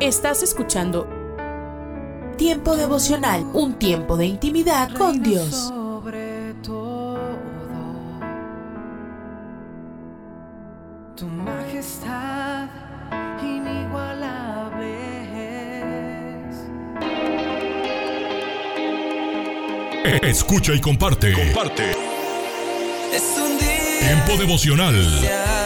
Estás escuchando Tiempo devocional, un tiempo de intimidad con Dios. Sobre todo, tu majestad inigualable es. Escucha y comparte. Comparte. Es un día Tiempo devocional.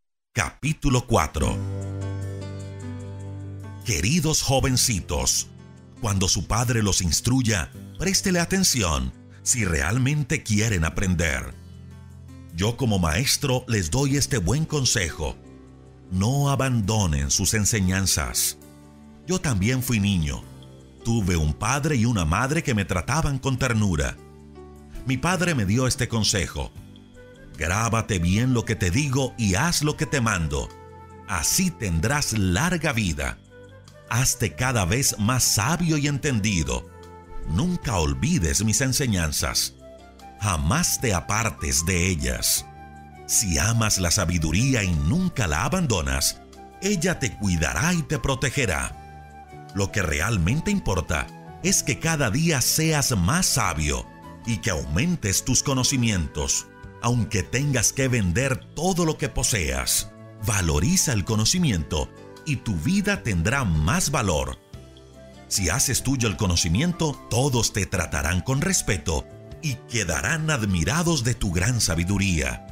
capítulo 4. Queridos jovencitos, cuando su padre los instruya, préstele atención si realmente quieren aprender. Yo como maestro les doy este buen consejo. No abandonen sus enseñanzas. Yo también fui niño. Tuve un padre y una madre que me trataban con ternura. Mi padre me dio este consejo. Grábate bien lo que te digo y haz lo que te mando. Así tendrás larga vida. Hazte cada vez más sabio y entendido. Nunca olvides mis enseñanzas. Jamás te apartes de ellas. Si amas la sabiduría y nunca la abandonas, ella te cuidará y te protegerá. Lo que realmente importa es que cada día seas más sabio y que aumentes tus conocimientos, aunque tengas que vender todo lo que poseas. Valoriza el conocimiento y tu vida tendrá más valor. Si haces tuyo el conocimiento, todos te tratarán con respeto y quedarán admirados de tu gran sabiduría.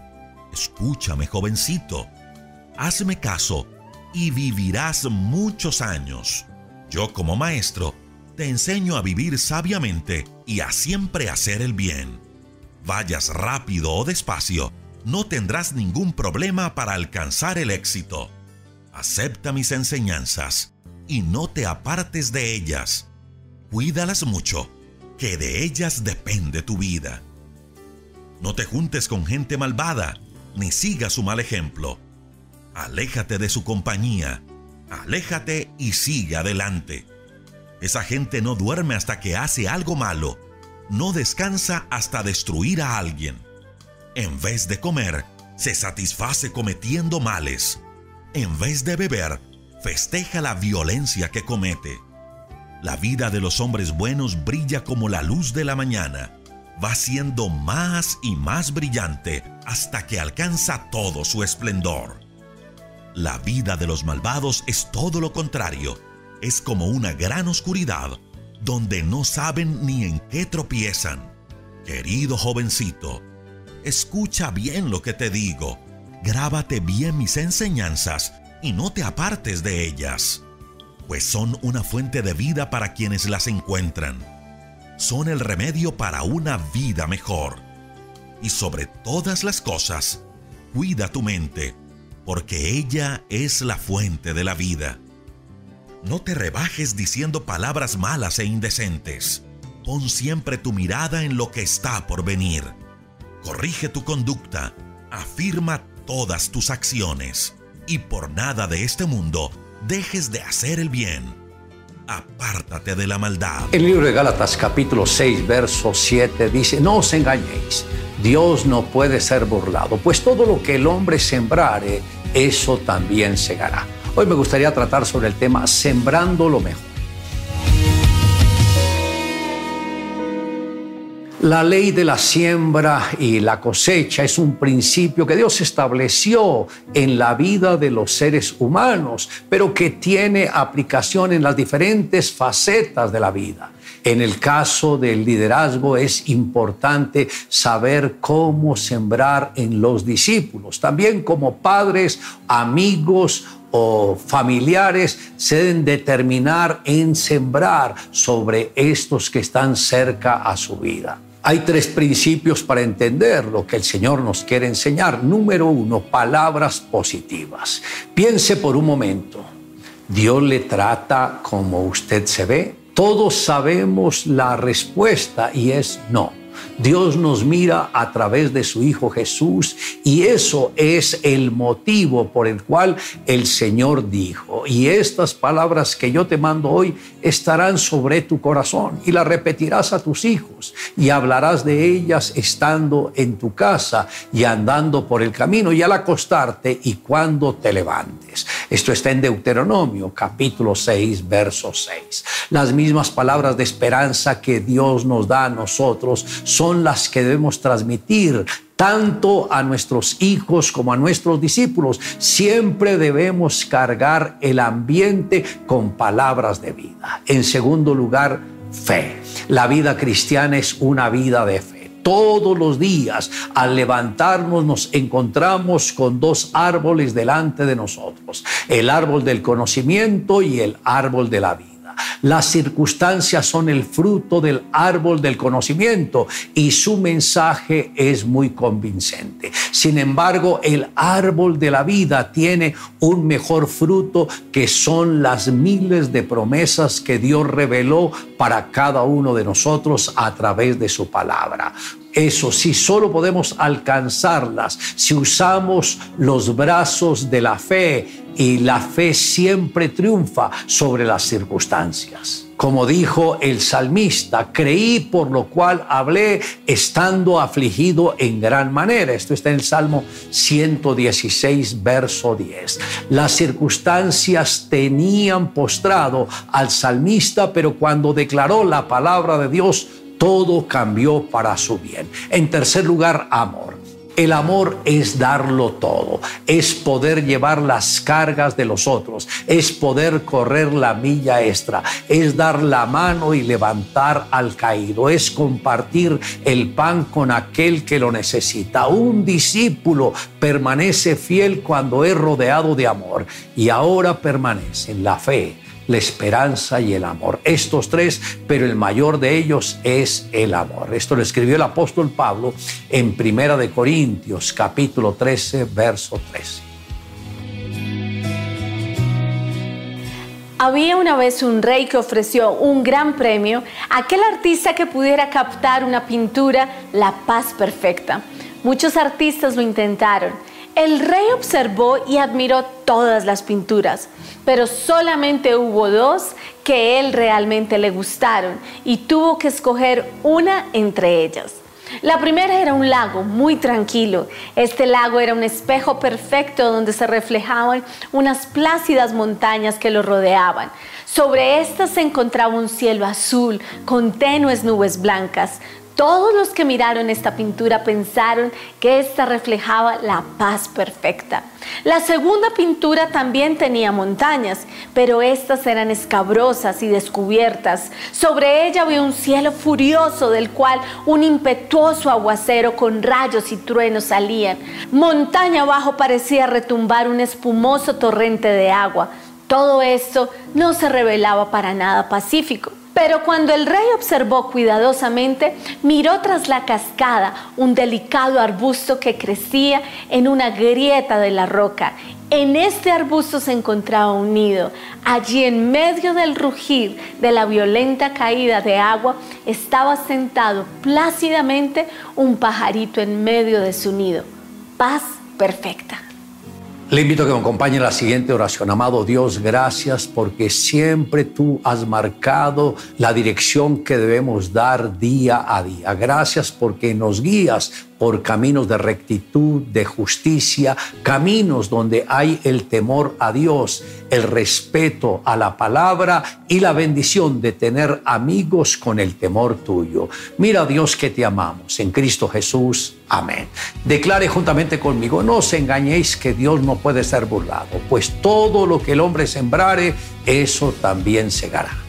Escúchame, jovencito. Hazme caso y vivirás muchos años. Yo como maestro te enseño a vivir sabiamente y a siempre hacer el bien. Vayas rápido o despacio, no tendrás ningún problema para alcanzar el éxito. Acepta mis enseñanzas y no te apartes de ellas. Cuídalas mucho, que de ellas depende tu vida. No te juntes con gente malvada, ni sigas su mal ejemplo. Aléjate de su compañía, aléjate y sigue adelante. Esa gente no duerme hasta que hace algo malo, no descansa hasta destruir a alguien. En vez de comer, se satisface cometiendo males. En vez de beber, festeja la violencia que comete. La vida de los hombres buenos brilla como la luz de la mañana. Va siendo más y más brillante hasta que alcanza todo su esplendor. La vida de los malvados es todo lo contrario. Es como una gran oscuridad donde no saben ni en qué tropiezan. Querido jovencito, escucha bien lo que te digo. Grábate bien mis enseñanzas y no te apartes de ellas, pues son una fuente de vida para quienes las encuentran. Son el remedio para una vida mejor. Y sobre todas las cosas, cuida tu mente, porque ella es la fuente de la vida. No te rebajes diciendo palabras malas e indecentes. Pon siempre tu mirada en lo que está por venir. Corrige tu conducta, afirma todas tus acciones y por nada de este mundo dejes de hacer el bien. Apártate de la maldad. El libro de Gálatas capítulo 6, verso 7 dice, no os engañéis, Dios no puede ser burlado, pues todo lo que el hombre sembrare, eso también segará. Hoy me gustaría tratar sobre el tema sembrando lo mejor. La ley de la siembra y la cosecha es un principio que Dios estableció en la vida de los seres humanos, pero que tiene aplicación en las diferentes facetas de la vida. En el caso del liderazgo es importante saber cómo sembrar en los discípulos, también como padres, amigos o familiares deben determinar en sembrar sobre estos que están cerca a su vida. Hay tres principios para entender lo que el Señor nos quiere enseñar. Número uno, palabras positivas. Piense por un momento, ¿Dios le trata como usted se ve? Todos sabemos la respuesta y es no. Dios nos mira a través de su Hijo Jesús y eso es el motivo por el cual el Señor dijo, y estas palabras que yo te mando hoy estarán sobre tu corazón y las repetirás a tus hijos y hablarás de ellas estando en tu casa y andando por el camino y al acostarte y cuando te levantes. Esto está en Deuteronomio capítulo 6, verso 6. Las mismas palabras de esperanza que Dios nos da a nosotros son las que debemos transmitir tanto a nuestros hijos como a nuestros discípulos. Siempre debemos cargar el ambiente con palabras de vida. En segundo lugar, fe. La vida cristiana es una vida de fe todos los días al levantarnos nos encontramos con dos árboles delante de nosotros, el árbol del conocimiento y el árbol de la vida. Las circunstancias son el fruto del árbol del conocimiento y su mensaje es muy convincente. Sin embargo, el árbol de la vida tiene un mejor fruto que son las miles de promesas que Dios reveló para cada uno de nosotros a través de su palabra. Eso sí, solo podemos alcanzarlas si usamos los brazos de la fe y la fe siempre triunfa sobre las circunstancias. Como dijo el salmista, creí por lo cual hablé estando afligido en gran manera. Esto está en el Salmo 116, verso 10. Las circunstancias tenían postrado al salmista, pero cuando declaró la palabra de Dios, todo cambió para su bien. En tercer lugar, amor. El amor es darlo todo, es poder llevar las cargas de los otros, es poder correr la milla extra, es dar la mano y levantar al caído, es compartir el pan con aquel que lo necesita. Un discípulo permanece fiel cuando es rodeado de amor y ahora permanece en la fe la esperanza y el amor. Estos tres, pero el mayor de ellos es el amor. Esto lo escribió el apóstol Pablo en Primera de Corintios, capítulo 13, verso 13. Había una vez un rey que ofreció un gran premio a aquel artista que pudiera captar una pintura La paz perfecta. Muchos artistas lo intentaron. El rey observó y admiró todas las pinturas pero solamente hubo dos que él realmente le gustaron y tuvo que escoger una entre ellas. La primera era un lago muy tranquilo. Este lago era un espejo perfecto donde se reflejaban unas plácidas montañas que lo rodeaban. Sobre estas se encontraba un cielo azul con tenues nubes blancas. Todos los que miraron esta pintura pensaron que esta reflejaba la paz perfecta. La segunda pintura también tenía montañas, pero estas eran escabrosas y descubiertas. Sobre ella había un cielo furioso del cual un impetuoso aguacero con rayos y truenos salían. Montaña abajo parecía retumbar un espumoso torrente de agua. Todo esto no se revelaba para nada pacífico. Pero cuando el rey observó cuidadosamente, miró tras la cascada un delicado arbusto que crecía en una grieta de la roca. En este arbusto se encontraba un nido. Allí en medio del rugir de la violenta caída de agua estaba sentado plácidamente un pajarito en medio de su nido. Paz perfecta. Le invito a que me acompañe en la siguiente oración. Amado Dios, gracias porque siempre tú has marcado la dirección que debemos dar día a día. Gracias porque nos guías por caminos de rectitud, de justicia, caminos donde hay el temor a Dios, el respeto a la palabra y la bendición de tener amigos con el temor tuyo. Mira Dios que te amamos en Cristo Jesús. Amén. Declare juntamente conmigo, no os engañéis que Dios no puede ser burlado, pues todo lo que el hombre sembrare, eso también segará.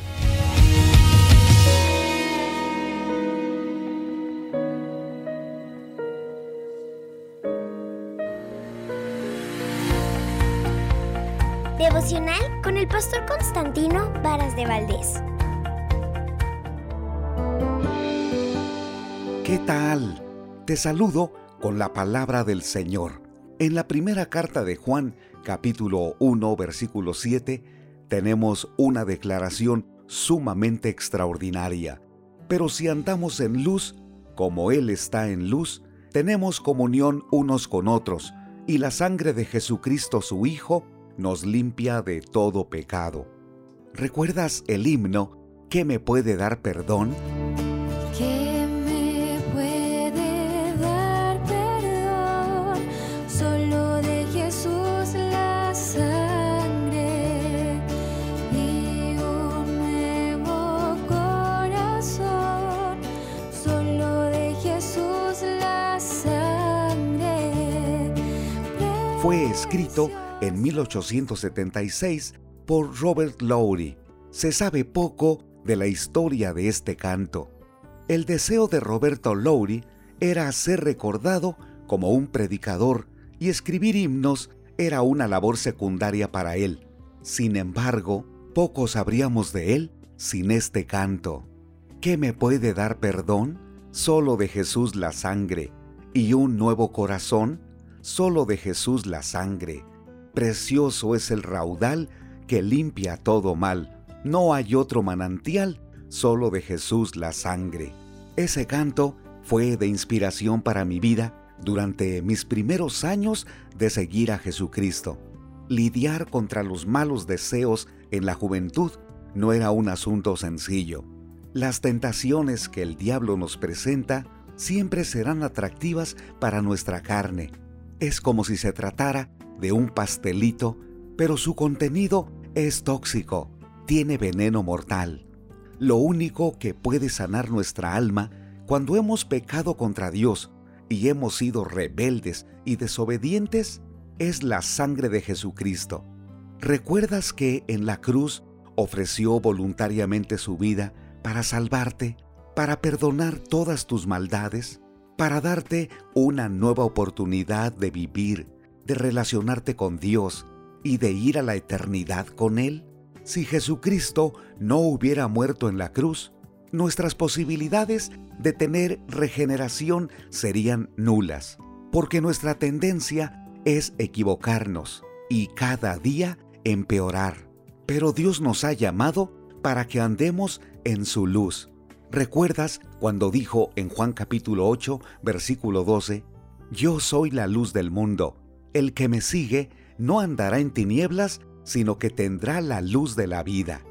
Pastor Constantino Varas de Valdés. ¿Qué tal? Te saludo con la palabra del Señor. En la primera carta de Juan, capítulo 1, versículo 7, tenemos una declaración sumamente extraordinaria. Pero si andamos en luz, como Él está en luz, tenemos comunión unos con otros, y la sangre de Jesucristo su Hijo nos limpia de todo pecado. ¿Recuerdas el himno que me puede dar perdón? Fue escrito en 1876 por Robert Lowry. Se sabe poco de la historia de este canto. El deseo de Roberto Lowry era ser recordado como un predicador y escribir himnos era una labor secundaria para él. Sin embargo, poco sabríamos de él sin este canto. ¿Qué me puede dar perdón? Solo de Jesús la sangre. ¿Y un nuevo corazón? Solo de Jesús la sangre. Precioso es el raudal que limpia todo mal. No hay otro manantial, solo de Jesús la sangre. Ese canto fue de inspiración para mi vida durante mis primeros años de seguir a Jesucristo. Lidiar contra los malos deseos en la juventud no era un asunto sencillo. Las tentaciones que el diablo nos presenta siempre serán atractivas para nuestra carne. Es como si se tratara de un pastelito, pero su contenido es tóxico, tiene veneno mortal. Lo único que puede sanar nuestra alma cuando hemos pecado contra Dios y hemos sido rebeldes y desobedientes es la sangre de Jesucristo. ¿Recuerdas que en la cruz ofreció voluntariamente su vida para salvarte, para perdonar todas tus maldades, para darte una nueva oportunidad de vivir, de relacionarte con Dios y de ir a la eternidad con Él? Si Jesucristo no hubiera muerto en la cruz, nuestras posibilidades de tener regeneración serían nulas, porque nuestra tendencia es equivocarnos y cada día empeorar. Pero Dios nos ha llamado para que andemos en su luz. ¿Recuerdas cuando dijo en Juan capítulo 8, versículo 12, Yo soy la luz del mundo, el que me sigue no andará en tinieblas, sino que tendrá la luz de la vida.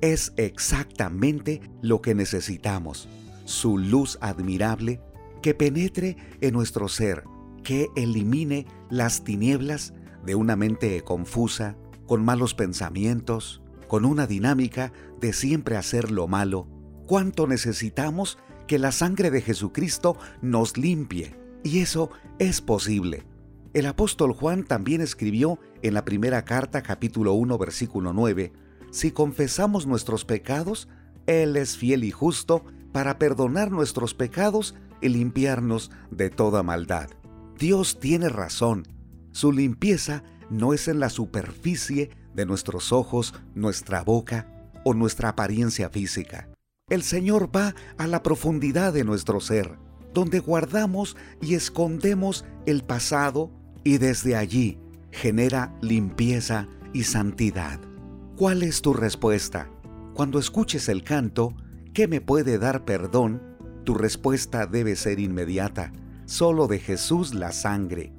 Es exactamente lo que necesitamos, su luz admirable que penetre en nuestro ser, que elimine las tinieblas de una mente confusa, con malos pensamientos, con una dinámica de siempre hacer lo malo. ¿Cuánto necesitamos que la sangre de Jesucristo nos limpie? Y eso es posible. El apóstol Juan también escribió en la primera carta capítulo 1 versículo 9, Si confesamos nuestros pecados, Él es fiel y justo para perdonar nuestros pecados y limpiarnos de toda maldad. Dios tiene razón. Su limpieza no es en la superficie de nuestros ojos, nuestra boca o nuestra apariencia física. El Señor va a la profundidad de nuestro ser, donde guardamos y escondemos el pasado y desde allí genera limpieza y santidad. ¿Cuál es tu respuesta? Cuando escuches el canto, ¿qué me puede dar perdón? Tu respuesta debe ser inmediata. Solo de Jesús la sangre.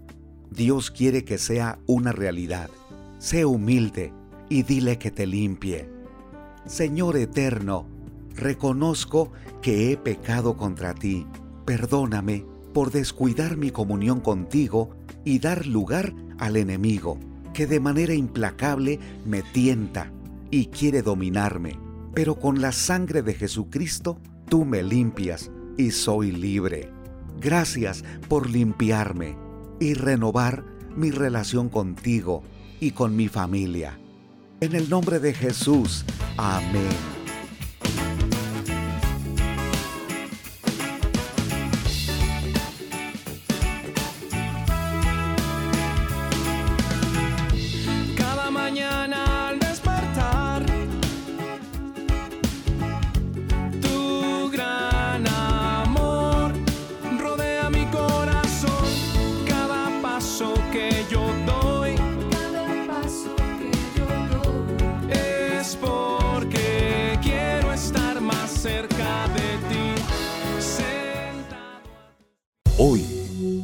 Dios quiere que sea una realidad. Sé humilde y dile que te limpie. Señor eterno, reconozco que he pecado contra ti. Perdóname por descuidar mi comunión contigo y dar lugar al enemigo, que de manera implacable me tienta y quiere dominarme. Pero con la sangre de Jesucristo, tú me limpias y soy libre. Gracias por limpiarme y renovar mi relación contigo y con mi familia. En el nombre de Jesús, amén.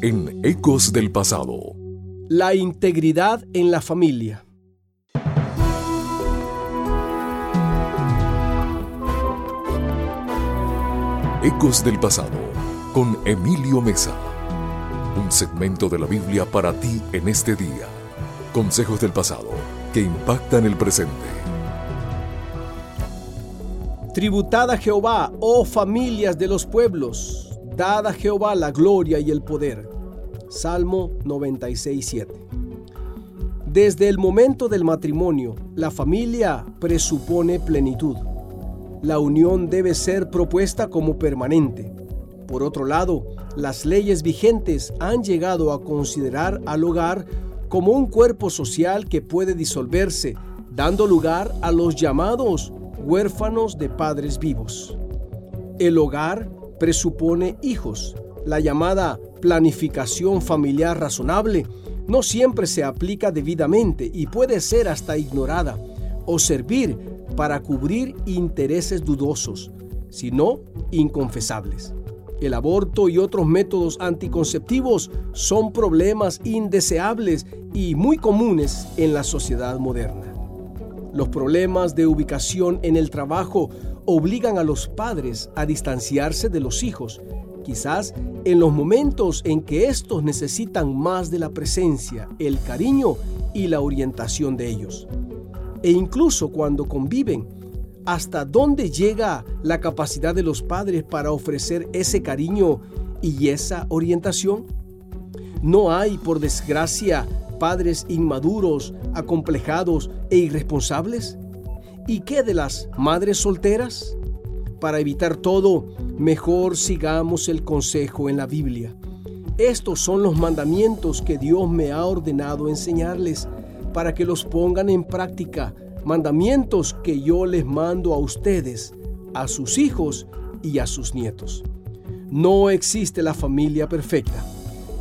En Ecos del Pasado. La integridad en la familia. Ecos del Pasado con Emilio Mesa. Un segmento de la Biblia para ti en este día. Consejos del pasado que impactan el presente. Tributad a Jehová, oh familias de los pueblos, dad a Jehová la gloria y el poder. Salmo 96.7. Desde el momento del matrimonio, la familia presupone plenitud. La unión debe ser propuesta como permanente. Por otro lado, las leyes vigentes han llegado a considerar al hogar como un cuerpo social que puede disolverse, dando lugar a los llamados huérfanos de padres vivos. El hogar presupone hijos. La llamada planificación familiar razonable no siempre se aplica debidamente y puede ser hasta ignorada o servir para cubrir intereses dudosos, sino inconfesables. El aborto y otros métodos anticonceptivos son problemas indeseables y muy comunes en la sociedad moderna. Los problemas de ubicación en el trabajo obligan a los padres a distanciarse de los hijos, quizás en los momentos en que estos necesitan más de la presencia, el cariño y la orientación de ellos. E incluso cuando conviven, ¿hasta dónde llega la capacidad de los padres para ofrecer ese cariño y esa orientación? No hay, por desgracia, padres inmaduros, acomplejados e irresponsables? ¿Y qué de las madres solteras? Para evitar todo, mejor sigamos el consejo en la Biblia. Estos son los mandamientos que Dios me ha ordenado enseñarles para que los pongan en práctica, mandamientos que yo les mando a ustedes, a sus hijos y a sus nietos. No existe la familia perfecta,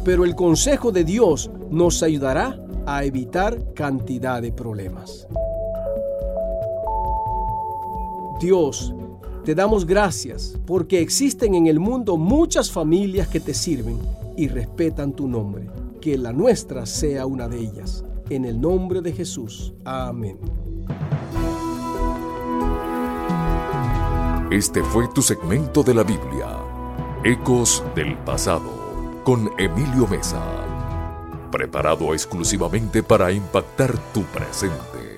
pero el consejo de Dios nos ayudará a evitar cantidad de problemas. Dios, te damos gracias porque existen en el mundo muchas familias que te sirven y respetan tu nombre. Que la nuestra sea una de ellas. En el nombre de Jesús. Amén. Este fue tu segmento de la Biblia, Ecos del Pasado, con Emilio Mesa, preparado exclusivamente para impactar tu presente.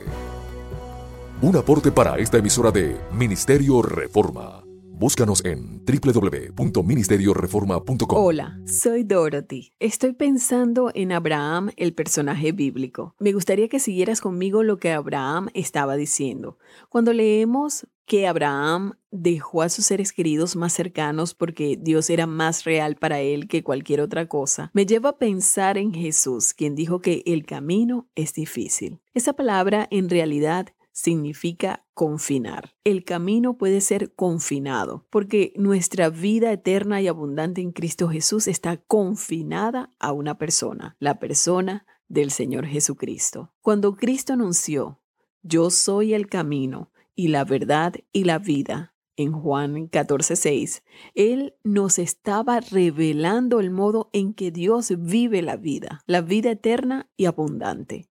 Un aporte para esta emisora de Ministerio Reforma. Búscanos en www.ministerioreforma.com. Hola, soy Dorothy. Estoy pensando en Abraham, el personaje bíblico. Me gustaría que siguieras conmigo lo que Abraham estaba diciendo. Cuando leemos que Abraham dejó a sus seres queridos más cercanos porque Dios era más real para él que cualquier otra cosa, me lleva a pensar en Jesús, quien dijo que el camino es difícil. Esa palabra en realidad significa confinar. El camino puede ser confinado porque nuestra vida eterna y abundante en Cristo Jesús está confinada a una persona, la persona del Señor Jesucristo. Cuando Cristo anunció, yo soy el camino y la verdad y la vida, en Juan 14:6, Él nos estaba revelando el modo en que Dios vive la vida, la vida eterna y abundante.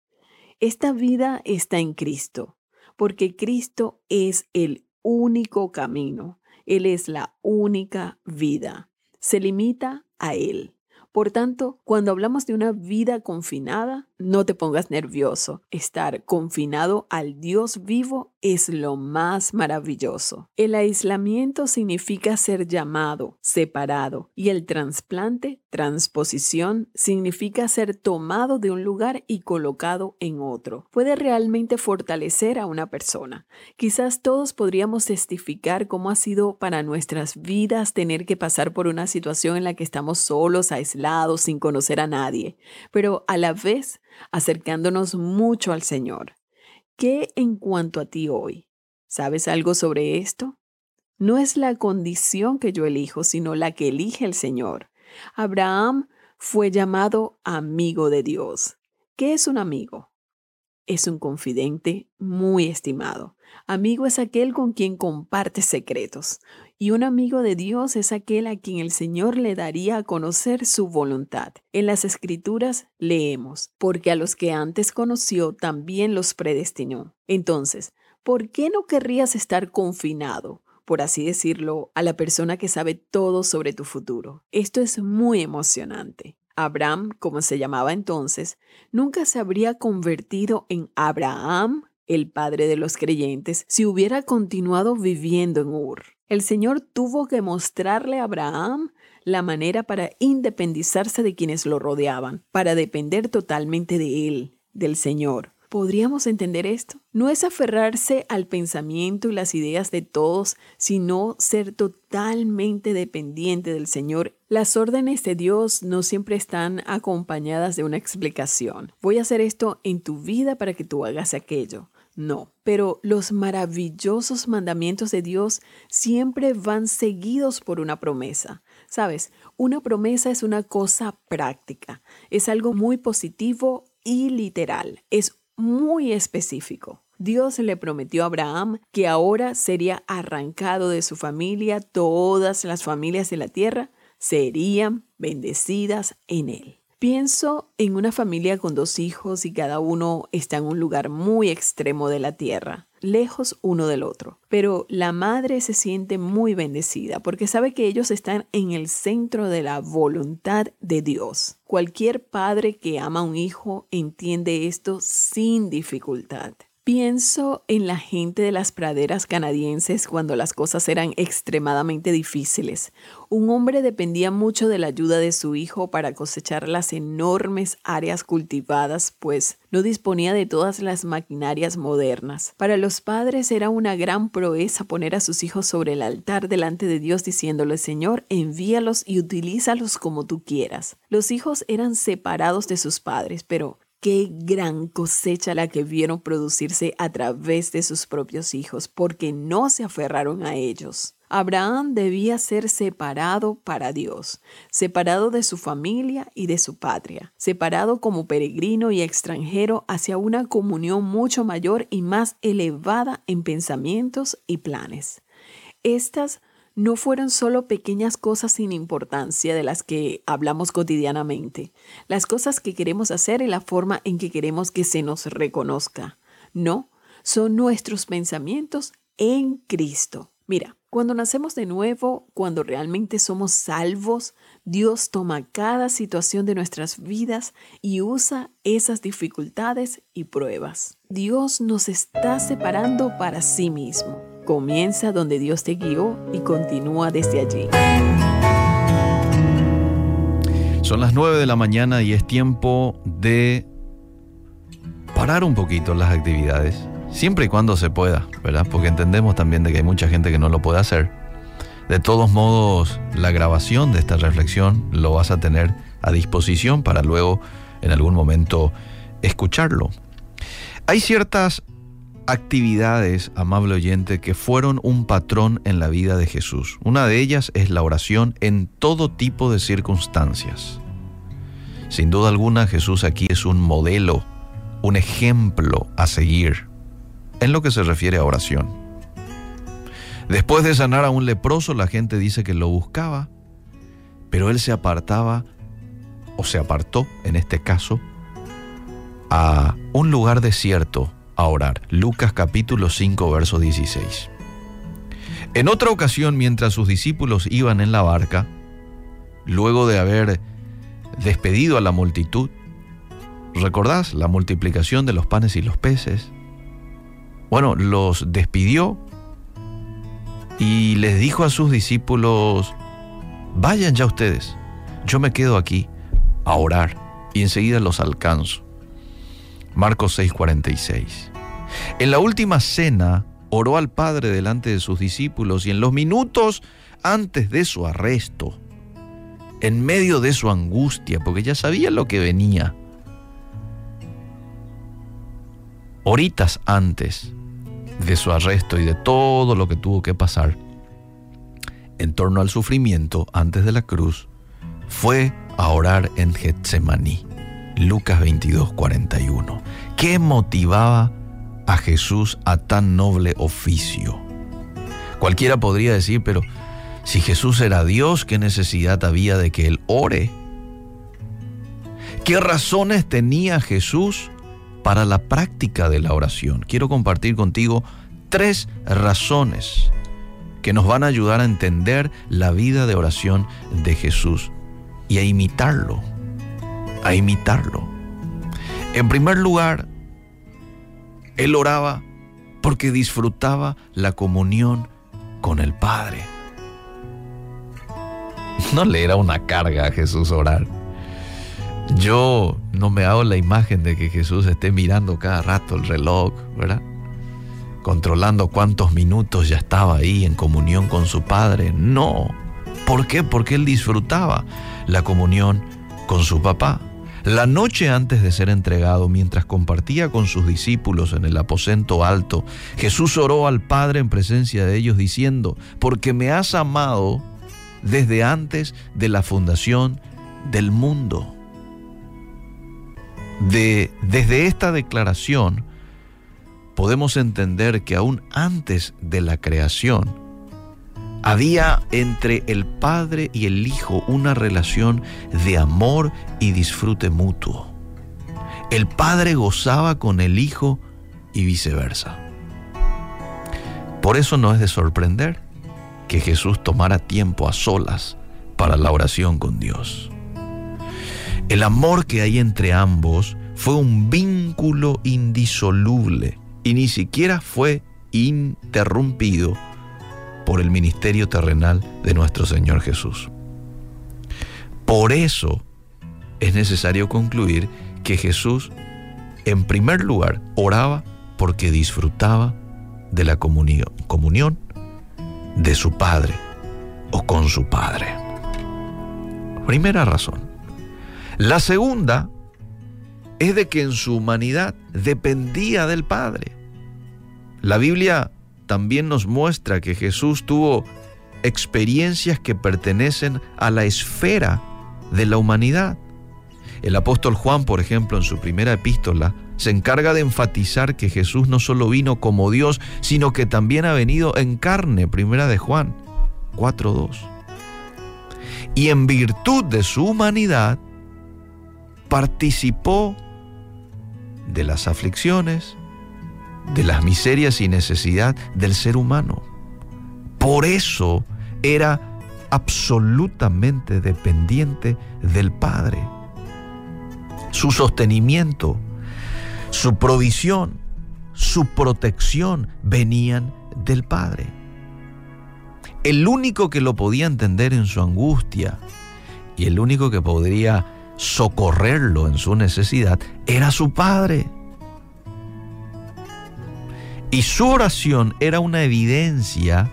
Esta vida está en Cristo porque Cristo es el único camino, Él es la única vida, se limita a Él. Por tanto, cuando hablamos de una vida confinada, no te pongas nervioso. Estar confinado al Dios vivo es lo más maravilloso. El aislamiento significa ser llamado, separado, y el trasplante, transposición, significa ser tomado de un lugar y colocado en otro. Puede realmente fortalecer a una persona. Quizás todos podríamos testificar cómo ha sido para nuestras vidas tener que pasar por una situación en la que estamos solos, aislados, sin conocer a nadie, pero a la vez acercándonos mucho al Señor. ¿Qué en cuanto a ti hoy? ¿Sabes algo sobre esto? No es la condición que yo elijo, sino la que elige el Señor. Abraham fue llamado amigo de Dios. ¿Qué es un amigo? es un confidente muy estimado. Amigo es aquel con quien comparte secretos. Y un amigo de Dios es aquel a quien el Señor le daría a conocer su voluntad. En las Escrituras leemos, porque a los que antes conoció también los predestinó. Entonces, ¿por qué no querrías estar confinado? Por así decirlo, a la persona que sabe todo sobre tu futuro. Esto es muy emocionante. Abraham, como se llamaba entonces, nunca se habría convertido en Abraham, el padre de los creyentes, si hubiera continuado viviendo en Ur. El Señor tuvo que mostrarle a Abraham la manera para independizarse de quienes lo rodeaban, para depender totalmente de Él, del Señor. ¿Podríamos entender esto? No es aferrarse al pensamiento y las ideas de todos, sino ser totalmente dependiente del Señor. Las órdenes de Dios no siempre están acompañadas de una explicación. Voy a hacer esto en tu vida para que tú hagas aquello. No, pero los maravillosos mandamientos de Dios siempre van seguidos por una promesa. Sabes, una promesa es una cosa práctica, es algo muy positivo y literal, es muy específico. Dios le prometió a Abraham que ahora sería arrancado de su familia, todas las familias de la tierra serían bendecidas en él. Pienso en una familia con dos hijos y cada uno está en un lugar muy extremo de la tierra, lejos uno del otro. Pero la madre se siente muy bendecida porque sabe que ellos están en el centro de la voluntad de Dios. Cualquier padre que ama a un hijo entiende esto sin dificultad. Pienso en la gente de las praderas canadienses cuando las cosas eran extremadamente difíciles. Un hombre dependía mucho de la ayuda de su hijo para cosechar las enormes áreas cultivadas, pues no disponía de todas las maquinarias modernas. Para los padres era una gran proeza poner a sus hijos sobre el altar delante de Dios diciéndole, Señor, envíalos y utilízalos como tú quieras. Los hijos eran separados de sus padres, pero Qué gran cosecha la que vieron producirse a través de sus propios hijos, porque no se aferraron a ellos. Abraham debía ser separado para Dios, separado de su familia y de su patria, separado como peregrino y extranjero hacia una comunión mucho mayor y más elevada en pensamientos y planes. Estas no fueron solo pequeñas cosas sin importancia de las que hablamos cotidianamente, las cosas que queremos hacer y la forma en que queremos que se nos reconozca. No, son nuestros pensamientos en Cristo. Mira, cuando nacemos de nuevo, cuando realmente somos salvos, Dios toma cada situación de nuestras vidas y usa esas dificultades y pruebas. Dios nos está separando para sí mismo. Comienza donde Dios te guió y continúa desde allí. Son las 9 de la mañana y es tiempo de parar un poquito las actividades, siempre y cuando se pueda, ¿verdad? Porque entendemos también de que hay mucha gente que no lo puede hacer. De todos modos, la grabación de esta reflexión lo vas a tener a disposición para luego en algún momento escucharlo. Hay ciertas actividades, amable oyente, que fueron un patrón en la vida de Jesús. Una de ellas es la oración en todo tipo de circunstancias. Sin duda alguna, Jesús aquí es un modelo, un ejemplo a seguir en lo que se refiere a oración. Después de sanar a un leproso, la gente dice que lo buscaba, pero él se apartaba, o se apartó en este caso, a un lugar desierto orar. Lucas capítulo 5, verso 16. En otra ocasión, mientras sus discípulos iban en la barca, luego de haber despedido a la multitud, ¿recordás la multiplicación de los panes y los peces? Bueno, los despidió y les dijo a sus discípulos, vayan ya ustedes, yo me quedo aquí a orar y enseguida los alcanzo. Marcos 6:46. En la última cena oró al Padre delante de sus discípulos y en los minutos antes de su arresto, en medio de su angustia, porque ya sabía lo que venía, horitas antes de su arresto y de todo lo que tuvo que pasar en torno al sufrimiento antes de la cruz, fue a orar en Getsemaní. Lucas 22, 41. ¿Qué motivaba a Jesús a tan noble oficio? Cualquiera podría decir, pero si Jesús era Dios, ¿qué necesidad había de que Él ore? ¿Qué razones tenía Jesús para la práctica de la oración? Quiero compartir contigo tres razones que nos van a ayudar a entender la vida de oración de Jesús y a imitarlo, a imitarlo. En primer lugar, Él oraba porque disfrutaba la comunión con el Padre. No le era una carga a Jesús orar. Yo no me hago la imagen de que Jesús esté mirando cada rato el reloj, ¿verdad? Controlando cuántos minutos ya estaba ahí en comunión con su Padre. No. ¿Por qué? Porque él disfrutaba la comunión con su papá. La noche antes de ser entregado, mientras compartía con sus discípulos en el aposento alto, Jesús oró al Padre en presencia de ellos diciendo, porque me has amado desde antes de la fundación del mundo. De, desde esta declaración podemos entender que aún antes de la creación había entre el Padre y el Hijo una relación de amor y disfrute mutuo. El Padre gozaba con el Hijo y viceversa. Por eso no es de sorprender que Jesús tomara tiempo a solas para la oración con Dios. El amor que hay entre ambos fue un vínculo indisoluble y ni siquiera fue interrumpido por el ministerio terrenal de nuestro Señor Jesús. Por eso es necesario concluir que Jesús, en primer lugar, oraba porque disfrutaba de la comunión, comunión de su Padre o con su Padre. Primera razón. La segunda es de que en su humanidad dependía del Padre. La Biblia también nos muestra que Jesús tuvo experiencias que pertenecen a la esfera de la humanidad. El apóstol Juan, por ejemplo, en su primera epístola, se encarga de enfatizar que Jesús no solo vino como Dios, sino que también ha venido en carne, primera de Juan 4.2. Y en virtud de su humanidad, participó de las aflicciones, de las miserias y necesidad del ser humano. Por eso era absolutamente dependiente del Padre. Su sostenimiento, su provisión, su protección venían del Padre. El único que lo podía entender en su angustia y el único que podría socorrerlo en su necesidad era su Padre. Y su oración era una evidencia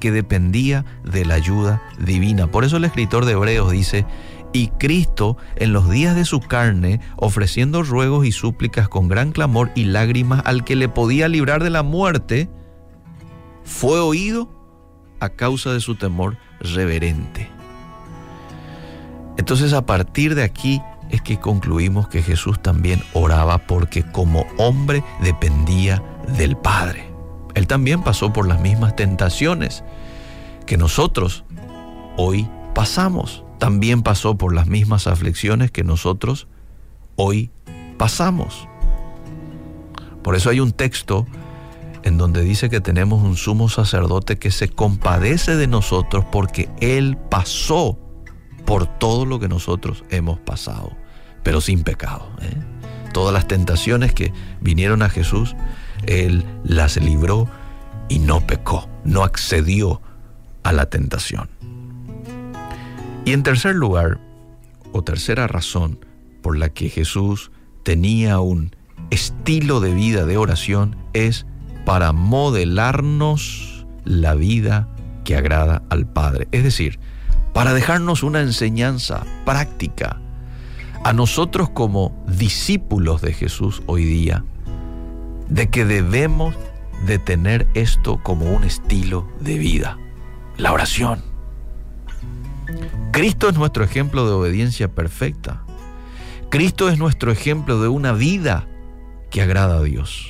que dependía de la ayuda divina. Por eso el escritor de Hebreos dice, y Cristo en los días de su carne, ofreciendo ruegos y súplicas con gran clamor y lágrimas al que le podía librar de la muerte, fue oído a causa de su temor reverente. Entonces a partir de aquí es que concluimos que Jesús también oraba porque como hombre dependía del Padre. Él también pasó por las mismas tentaciones que nosotros hoy pasamos. También pasó por las mismas aflicciones que nosotros hoy pasamos. Por eso hay un texto en donde dice que tenemos un sumo sacerdote que se compadece de nosotros porque Él pasó por todo lo que nosotros hemos pasado, pero sin pecado. ¿eh? Todas las tentaciones que vinieron a Jesús, Él las libró y no pecó, no accedió a la tentación. Y en tercer lugar, o tercera razón por la que Jesús tenía un estilo de vida de oración es para modelarnos la vida que agrada al Padre. Es decir, para dejarnos una enseñanza práctica a nosotros como discípulos de Jesús hoy día, de que debemos de tener esto como un estilo de vida, la oración. Cristo es nuestro ejemplo de obediencia perfecta. Cristo es nuestro ejemplo de una vida que agrada a Dios.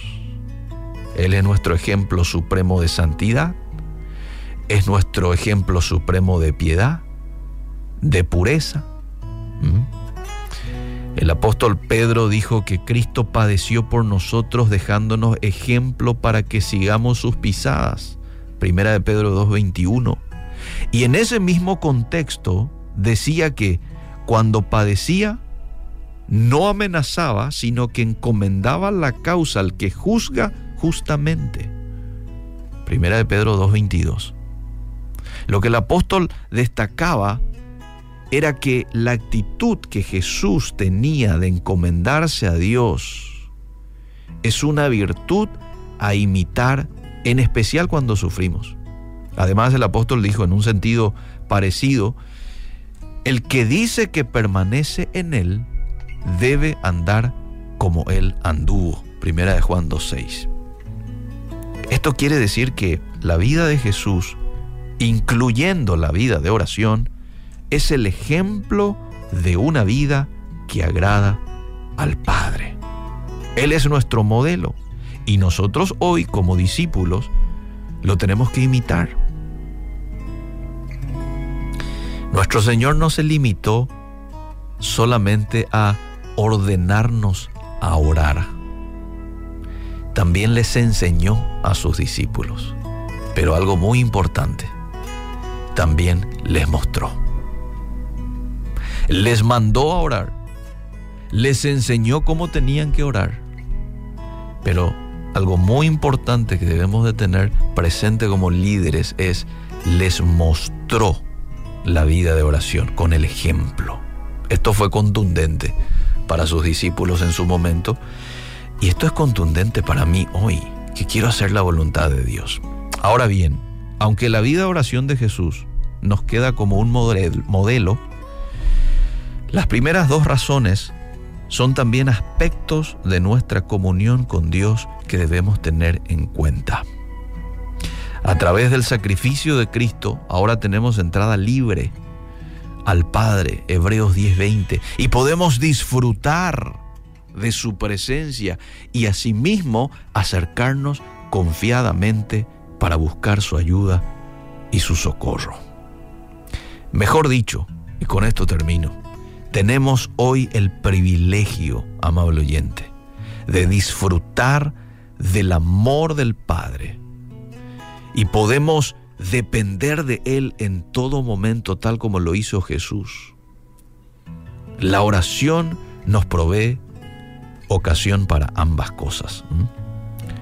Él es nuestro ejemplo supremo de santidad, es nuestro ejemplo supremo de piedad, de pureza. El apóstol Pedro dijo que Cristo padeció por nosotros dejándonos ejemplo para que sigamos sus pisadas. Primera de Pedro 2.21. Y en ese mismo contexto decía que cuando padecía, no amenazaba, sino que encomendaba la causa al que juzga justamente. Primera de Pedro 2.22. Lo que el apóstol destacaba era que la actitud que Jesús tenía de encomendarse a Dios es una virtud a imitar, en especial cuando sufrimos. Además, el apóstol dijo en un sentido parecido, el que dice que permanece en él debe andar como él anduvo. Primera de Juan 2.6. Esto quiere decir que la vida de Jesús, incluyendo la vida de oración, es el ejemplo de una vida que agrada al Padre. Él es nuestro modelo y nosotros hoy como discípulos lo tenemos que imitar. Nuestro Señor no se limitó solamente a ordenarnos a orar. También les enseñó a sus discípulos. Pero algo muy importante, también les mostró. Les mandó a orar. Les enseñó cómo tenían que orar. Pero algo muy importante que debemos de tener presente como líderes es les mostró la vida de oración con el ejemplo. Esto fue contundente para sus discípulos en su momento y esto es contundente para mí hoy, que quiero hacer la voluntad de Dios. Ahora bien, aunque la vida de oración de Jesús nos queda como un modelo, las primeras dos razones son también aspectos de nuestra comunión con Dios que debemos tener en cuenta. A través del sacrificio de Cristo, ahora tenemos entrada libre al Padre, Hebreos 10:20, y podemos disfrutar de su presencia y asimismo acercarnos confiadamente para buscar su ayuda y su socorro. Mejor dicho, y con esto termino, tenemos hoy el privilegio, amable oyente, de disfrutar del amor del Padre y podemos depender de Él en todo momento tal como lo hizo Jesús. La oración nos provee ocasión para ambas cosas.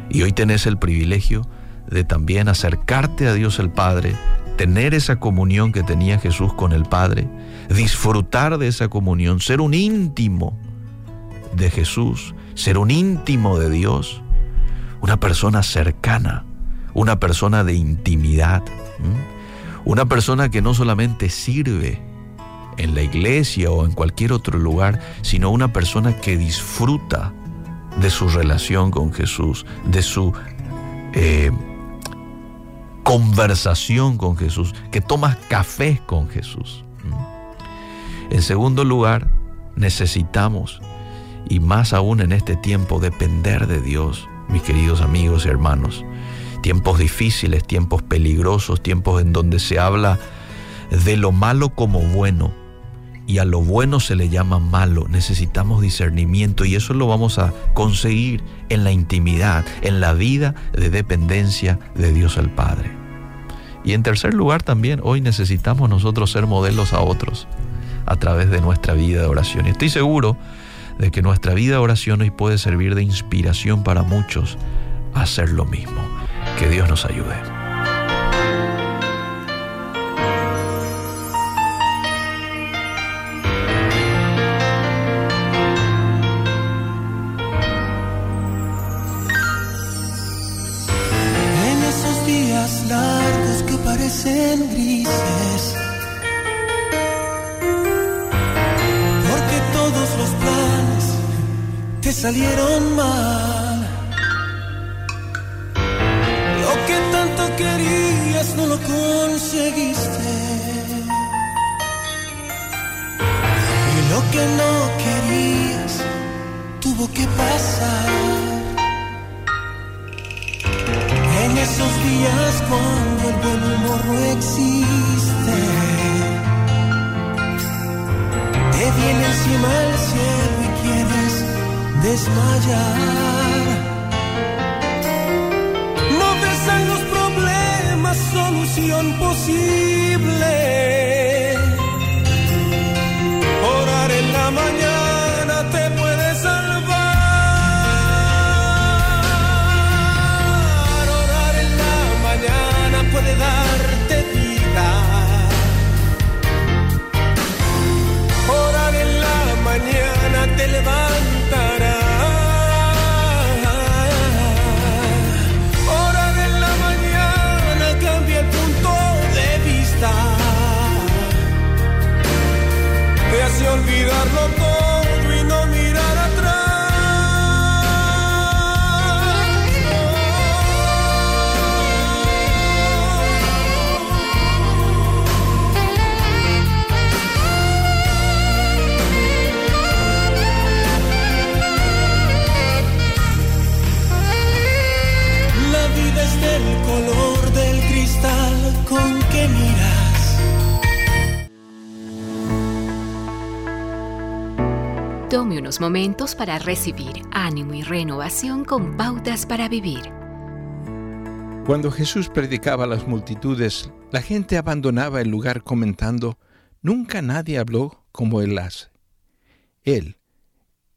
Y hoy tenés el privilegio de también acercarte a Dios el Padre, tener esa comunión que tenía Jesús con el Padre, disfrutar de esa comunión, ser un íntimo de Jesús, ser un íntimo de Dios, una persona cercana, una persona de intimidad, una persona que no solamente sirve en la iglesia o en cualquier otro lugar, sino una persona que disfruta de su relación con Jesús, de su eh, conversación con Jesús, que tomas café con Jesús. En segundo lugar, necesitamos, y más aún en este tiempo, depender de Dios, mis queridos amigos y hermanos. Tiempos difíciles, tiempos peligrosos, tiempos en donde se habla de lo malo como bueno y a lo bueno se le llama malo. Necesitamos discernimiento y eso lo vamos a conseguir en la intimidad, en la vida de dependencia de Dios el Padre. Y en tercer lugar también, hoy necesitamos nosotros ser modelos a otros a través de nuestra vida de oración. Y estoy seguro de que nuestra vida de oración hoy puede servir de inspiración para muchos a hacer lo mismo. Que Dios nos ayude. En esos días largos que parecen grises. Te salieron mal. Lo que tanto querías no lo conseguiste. Y lo que no querías tuvo que pasar. En esos días cuando el buen humor no existe, te viene encima el cielo desmayar. No ves en los problemas solución posible. Orar en la mañana hace olvidarlo todo Tome unos momentos para recibir ánimo y renovación con pautas para vivir. Cuando Jesús predicaba a las multitudes, la gente abandonaba el lugar comentando, Nunca nadie habló como Él hace. Él,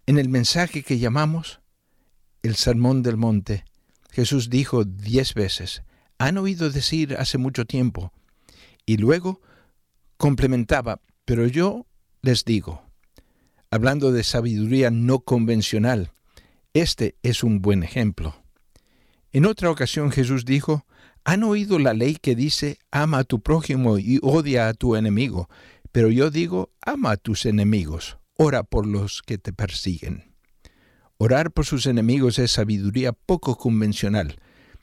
en el mensaje que llamamos el Sermón del Monte, Jesús dijo diez veces, han oído decir hace mucho tiempo, y luego complementaba, pero yo les digo, hablando de sabiduría no convencional, este es un buen ejemplo. En otra ocasión Jesús dijo, han oído la ley que dice, ama a tu prójimo y odia a tu enemigo, pero yo digo, ama a tus enemigos, ora por los que te persiguen. Orar por sus enemigos es sabiduría poco convencional,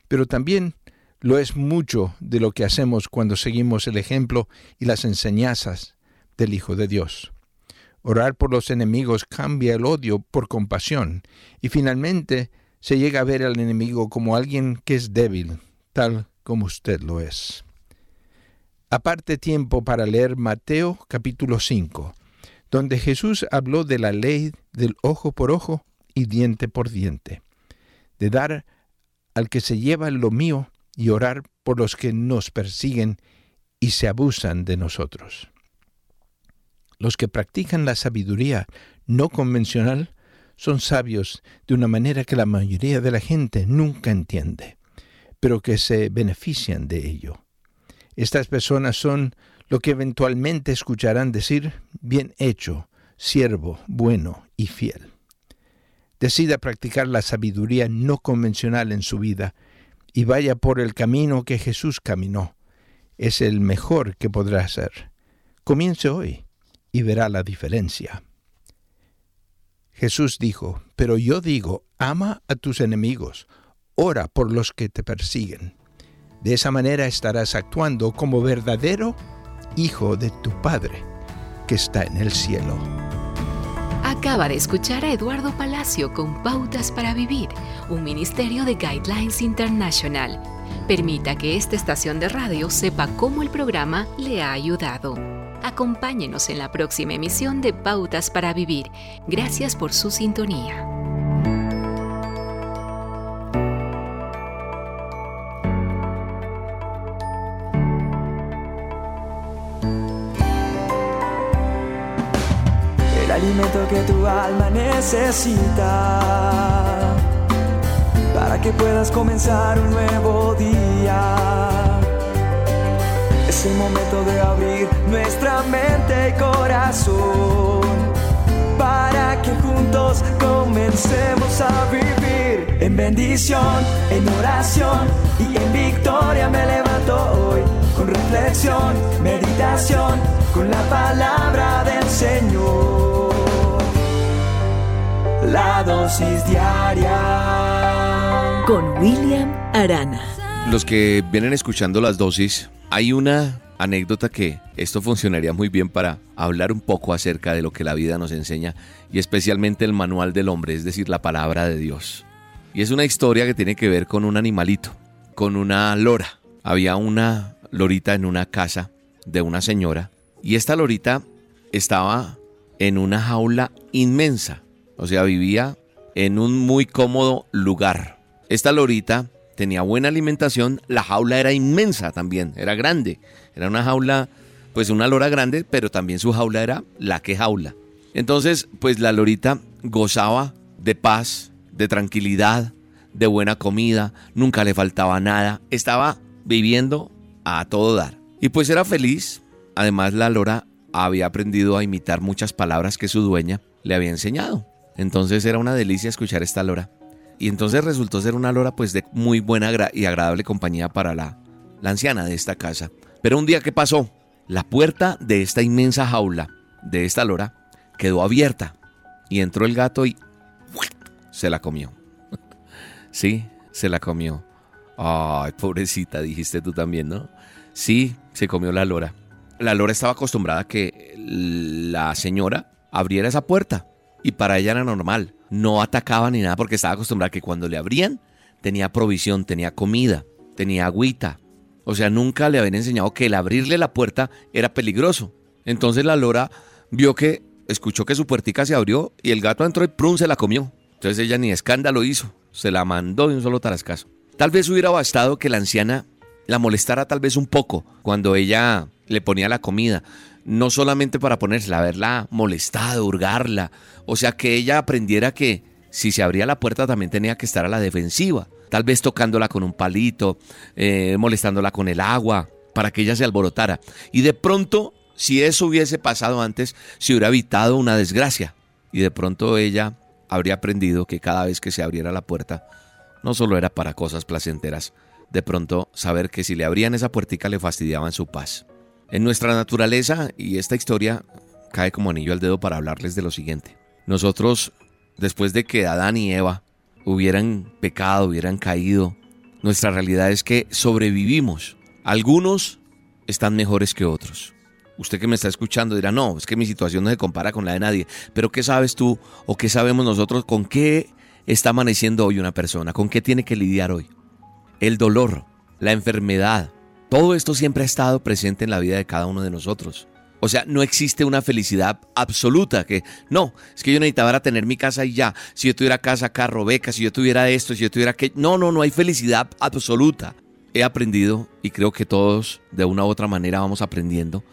pero también lo es mucho de lo que hacemos cuando seguimos el ejemplo y las enseñanzas del Hijo de Dios. Orar por los enemigos cambia el odio por compasión y finalmente se llega a ver al enemigo como alguien que es débil, tal como usted lo es. Aparte tiempo para leer Mateo capítulo 5, donde Jesús habló de la ley del ojo por ojo y diente por diente, de dar al que se lleva lo mío y orar por los que nos persiguen y se abusan de nosotros. Los que practican la sabiduría no convencional son sabios de una manera que la mayoría de la gente nunca entiende, pero que se benefician de ello. Estas personas son lo que eventualmente escucharán decir, bien hecho, siervo, bueno y fiel. Decida practicar la sabiduría no convencional en su vida y vaya por el camino que Jesús caminó. Es el mejor que podrá hacer. Comience hoy y verá la diferencia. Jesús dijo, pero yo digo, ama a tus enemigos, ora por los que te persiguen. De esa manera estarás actuando como verdadero hijo de tu Padre que está en el cielo. Acaba de escuchar a Eduardo Palacio con Pautas para Vivir, un ministerio de Guidelines International. Permita que esta estación de radio sepa cómo el programa le ha ayudado. Acompáñenos en la próxima emisión de Pautas para Vivir. Gracias por su sintonía. el alimento que tu alma necesita para que puedas comenzar un nuevo día. Es el momento de abrir nuestra mente y corazón para que juntos comencemos a vivir en bendición, en oración y en victoria me levanto hoy con reflexión, meditación, con la palabra del Señor. La dosis diaria con William Arana. Los que vienen escuchando las dosis, hay una anécdota que esto funcionaría muy bien para hablar un poco acerca de lo que la vida nos enseña y especialmente el manual del hombre, es decir, la palabra de Dios. Y es una historia que tiene que ver con un animalito, con una lora. Había una lorita en una casa de una señora y esta lorita estaba en una jaula inmensa, o sea, vivía en un muy cómodo lugar. Esta lorita tenía buena alimentación, la jaula era inmensa también, era grande, era una jaula, pues una lora grande, pero también su jaula era la que jaula. Entonces, pues la lorita gozaba de paz, de tranquilidad, de buena comida, nunca le faltaba nada, estaba viviendo a todo dar. Y pues era feliz, además la lora había aprendido a imitar muchas palabras que su dueña le había enseñado. Entonces era una delicia escuchar esta lora. Y entonces resultó ser una lora pues de muy buena y agradable compañía para la, la anciana de esta casa. Pero un día, ¿qué pasó? La puerta de esta inmensa jaula de esta lora quedó abierta y entró el gato y se la comió. sí, se la comió. Ay, pobrecita, dijiste tú también, ¿no? Sí, se comió la lora. La lora estaba acostumbrada a que la señora abriera esa puerta y para ella era normal. No atacaba ni nada porque estaba acostumbrada que cuando le abrían tenía provisión, tenía comida, tenía agüita. O sea, nunca le habían enseñado que el abrirle la puerta era peligroso. Entonces la lora vio que, escuchó que su puertica se abrió y el gato entró y prun se la comió. Entonces ella ni escándalo hizo, se la mandó de un solo tarascazo. Tal vez hubiera bastado que la anciana la molestara tal vez un poco cuando ella le ponía la comida, no solamente para ponérsela, haberla molestado, hurgarla, o sea que ella aprendiera que si se abría la puerta también tenía que estar a la defensiva, tal vez tocándola con un palito, eh, molestándola con el agua, para que ella se alborotara. Y de pronto, si eso hubiese pasado antes, se hubiera evitado una desgracia. Y de pronto ella habría aprendido que cada vez que se abriera la puerta, no solo era para cosas placenteras, de pronto saber que si le abrían esa puertica le fastidiaban su paz. En nuestra naturaleza, y esta historia cae como anillo al dedo para hablarles de lo siguiente. Nosotros, después de que Adán y Eva hubieran pecado, hubieran caído, nuestra realidad es que sobrevivimos. Algunos están mejores que otros. Usted que me está escuchando dirá, no, es que mi situación no se compara con la de nadie. Pero ¿qué sabes tú o qué sabemos nosotros con qué está amaneciendo hoy una persona? ¿Con qué tiene que lidiar hoy? El dolor, la enfermedad, todo esto siempre ha estado presente en la vida de cada uno de nosotros. O sea, no existe una felicidad absoluta que no, es que yo necesitaba tener mi casa y ya. Si yo tuviera casa, carro, beca, si yo tuviera esto, si yo tuviera que no, no, no hay felicidad absoluta. He aprendido y creo que todos de una u otra manera vamos aprendiendo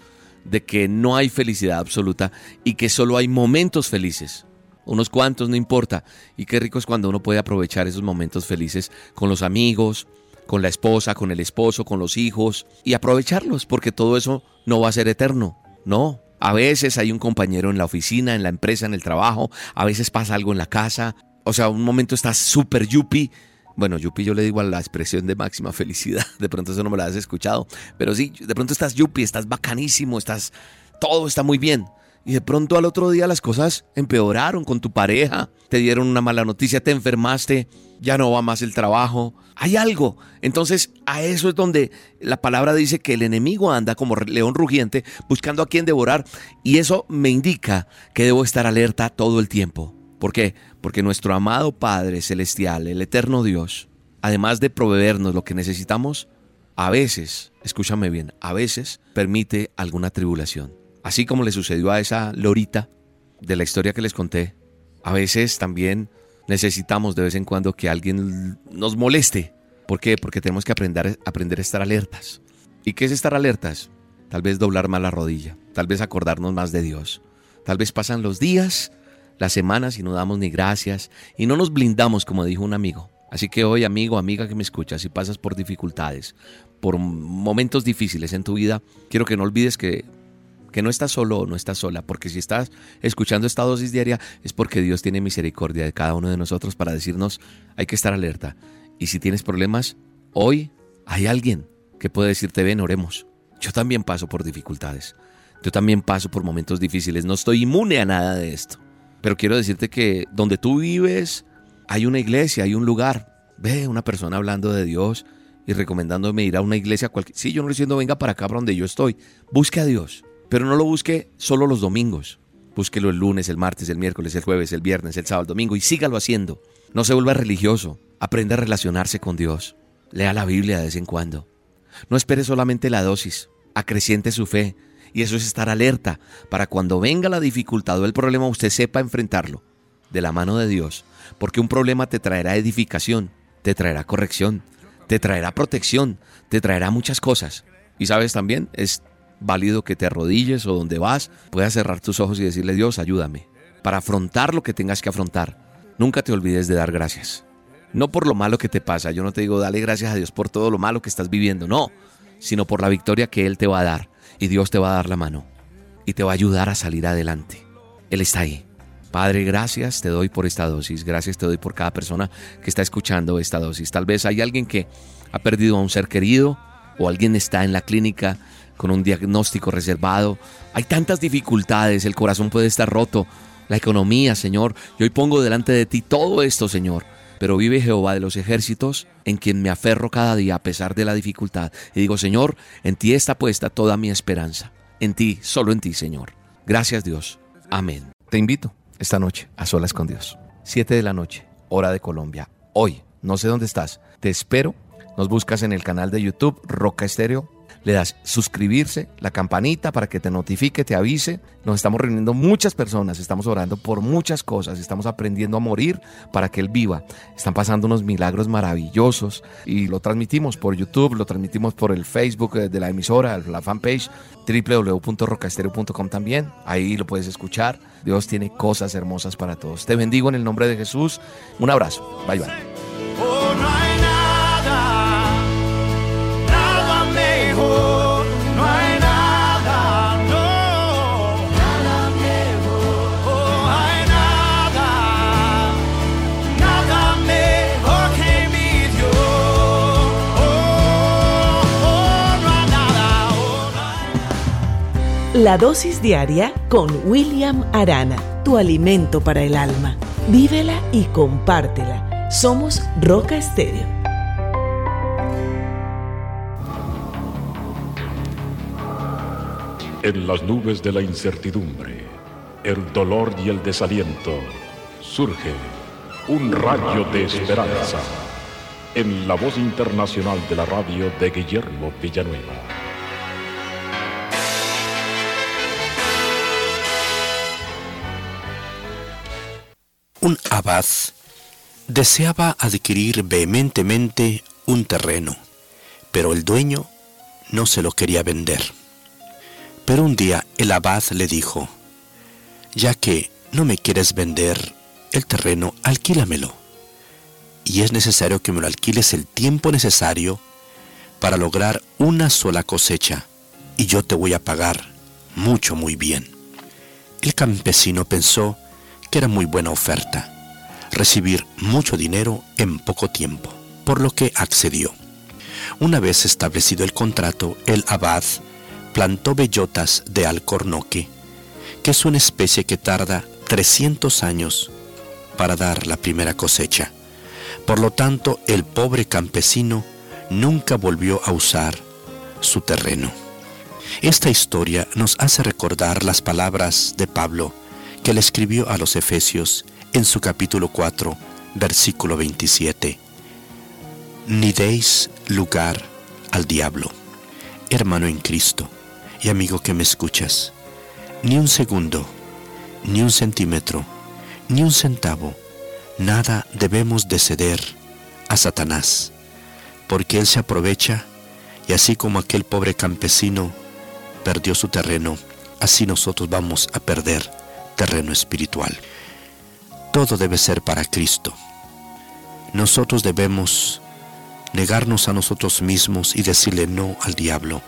de que no hay felicidad absoluta y que solo hay momentos felices. Unos cuantos no importa. Y qué rico es cuando uno puede aprovechar esos momentos felices con los amigos, con la esposa, con el esposo, con los hijos y aprovecharlos porque todo eso no va a ser eterno. No, a veces hay un compañero en la oficina, en la empresa, en el trabajo, a veces pasa algo en la casa, o sea, un momento estás súper yuppie. Bueno, yuppie yo le digo a la expresión de máxima felicidad, de pronto eso no me lo has escuchado, pero sí, de pronto estás yuppie, estás bacanísimo, estás, todo está muy bien. Y de pronto al otro día las cosas empeoraron con tu pareja, te dieron una mala noticia, te enfermaste, ya no va más el trabajo, hay algo. Entonces a eso es donde la palabra dice que el enemigo anda como león rugiente buscando a quien devorar y eso me indica que debo estar alerta todo el tiempo. ¿Por qué? Porque nuestro amado Padre Celestial, el eterno Dios, además de proveernos lo que necesitamos, a veces, escúchame bien, a veces permite alguna tribulación. Así como le sucedió a esa lorita de la historia que les conté, a veces también necesitamos de vez en cuando que alguien nos moleste. ¿Por qué? Porque tenemos que aprender, aprender a estar alertas. ¿Y qué es estar alertas? Tal vez doblar más la rodilla, tal vez acordarnos más de Dios. Tal vez pasan los días, las semanas y no damos ni gracias y no nos blindamos como dijo un amigo. Así que hoy, amigo, amiga que me escuchas, si pasas por dificultades, por momentos difíciles en tu vida, quiero que no olvides que que no estás solo o no estás sola, porque si estás escuchando esta dosis diaria es porque Dios tiene misericordia de cada uno de nosotros para decirnos hay que estar alerta. Y si tienes problemas, hoy hay alguien que puede decirte ven, oremos. Yo también paso por dificultades. Yo también paso por momentos difíciles. No estoy inmune a nada de esto. Pero quiero decirte que donde tú vives hay una iglesia, hay un lugar. Ve una persona hablando de Dios y recomendándome ir a una iglesia cualquier. Sí, yo no le diciendo venga para acá para donde yo estoy. Busque a Dios, pero no lo busque solo los domingos. Búsquelo el lunes, el martes, el miércoles, el jueves, el viernes, el sábado, el domingo y sígalo haciendo. No se vuelva religioso. Aprenda a relacionarse con Dios. Lea la Biblia de vez en cuando. No espere solamente la dosis. Acreciente su fe. Y eso es estar alerta para cuando venga la dificultad o el problema usted sepa enfrentarlo de la mano de Dios. Porque un problema te traerá edificación, te traerá corrección, te traerá protección, te traerá muchas cosas. Y sabes también, es válido que te arrodilles o donde vas, puedas cerrar tus ojos y decirle Dios, ayúdame, para afrontar lo que tengas que afrontar. Nunca te olvides de dar gracias. No por lo malo que te pasa, yo no te digo dale gracias a Dios por todo lo malo que estás viviendo, no, sino por la victoria que Él te va a dar y Dios te va a dar la mano y te va a ayudar a salir adelante. Él está ahí. Padre, gracias te doy por esta dosis, gracias te doy por cada persona que está escuchando esta dosis. Tal vez hay alguien que ha perdido a un ser querido o alguien está en la clínica con un diagnóstico reservado. Hay tantas dificultades, el corazón puede estar roto, la economía, Señor. Y hoy pongo delante de ti todo esto, Señor. Pero vive Jehová de los ejércitos, en quien me aferro cada día a pesar de la dificultad. Y digo, Señor, en ti está puesta toda mi esperanza. En ti, solo en ti, Señor. Gracias Dios. Amén. Te invito esta noche a solas con Dios. Siete de la noche, hora de Colombia. Hoy, no sé dónde estás. Te espero. Nos buscas en el canal de YouTube Roca Estéreo le das suscribirse, la campanita para que te notifique, te avise. Nos estamos reuniendo muchas personas, estamos orando por muchas cosas, estamos aprendiendo a morir para que Él viva. Están pasando unos milagros maravillosos y lo transmitimos por YouTube, lo transmitimos por el Facebook de la emisora, la fanpage www.rocastereo.com también. Ahí lo puedes escuchar. Dios tiene cosas hermosas para todos. Te bendigo en el nombre de Jesús. Un abrazo. Bye bye. La dosis diaria con William Arana, tu alimento para el alma. Vívela y compártela. Somos Roca Estéreo. En las nubes de la incertidumbre, el dolor y el desaliento, surge un rayo de esperanza en la voz internacional de la radio de Guillermo Villanueva. Un abad deseaba adquirir vehementemente un terreno, pero el dueño no se lo quería vender. Pero un día el abad le dijo, ya que no me quieres vender el terreno, alquílamelo. Y es necesario que me lo alquiles el tiempo necesario para lograr una sola cosecha, y yo te voy a pagar mucho, muy bien. El campesino pensó que era muy buena oferta, recibir mucho dinero en poco tiempo, por lo que accedió. Una vez establecido el contrato, el abad plantó bellotas de alcornoque, que es una especie que tarda 300 años para dar la primera cosecha. Por lo tanto, el pobre campesino nunca volvió a usar su terreno. Esta historia nos hace recordar las palabras de Pablo que le escribió a los Efesios en su capítulo 4, versículo 27. Ni deis lugar al diablo. Hermano en Cristo y amigo que me escuchas, ni un segundo, ni un centímetro, ni un centavo, nada debemos de ceder a Satanás, porque él se aprovecha y así como aquel pobre campesino perdió su terreno, así nosotros vamos a perder terreno espiritual. Todo debe ser para Cristo. Nosotros debemos negarnos a nosotros mismos y decirle no al diablo,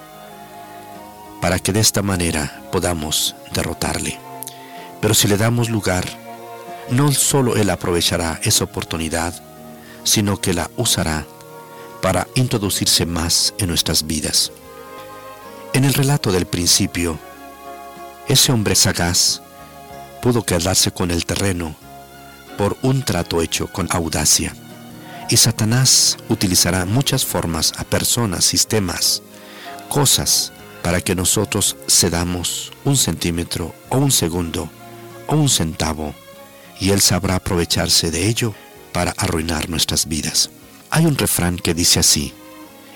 para que de esta manera podamos derrotarle. Pero si le damos lugar, no solo él aprovechará esa oportunidad, sino que la usará para introducirse más en nuestras vidas. En el relato del principio, ese hombre sagaz pudo quedarse con el terreno por un trato hecho con audacia. Y Satanás utilizará muchas formas a personas, sistemas, cosas para que nosotros cedamos un centímetro o un segundo o un centavo y Él sabrá aprovecharse de ello para arruinar nuestras vidas. Hay un refrán que dice así,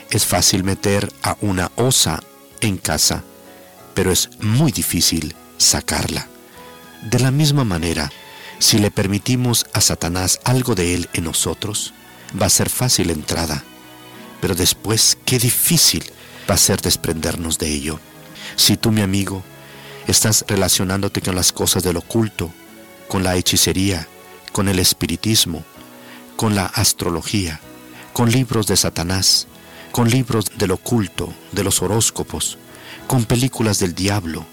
es fácil meter a una osa en casa, pero es muy difícil sacarla. De la misma manera, si le permitimos a Satanás algo de él en nosotros, va a ser fácil entrada, pero después qué difícil va a ser desprendernos de ello. Si tú, mi amigo, estás relacionándote con las cosas del oculto, con la hechicería, con el espiritismo, con la astrología, con libros de Satanás, con libros del oculto, de los horóscopos, con películas del diablo,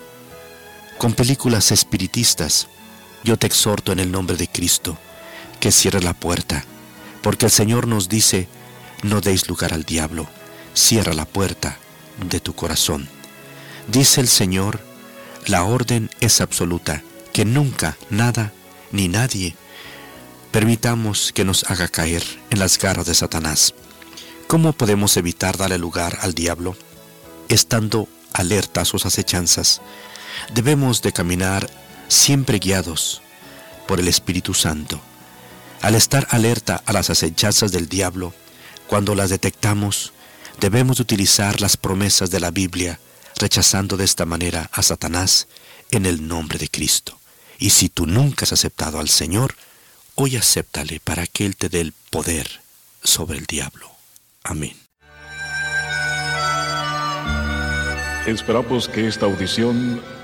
con películas espiritistas, yo te exhorto en el nombre de Cristo que cierre la puerta, porque el Señor nos dice, no deis lugar al diablo, cierra la puerta de tu corazón. Dice el Señor, la orden es absoluta, que nunca, nada, ni nadie permitamos que nos haga caer en las garras de Satanás. ¿Cómo podemos evitar darle lugar al diablo? Estando alerta a sus acechanzas, debemos de caminar siempre guiados por el Espíritu Santo. Al estar alerta a las acechanzas del diablo, cuando las detectamos, debemos utilizar las promesas de la Biblia, rechazando de esta manera a Satanás en el nombre de Cristo. Y si tú nunca has aceptado al Señor, hoy acéptale para que Él te dé el poder sobre el diablo. Amén. Esperamos que esta audición,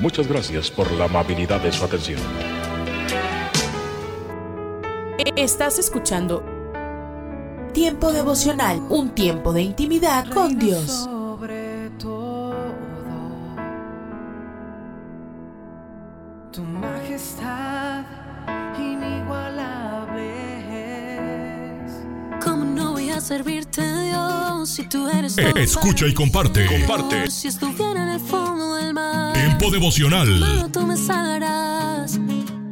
Muchas gracias por la amabilidad de su atención. Estás escuchando Tiempo devocional, un tiempo de intimidad con Dios. Sobre todo, tu majestad inigualable es. ¿Cómo no voy a servirte, escucha y comparte. Comparte. Si estuviera en el fondo del mar, Tiempo devocional tú me salvarás.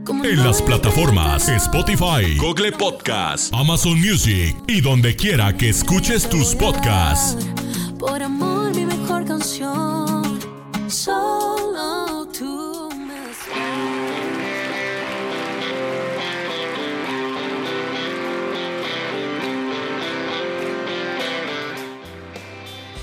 ¿Cómo en las plataformas Spotify, Google Podcast, Amazon Music y donde quiera que escuches tus podcasts. Por amor, mi mejor canción. Solo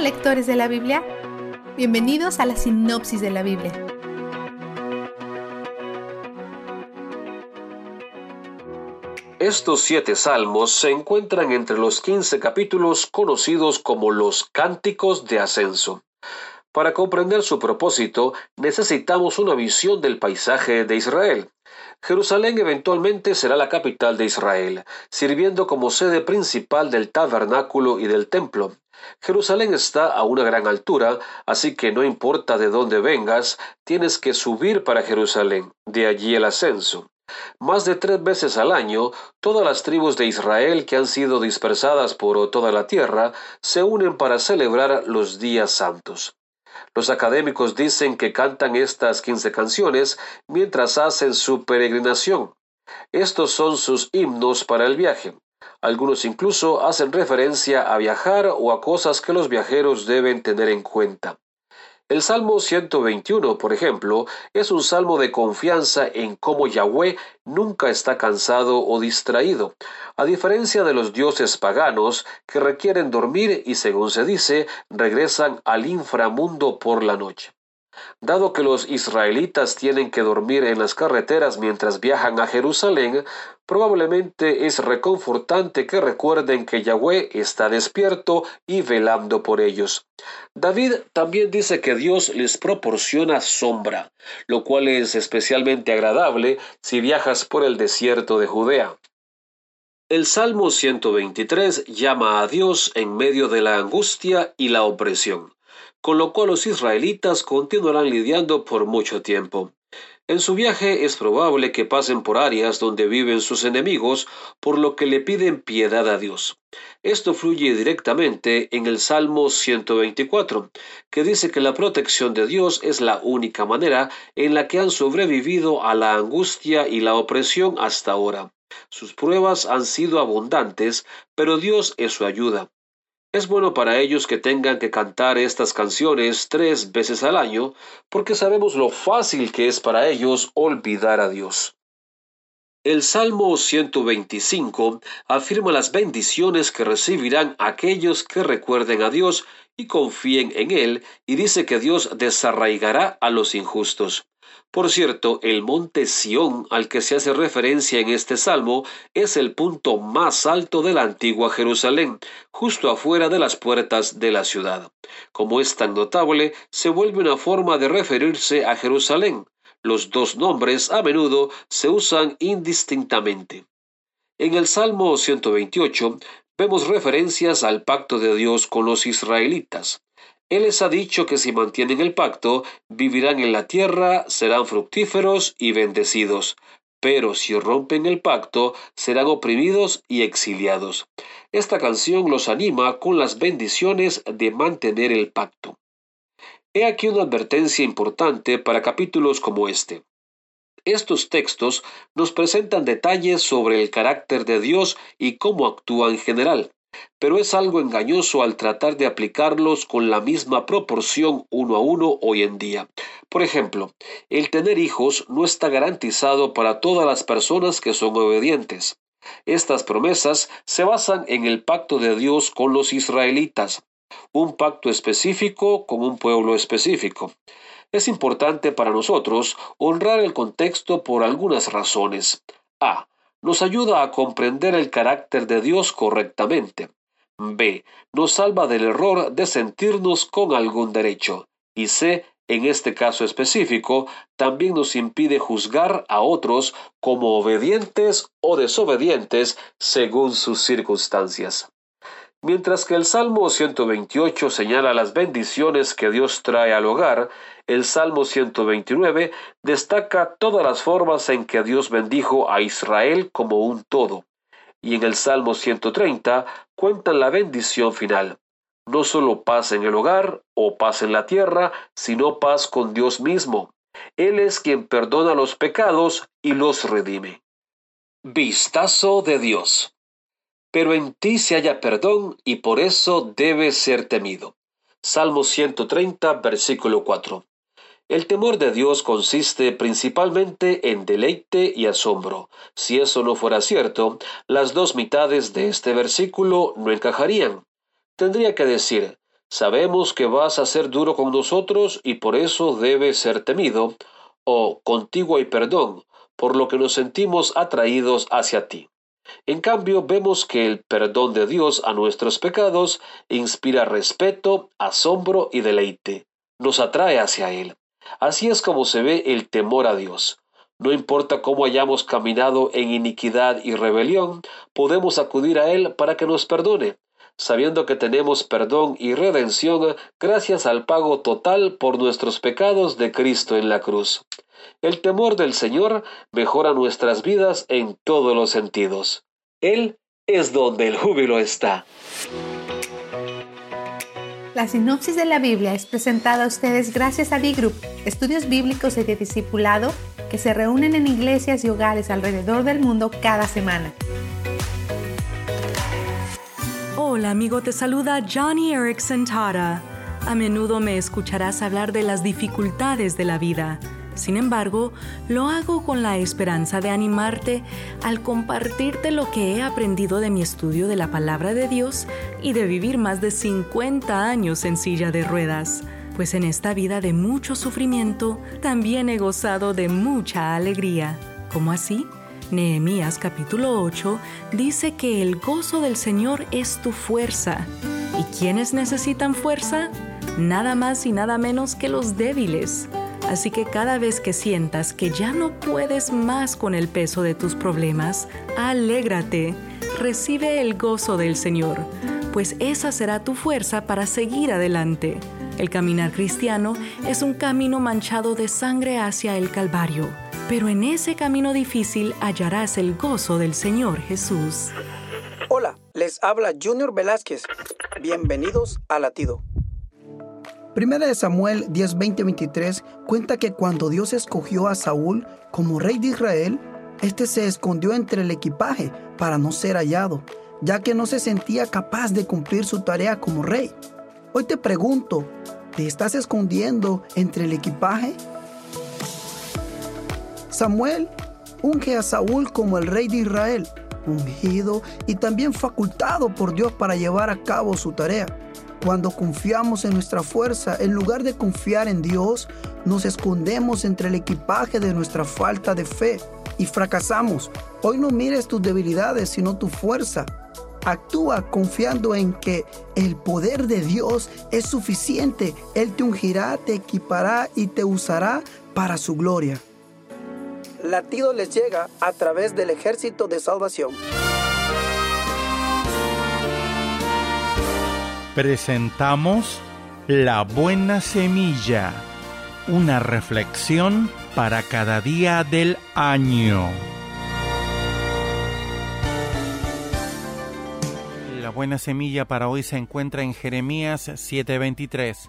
Lectores de la Biblia, bienvenidos a la sinopsis de la Biblia. Estos siete salmos se encuentran entre los quince capítulos conocidos como los Cánticos de Ascenso. Para comprender su propósito, necesitamos una visión del paisaje de Israel. Jerusalén eventualmente será la capital de Israel, sirviendo como sede principal del tabernáculo y del templo. Jerusalén está a una gran altura, así que no importa de dónde vengas, tienes que subir para Jerusalén, de allí el ascenso. Más de tres veces al año, todas las tribus de Israel que han sido dispersadas por toda la tierra se unen para celebrar los días santos. Los académicos dicen que cantan estas quince canciones mientras hacen su peregrinación. Estos son sus himnos para el viaje. Algunos incluso hacen referencia a viajar o a cosas que los viajeros deben tener en cuenta. El Salmo 121, por ejemplo, es un salmo de confianza en cómo Yahweh nunca está cansado o distraído, a diferencia de los dioses paganos que requieren dormir y, según se dice, regresan al inframundo por la noche. Dado que los israelitas tienen que dormir en las carreteras mientras viajan a Jerusalén, probablemente es reconfortante que recuerden que Yahweh está despierto y velando por ellos. David también dice que Dios les proporciona sombra, lo cual es especialmente agradable si viajas por el desierto de Judea. El Salmo 123 llama a Dios en medio de la angustia y la opresión con lo cual los israelitas continuarán lidiando por mucho tiempo. En su viaje es probable que pasen por áreas donde viven sus enemigos, por lo que le piden piedad a Dios. Esto fluye directamente en el Salmo 124, que dice que la protección de Dios es la única manera en la que han sobrevivido a la angustia y la opresión hasta ahora. Sus pruebas han sido abundantes, pero Dios es su ayuda. Es bueno para ellos que tengan que cantar estas canciones tres veces al año, porque sabemos lo fácil que es para ellos olvidar a Dios. El Salmo 125 afirma las bendiciones que recibirán aquellos que recuerden a Dios y confíen en Él, y dice que Dios desarraigará a los injustos. Por cierto, el monte Sión al que se hace referencia en este salmo es el punto más alto de la antigua Jerusalén, justo afuera de las puertas de la ciudad. Como es tan notable, se vuelve una forma de referirse a Jerusalén. Los dos nombres a menudo se usan indistintamente. En el Salmo 128 vemos referencias al pacto de Dios con los israelitas. Él les ha dicho que si mantienen el pacto, vivirán en la tierra, serán fructíferos y bendecidos, pero si rompen el pacto, serán oprimidos y exiliados. Esta canción los anima con las bendiciones de mantener el pacto. He aquí una advertencia importante para capítulos como este. Estos textos nos presentan detalles sobre el carácter de Dios y cómo actúa en general pero es algo engañoso al tratar de aplicarlos con la misma proporción uno a uno hoy en día. Por ejemplo, el tener hijos no está garantizado para todas las personas que son obedientes. Estas promesas se basan en el pacto de Dios con los israelitas, un pacto específico con un pueblo específico. Es importante para nosotros honrar el contexto por algunas razones. A nos ayuda a comprender el carácter de Dios correctamente. B. Nos salva del error de sentirnos con algún derecho. Y C. En este caso específico, también nos impide juzgar a otros como obedientes o desobedientes según sus circunstancias. Mientras que el Salmo 128 señala las bendiciones que Dios trae al hogar, el Salmo 129 destaca todas las formas en que Dios bendijo a Israel como un todo. Y en el Salmo 130 cuentan la bendición final. No solo paz en el hogar o paz en la tierra, sino paz con Dios mismo. Él es quien perdona los pecados y los redime. Vistazo de Dios pero en ti se halla perdón y por eso debe ser temido. Salmo 130, versículo 4. El temor de Dios consiste principalmente en deleite y asombro. Si eso no fuera cierto, las dos mitades de este versículo no encajarían. Tendría que decir, sabemos que vas a ser duro con nosotros y por eso debe ser temido, o contigo hay perdón, por lo que nos sentimos atraídos hacia ti. En cambio, vemos que el perdón de Dios a nuestros pecados inspira respeto, asombro y deleite. Nos atrae hacia Él. Así es como se ve el temor a Dios. No importa cómo hayamos caminado en iniquidad y rebelión, podemos acudir a Él para que nos perdone, sabiendo que tenemos perdón y redención gracias al pago total por nuestros pecados de Cristo en la cruz. El temor del Señor mejora nuestras vidas en todos los sentidos. Él es donde el júbilo está. La sinopsis de la Biblia es presentada a ustedes gracias a D-Group, estudios bíblicos y de discipulado que se reúnen en iglesias y hogares alrededor del mundo cada semana. Hola amigo, te saluda Johnny Erickson Tara. A menudo me escucharás hablar de las dificultades de la vida. Sin embargo, lo hago con la esperanza de animarte al compartirte lo que he aprendido de mi estudio de la palabra de Dios y de vivir más de 50 años en silla de ruedas. Pues en esta vida de mucho sufrimiento también he gozado de mucha alegría. ¿Cómo así? Nehemías capítulo 8 dice que el gozo del Señor es tu fuerza. ¿Y quiénes necesitan fuerza? Nada más y nada menos que los débiles. Así que cada vez que sientas que ya no puedes más con el peso de tus problemas, alégrate, recibe el gozo del Señor, pues esa será tu fuerza para seguir adelante. El caminar cristiano es un camino manchado de sangre hacia el Calvario, pero en ese camino difícil hallarás el gozo del Señor Jesús. Hola, les habla Junior Velázquez. Bienvenidos a Latido. Primera de Samuel 10, 23 cuenta que cuando Dios escogió a Saúl como rey de Israel, este se escondió entre el equipaje para no ser hallado, ya que no se sentía capaz de cumplir su tarea como rey. Hoy te pregunto, ¿te estás escondiendo entre el equipaje? Samuel unge a Saúl como el rey de Israel, ungido y también facultado por Dios para llevar a cabo su tarea. Cuando confiamos en nuestra fuerza, en lugar de confiar en Dios, nos escondemos entre el equipaje de nuestra falta de fe y fracasamos. Hoy no mires tus debilidades, sino tu fuerza. Actúa confiando en que el poder de Dios es suficiente. Él te ungirá, te equipará y te usará para su gloria. Latido les llega a través del ejército de salvación. presentamos La Buena Semilla, una reflexión para cada día del año. La buena semilla para hoy se encuentra en Jeremías 7:23.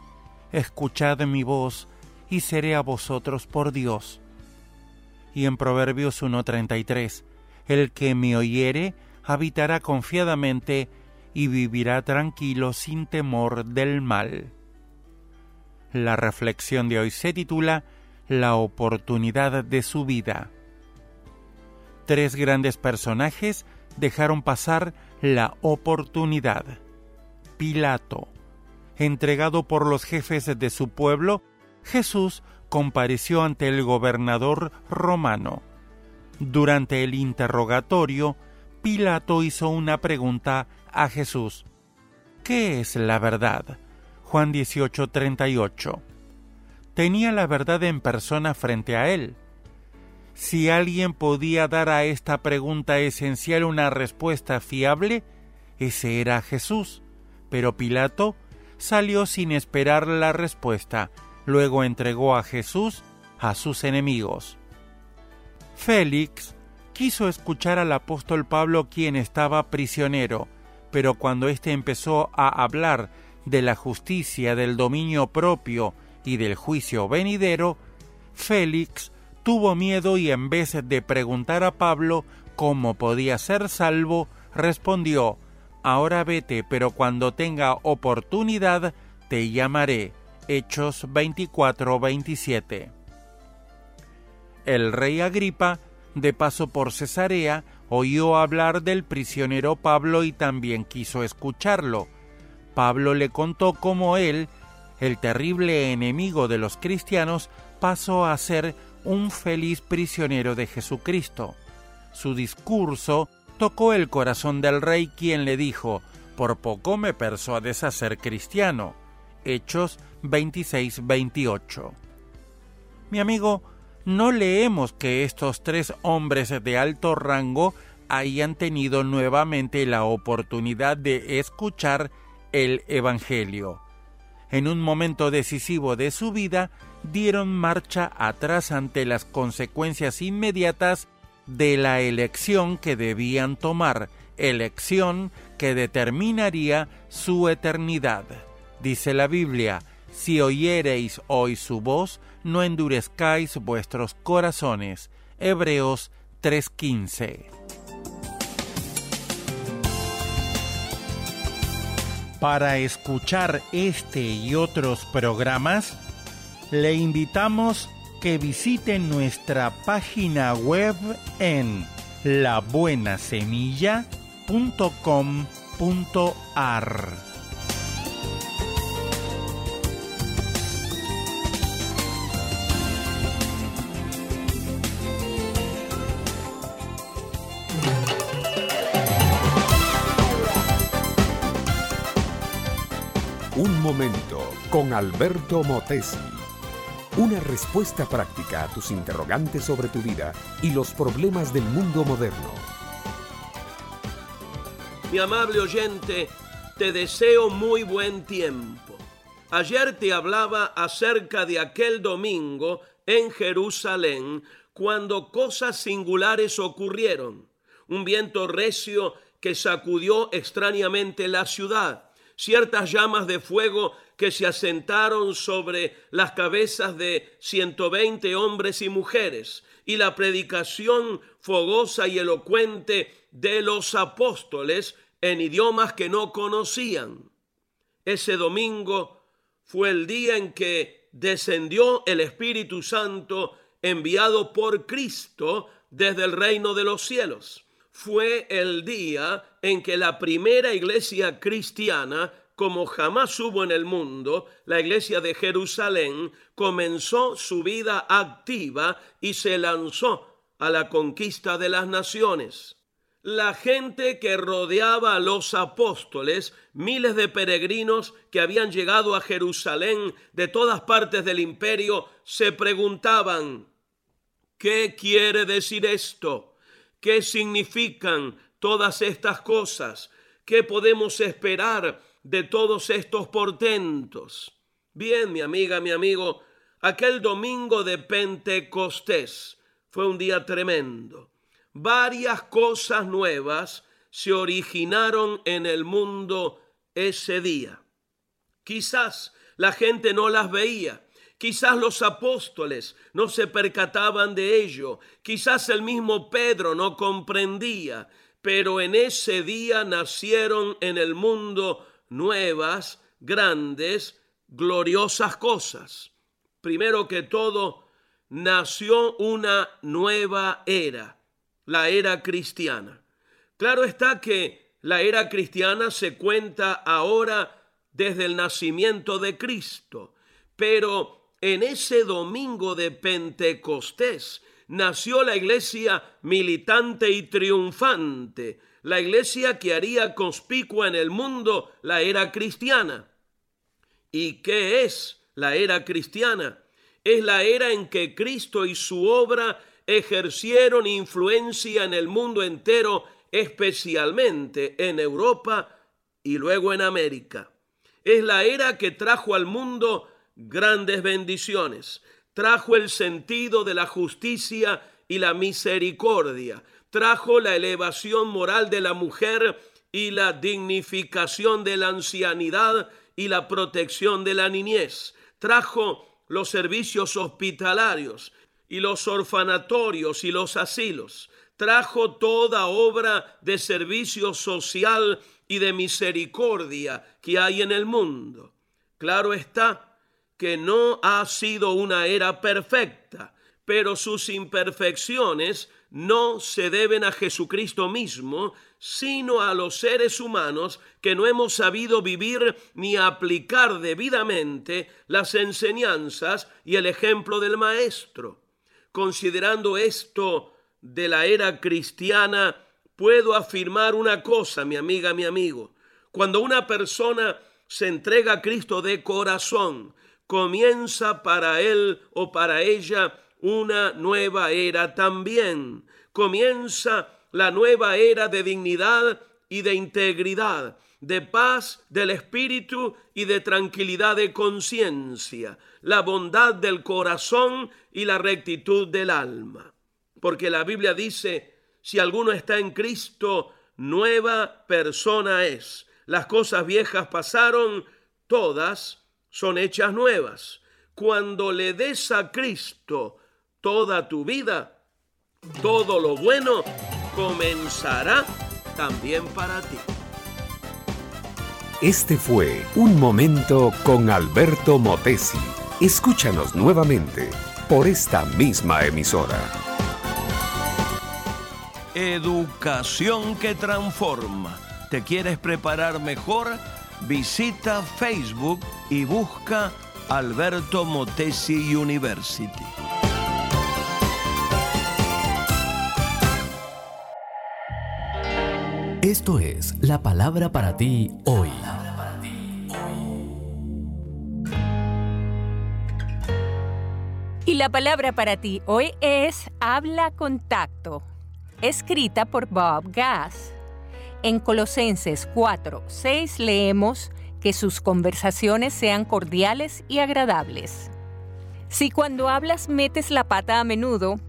Escuchad mi voz y seré a vosotros por Dios. Y en Proverbios 1:33, el que me oyere habitará confiadamente y vivirá tranquilo sin temor del mal. La reflexión de hoy se titula La oportunidad de su vida. Tres grandes personajes dejaron pasar la oportunidad. Pilato. Entregado por los jefes de su pueblo, Jesús compareció ante el gobernador romano. Durante el interrogatorio, Pilato hizo una pregunta a Jesús. ¿Qué es la verdad? Juan 18:38. Tenía la verdad en persona frente a él. Si alguien podía dar a esta pregunta esencial una respuesta fiable, ese era Jesús. Pero Pilato salió sin esperar la respuesta, luego entregó a Jesús a sus enemigos. Félix quiso escuchar al apóstol Pablo quien estaba prisionero, pero cuando éste empezó a hablar de la justicia, del dominio propio y del juicio venidero, Félix tuvo miedo y en vez de preguntar a Pablo cómo podía ser salvo, respondió, Ahora vete, pero cuando tenga oportunidad te llamaré. Hechos 24-27. El rey Agripa, de paso por Cesarea, oyó hablar del prisionero Pablo y también quiso escucharlo. Pablo le contó cómo él, el terrible enemigo de los cristianos, pasó a ser un feliz prisionero de Jesucristo. Su discurso tocó el corazón del rey, quien le dijo, Por poco me persuades a ser cristiano. Hechos 26-28. Mi amigo, no leemos que estos tres hombres de alto rango hayan tenido nuevamente la oportunidad de escuchar el Evangelio. En un momento decisivo de su vida, dieron marcha atrás ante las consecuencias inmediatas de la elección que debían tomar, elección que determinaría su eternidad. Dice la Biblia, si oyereis hoy su voz, no endurezcáis vuestros corazones. Hebreos 3:15. Para escuchar este y otros programas, le invitamos que visite nuestra página web en labuenasemilla.com.ar. Un momento con Alberto Motesi. Una respuesta práctica a tus interrogantes sobre tu vida y los problemas del mundo moderno. Mi amable oyente, te deseo muy buen tiempo. Ayer te hablaba acerca de aquel domingo en Jerusalén cuando cosas singulares ocurrieron. Un viento recio que sacudió extrañamente la ciudad ciertas llamas de fuego que se asentaron sobre las cabezas de 120 hombres y mujeres, y la predicación fogosa y elocuente de los apóstoles en idiomas que no conocían. Ese domingo fue el día en que descendió el Espíritu Santo enviado por Cristo desde el reino de los cielos fue el día en que la primera iglesia cristiana, como jamás hubo en el mundo, la iglesia de Jerusalén, comenzó su vida activa y se lanzó a la conquista de las naciones. La gente que rodeaba a los apóstoles, miles de peregrinos que habían llegado a Jerusalén de todas partes del imperio, se preguntaban, ¿qué quiere decir esto? ¿Qué significan todas estas cosas? ¿Qué podemos esperar de todos estos portentos? Bien, mi amiga, mi amigo, aquel domingo de Pentecostés fue un día tremendo. Varias cosas nuevas se originaron en el mundo ese día. Quizás la gente no las veía, Quizás los apóstoles no se percataban de ello, quizás el mismo Pedro no comprendía, pero en ese día nacieron en el mundo nuevas, grandes, gloriosas cosas. Primero que todo, nació una nueva era, la era cristiana. Claro está que la era cristiana se cuenta ahora desde el nacimiento de Cristo, pero en ese domingo de Pentecostés nació la iglesia militante y triunfante, la iglesia que haría conspicua en el mundo la era cristiana. ¿Y qué es la era cristiana? Es la era en que Cristo y su obra ejercieron influencia en el mundo entero, especialmente en Europa y luego en América. Es la era que trajo al mundo grandes bendiciones. Trajo el sentido de la justicia y la misericordia. Trajo la elevación moral de la mujer y la dignificación de la ancianidad y la protección de la niñez. Trajo los servicios hospitalarios y los orfanatorios y los asilos. Trajo toda obra de servicio social y de misericordia que hay en el mundo. Claro está que no ha sido una era perfecta, pero sus imperfecciones no se deben a Jesucristo mismo, sino a los seres humanos que no hemos sabido vivir ni aplicar debidamente las enseñanzas y el ejemplo del Maestro. Considerando esto de la era cristiana, puedo afirmar una cosa, mi amiga, mi amigo. Cuando una persona se entrega a Cristo de corazón, comienza para él o para ella una nueva era también. Comienza la nueva era de dignidad y de integridad, de paz del espíritu y de tranquilidad de conciencia, la bondad del corazón y la rectitud del alma. Porque la Biblia dice, si alguno está en Cristo, nueva persona es. Las cosas viejas pasaron, todas son hechas nuevas. Cuando le des a Cristo toda tu vida, todo lo bueno comenzará también para ti. Este fue Un Momento con Alberto Motesi. Escúchanos nuevamente por esta misma emisora. Educación que transforma. ¿Te quieres preparar mejor? Visita Facebook y busca Alberto Motesi University. Esto es la palabra para ti hoy. Y la palabra para ti hoy es habla contacto, escrita por Bob Gass. En Colosenses 4, 6 leemos que sus conversaciones sean cordiales y agradables. Si cuando hablas metes la pata a menudo,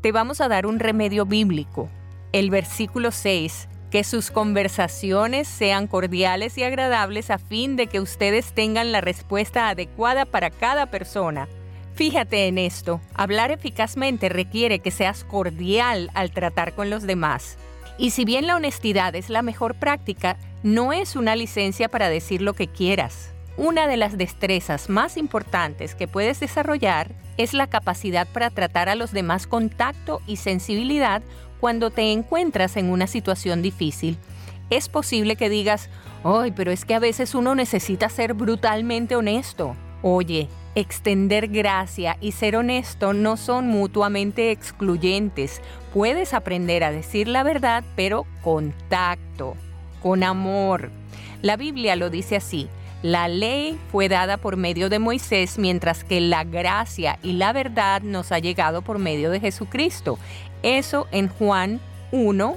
te vamos a dar un remedio bíblico. El versículo 6 que sus conversaciones sean cordiales y agradables a fin de que ustedes tengan la respuesta adecuada para cada persona. Fíjate en esto, hablar eficazmente requiere que seas cordial al tratar con los demás. Y si bien la honestidad es la mejor práctica, no es una licencia para decir lo que quieras. Una de las destrezas más importantes que puedes desarrollar es la capacidad para tratar a los demás con tacto y sensibilidad cuando te encuentras en una situación difícil. Es posible que digas, ¡ay, pero es que a veces uno necesita ser brutalmente honesto! Oye, extender gracia y ser honesto no son mutuamente excluyentes. Puedes aprender a decir la verdad, pero con tacto, con amor. La Biblia lo dice así. La ley fue dada por medio de Moisés, mientras que la gracia y la verdad nos ha llegado por medio de Jesucristo. Eso en Juan 1,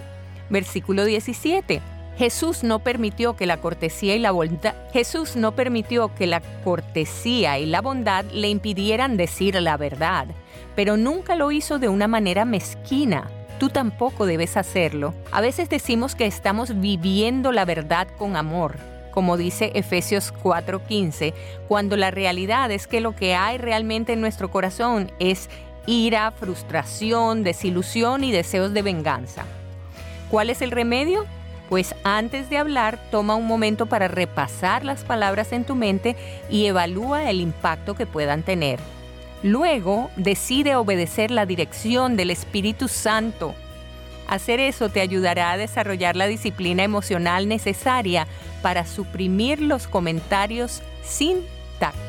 versículo 17. Jesús no permitió que la cortesía y la bondad Jesús no permitió que la cortesía y la bondad le impidieran decir la verdad, pero nunca lo hizo de una manera mezquina. Tú tampoco debes hacerlo. A veces decimos que estamos viviendo la verdad con amor, como dice Efesios 4:15, cuando la realidad es que lo que hay realmente en nuestro corazón es ira, frustración, desilusión y deseos de venganza. ¿Cuál es el remedio? Pues antes de hablar, toma un momento para repasar las palabras en tu mente y evalúa el impacto que puedan tener. Luego, decide obedecer la dirección del Espíritu Santo. Hacer eso te ayudará a desarrollar la disciplina emocional necesaria para suprimir los comentarios sin tacto.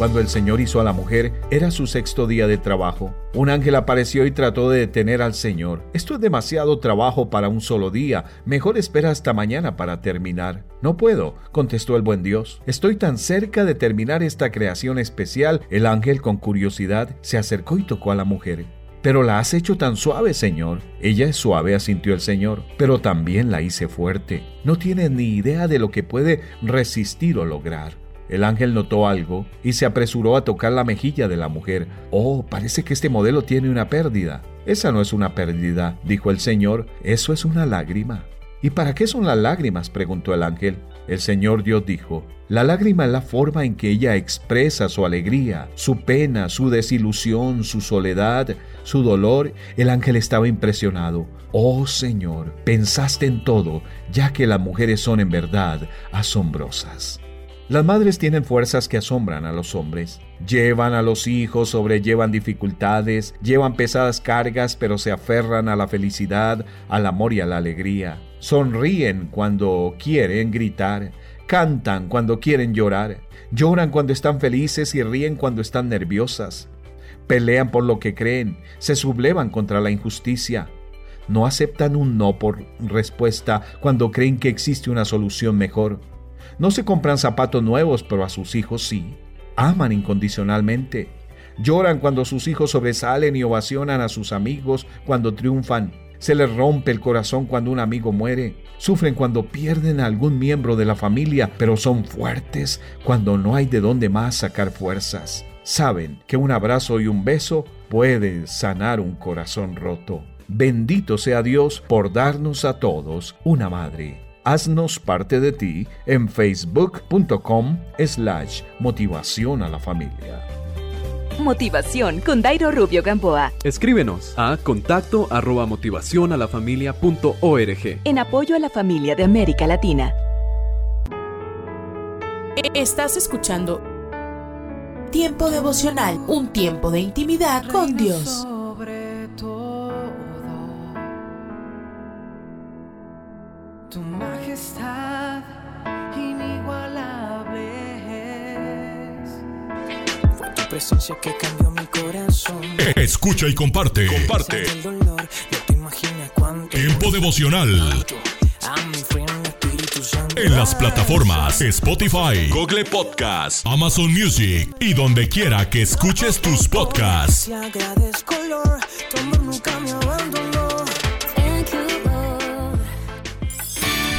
Cuando el Señor hizo a la mujer, era su sexto día de trabajo. Un ángel apareció y trató de detener al Señor. Esto es demasiado trabajo para un solo día. Mejor espera hasta mañana para terminar. No puedo, contestó el buen Dios. Estoy tan cerca de terminar esta creación especial. El ángel con curiosidad se acercó y tocó a la mujer. Pero la has hecho tan suave, Señor. Ella es suave, asintió el Señor, pero también la hice fuerte. No tiene ni idea de lo que puede resistir o lograr. El ángel notó algo y se apresuró a tocar la mejilla de la mujer. Oh, parece que este modelo tiene una pérdida. Esa no es una pérdida, dijo el Señor, eso es una lágrima. ¿Y para qué son las lágrimas? preguntó el ángel. El Señor Dios dijo, la lágrima es la forma en que ella expresa su alegría, su pena, su desilusión, su soledad, su dolor. El ángel estaba impresionado. Oh Señor, pensaste en todo, ya que las mujeres son en verdad asombrosas. Las madres tienen fuerzas que asombran a los hombres. Llevan a los hijos, sobrellevan dificultades, llevan pesadas cargas, pero se aferran a la felicidad, al amor y a la alegría. Sonríen cuando quieren gritar, cantan cuando quieren llorar, lloran cuando están felices y ríen cuando están nerviosas. Pelean por lo que creen, se sublevan contra la injusticia. No aceptan un no por respuesta cuando creen que existe una solución mejor no se compran zapatos nuevos, pero a sus hijos sí. Aman incondicionalmente. Lloran cuando sus hijos sobresalen y ovacionan a sus amigos cuando triunfan. Se les rompe el corazón cuando un amigo muere. Sufren cuando pierden a algún miembro de la familia, pero son fuertes cuando no hay de dónde más sacar fuerzas. Saben que un abrazo y un beso puede sanar un corazón roto. Bendito sea Dios por darnos a todos una madre. Haznos parte de ti en facebook.com slash motivación a la familia. Motivación con Dairo Rubio Gamboa. Escríbenos a contacto arroba motivación a la familia punto org. En apoyo a la familia de América Latina. Estás escuchando Tiempo devocional, un tiempo de intimidad con Dios. Presencia que cambió mi corazón. Escucha y comparte. Comparte. El dolor, no te. Tiempo devocional. En las plataformas Spotify, Google Podcast, Amazon Music y donde quiera que escuches tus podcasts.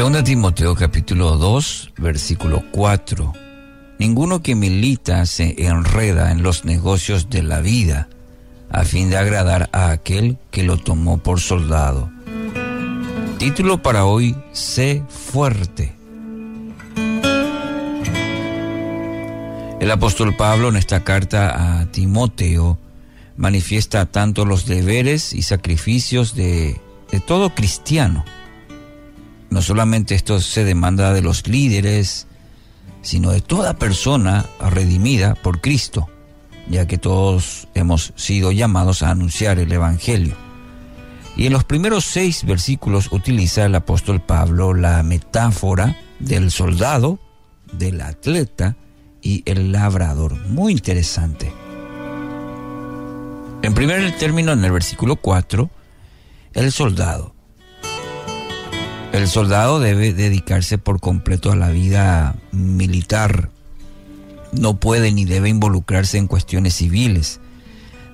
Segunda Timoteo capítulo 2, versículo 4. Ninguno que milita se enreda en los negocios de la vida a fin de agradar a aquel que lo tomó por soldado. Título para hoy, Sé fuerte. El apóstol Pablo en esta carta a Timoteo manifiesta tanto los deberes y sacrificios de, de todo cristiano. No solamente esto se demanda de los líderes, sino de toda persona redimida por Cristo, ya que todos hemos sido llamados a anunciar el Evangelio. Y en los primeros seis versículos utiliza el apóstol Pablo la metáfora del soldado, del atleta y el labrador. Muy interesante. En primer término, en el versículo 4, el soldado. El soldado debe dedicarse por completo a la vida militar. No puede ni debe involucrarse en cuestiones civiles.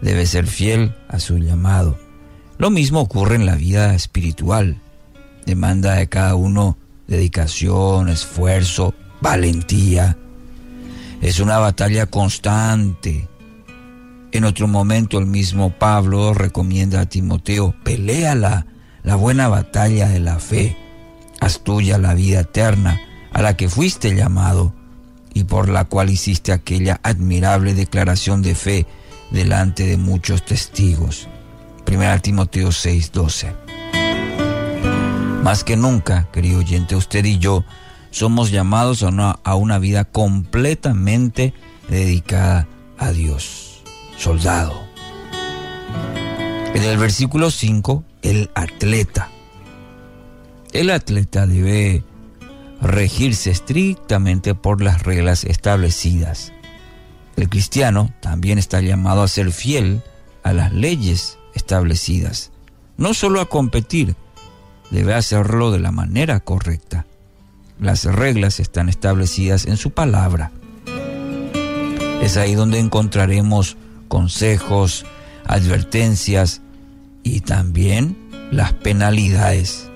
Debe ser fiel a su llamado. Lo mismo ocurre en la vida espiritual. Demanda de cada uno dedicación, esfuerzo, valentía. Es una batalla constante. En otro momento el mismo Pablo recomienda a Timoteo, pelea la, la buena batalla de la fe haz tuya la vida eterna a la que fuiste llamado y por la cual hiciste aquella admirable declaración de fe delante de muchos testigos. 1 Timoteo 6:12. Más que nunca, querido oyente, usted y yo somos llamados a una, a una vida completamente dedicada a Dios. Soldado. En el versículo 5, el atleta. El atleta debe regirse estrictamente por las reglas establecidas. El cristiano también está llamado a ser fiel a las leyes establecidas, no solo a competir, debe hacerlo de la manera correcta. Las reglas están establecidas en su palabra. Es ahí donde encontraremos consejos, advertencias y también las penalidades.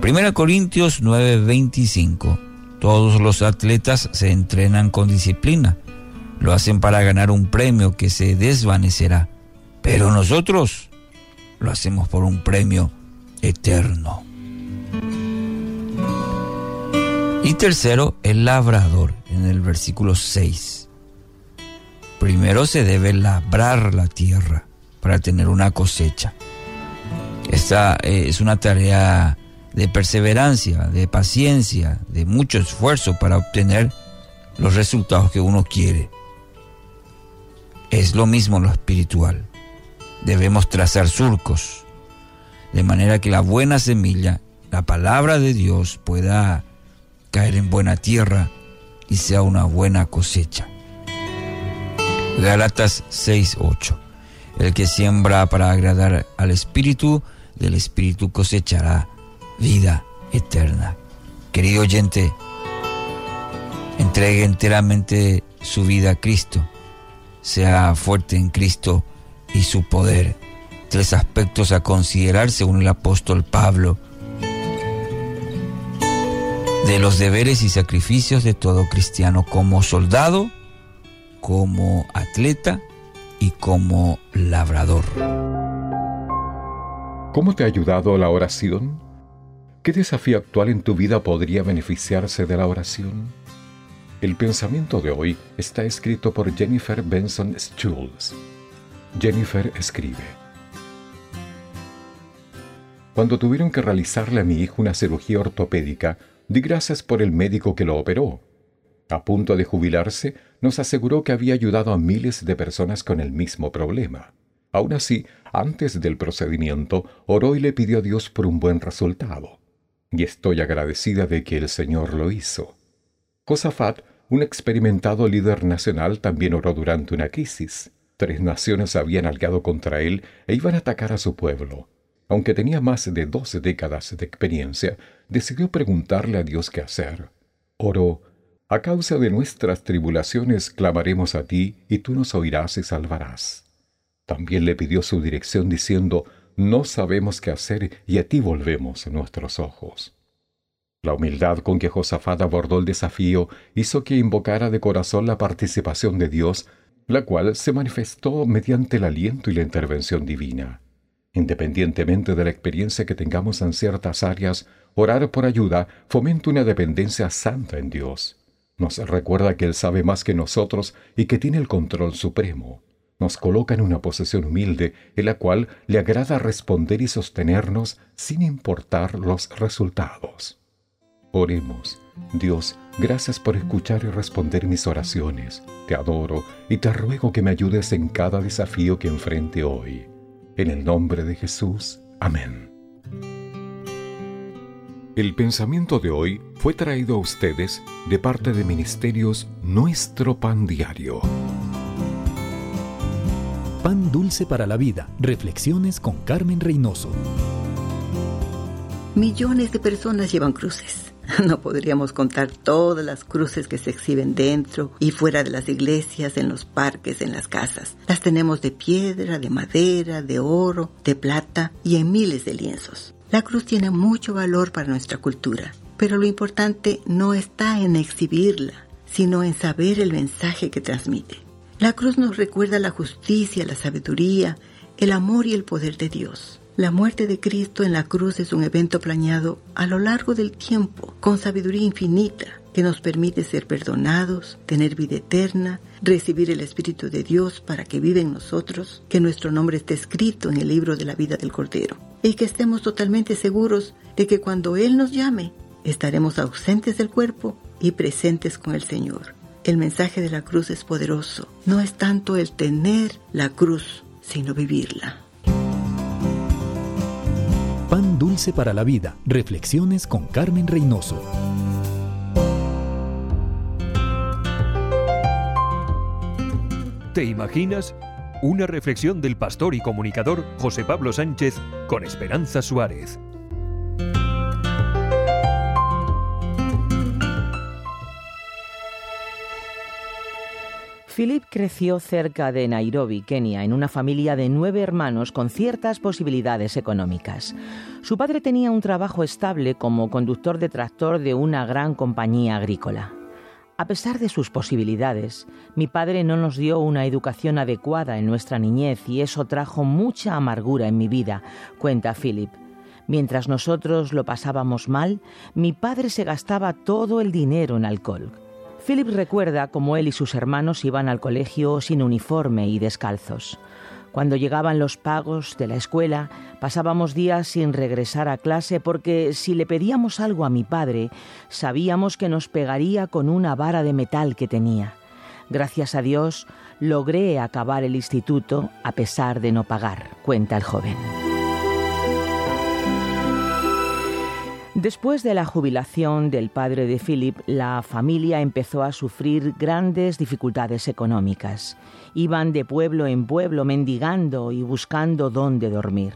Primera Corintios 9:25. Todos los atletas se entrenan con disciplina. Lo hacen para ganar un premio que se desvanecerá. Pero nosotros lo hacemos por un premio eterno. Y tercero, el labrador, en el versículo 6. Primero se debe labrar la tierra para tener una cosecha. Esta eh, es una tarea de perseverancia, de paciencia, de mucho esfuerzo para obtener los resultados que uno quiere. Es lo mismo lo espiritual. Debemos trazar surcos, de manera que la buena semilla, la palabra de Dios, pueda caer en buena tierra y sea una buena cosecha. Gálatas 6:8. El que siembra para agradar al Espíritu, del Espíritu cosechará vida eterna. Querido oyente, entregue enteramente su vida a Cristo. Sea fuerte en Cristo y su poder. Tres aspectos a considerar según el apóstol Pablo de los deberes y sacrificios de todo cristiano como soldado, como atleta y como labrador. ¿Cómo te ha ayudado la oración? ¿Qué desafío actual en tu vida podría beneficiarse de la oración? El pensamiento de hoy está escrito por Jennifer Benson Schulz. Jennifer escribe. Cuando tuvieron que realizarle a mi hijo una cirugía ortopédica, di gracias por el médico que lo operó. A punto de jubilarse, nos aseguró que había ayudado a miles de personas con el mismo problema. Aún así, antes del procedimiento, oró y le pidió a Dios por un buen resultado. Y estoy agradecida de que el Señor lo hizo. Josafat un experimentado líder nacional también oró durante una crisis. Tres naciones habían algado contra él e iban a atacar a su pueblo. Aunque tenía más de doce décadas de experiencia, decidió preguntarle a Dios qué hacer. Oró, a causa de nuestras tribulaciones clamaremos a ti, y tú nos oirás y salvarás. También le pidió su dirección diciendo, no sabemos qué hacer y a ti volvemos nuestros ojos. La humildad con que Josafat abordó el desafío hizo que invocara de corazón la participación de Dios, la cual se manifestó mediante el aliento y la intervención divina. Independientemente de la experiencia que tengamos en ciertas áreas, orar por ayuda fomenta una dependencia santa en Dios. Nos recuerda que Él sabe más que nosotros y que tiene el control supremo. Nos coloca en una posición humilde en la cual le agrada responder y sostenernos sin importar los resultados. Oremos. Dios, gracias por escuchar y responder mis oraciones. Te adoro y te ruego que me ayudes en cada desafío que enfrente hoy. En el nombre de Jesús. Amén. El pensamiento de hoy fue traído a ustedes de parte de Ministerios Nuestro Pan Diario. Pan dulce para la vida. Reflexiones con Carmen Reynoso. Millones de personas llevan cruces No podríamos contar todas las cruces que se exhiben dentro y fuera de las iglesias, en los parques, en las casas. Las tenemos de piedra, de madera, de oro, de plata y en miles de lienzos. La cruz tiene mucho valor para nuestra cultura, pero lo importante no está en exhibirla, sino en saber el mensaje que transmite. La cruz nos recuerda la justicia, la sabiduría, el amor y el poder de Dios. La muerte de Cristo en la cruz es un evento planeado a lo largo del tiempo, con sabiduría infinita, que nos permite ser perdonados, tener vida eterna, recibir el Espíritu de Dios para que viva en nosotros, que nuestro nombre esté escrito en el libro de la vida del Cordero, y que estemos totalmente seguros de que cuando Él nos llame, estaremos ausentes del cuerpo y presentes con el Señor. El mensaje de la cruz es poderoso. No es tanto el tener la cruz, sino vivirla. Pan dulce para la vida. Reflexiones con Carmen Reynoso. ¿Te imaginas? Una reflexión del pastor y comunicador José Pablo Sánchez con Esperanza Suárez. Philip creció cerca de Nairobi, Kenia, en una familia de nueve hermanos con ciertas posibilidades económicas. Su padre tenía un trabajo estable como conductor de tractor de una gran compañía agrícola. A pesar de sus posibilidades, mi padre no nos dio una educación adecuada en nuestra niñez y eso trajo mucha amargura en mi vida, cuenta Philip. Mientras nosotros lo pasábamos mal, mi padre se gastaba todo el dinero en alcohol. Philip recuerda cómo él y sus hermanos iban al colegio sin uniforme y descalzos. Cuando llegaban los pagos de la escuela, pasábamos días sin regresar a clase porque si le pedíamos algo a mi padre, sabíamos que nos pegaría con una vara de metal que tenía. Gracias a Dios, logré acabar el instituto a pesar de no pagar, cuenta el joven. Después de la jubilación del padre de Philip, la familia empezó a sufrir grandes dificultades económicas. Iban de pueblo en pueblo mendigando y buscando dónde dormir.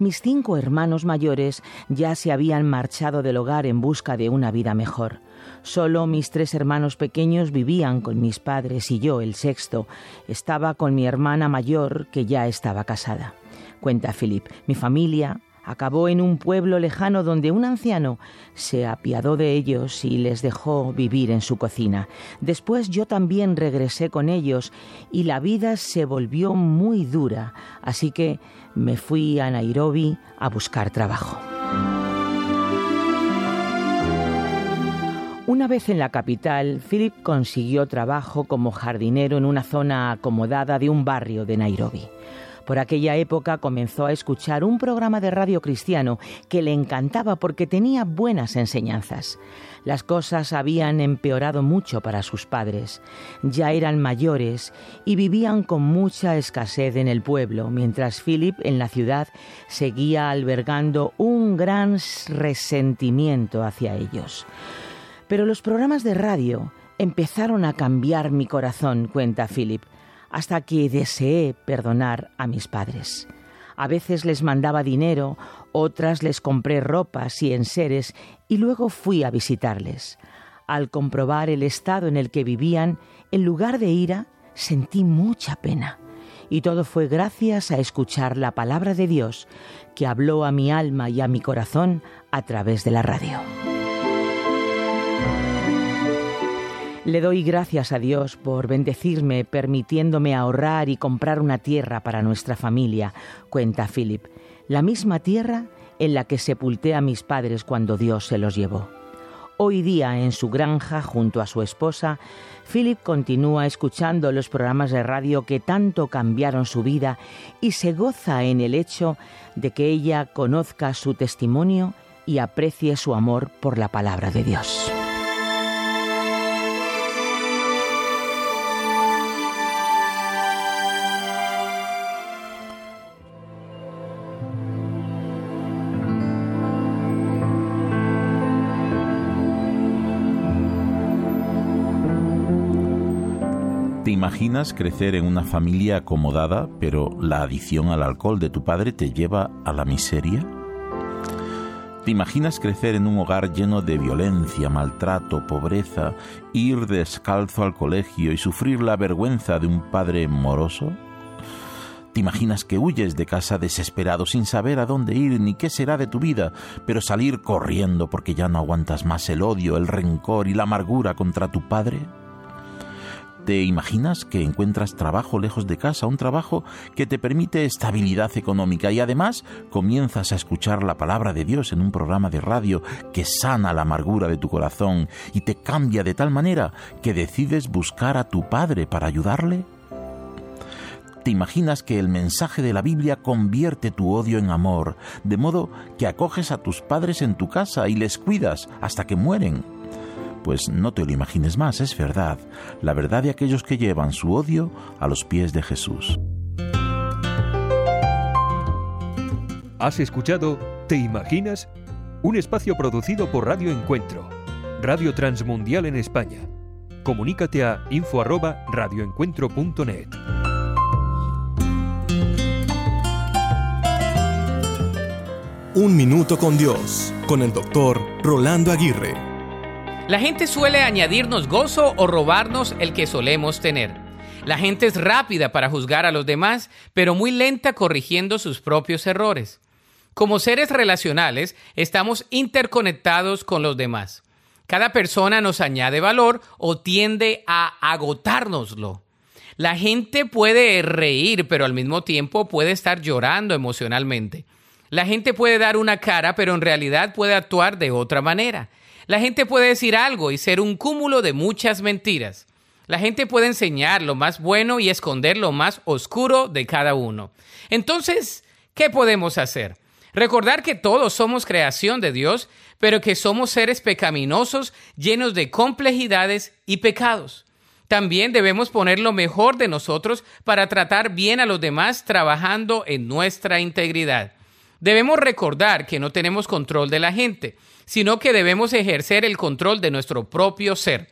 Mis cinco hermanos mayores ya se habían marchado del hogar en busca de una vida mejor. Solo mis tres hermanos pequeños vivían con mis padres y yo, el sexto, estaba con mi hermana mayor que ya estaba casada. Cuenta Philip, mi familia acabó en un pueblo lejano donde un anciano se apiadó de ellos y les dejó vivir en su cocina. Después yo también regresé con ellos y la vida se volvió muy dura, así que me fui a Nairobi a buscar trabajo. Una vez en la capital, Philip consiguió trabajo como jardinero en una zona acomodada de un barrio de Nairobi. Por aquella época comenzó a escuchar un programa de radio cristiano que le encantaba porque tenía buenas enseñanzas. Las cosas habían empeorado mucho para sus padres. Ya eran mayores y vivían con mucha escasez en el pueblo, mientras Philip en la ciudad seguía albergando un gran resentimiento hacia ellos. Pero los programas de radio empezaron a cambiar mi corazón, cuenta Philip hasta que deseé perdonar a mis padres. A veces les mandaba dinero, otras les compré ropas y enseres y luego fui a visitarles. Al comprobar el estado en el que vivían, en lugar de ira, sentí mucha pena. Y todo fue gracias a escuchar la palabra de Dios que habló a mi alma y a mi corazón a través de la radio. Le doy gracias a Dios por bendecirme, permitiéndome ahorrar y comprar una tierra para nuestra familia, cuenta Philip, la misma tierra en la que sepulté a mis padres cuando Dios se los llevó. Hoy día, en su granja, junto a su esposa, Philip continúa escuchando los programas de radio que tanto cambiaron su vida y se goza en el hecho de que ella conozca su testimonio y aprecie su amor por la palabra de Dios. Imaginas crecer en una familia acomodada, pero la adicción al alcohol de tu padre te lleva a la miseria? ¿Te imaginas crecer en un hogar lleno de violencia, maltrato, pobreza, ir descalzo al colegio y sufrir la vergüenza de un padre moroso? ¿Te imaginas que huyes de casa desesperado sin saber a dónde ir ni qué será de tu vida, pero salir corriendo porque ya no aguantas más el odio, el rencor y la amargura contra tu padre? ¿Te imaginas que encuentras trabajo lejos de casa, un trabajo que te permite estabilidad económica y además comienzas a escuchar la palabra de Dios en un programa de radio que sana la amargura de tu corazón y te cambia de tal manera que decides buscar a tu Padre para ayudarle? ¿Te imaginas que el mensaje de la Biblia convierte tu odio en amor, de modo que acoges a tus padres en tu casa y les cuidas hasta que mueren? Pues no te lo imagines más, es verdad, la verdad de aquellos que llevan su odio a los pies de Jesús. ¿Has escuchado ¿Te imaginas? Un espacio producido por Radio Encuentro, Radio Transmundial en España. Comunícate a info@radioencuentro.net. Un minuto con Dios, con el doctor Rolando Aguirre. La gente suele añadirnos gozo o robarnos el que solemos tener. La gente es rápida para juzgar a los demás, pero muy lenta corrigiendo sus propios errores. Como seres relacionales, estamos interconectados con los demás. Cada persona nos añade valor o tiende a agotárnoslo. La gente puede reír, pero al mismo tiempo puede estar llorando emocionalmente. La gente puede dar una cara, pero en realidad puede actuar de otra manera. La gente puede decir algo y ser un cúmulo de muchas mentiras. La gente puede enseñar lo más bueno y esconder lo más oscuro de cada uno. Entonces, ¿qué podemos hacer? Recordar que todos somos creación de Dios, pero que somos seres pecaminosos llenos de complejidades y pecados. También debemos poner lo mejor de nosotros para tratar bien a los demás trabajando en nuestra integridad. Debemos recordar que no tenemos control de la gente, sino que debemos ejercer el control de nuestro propio ser.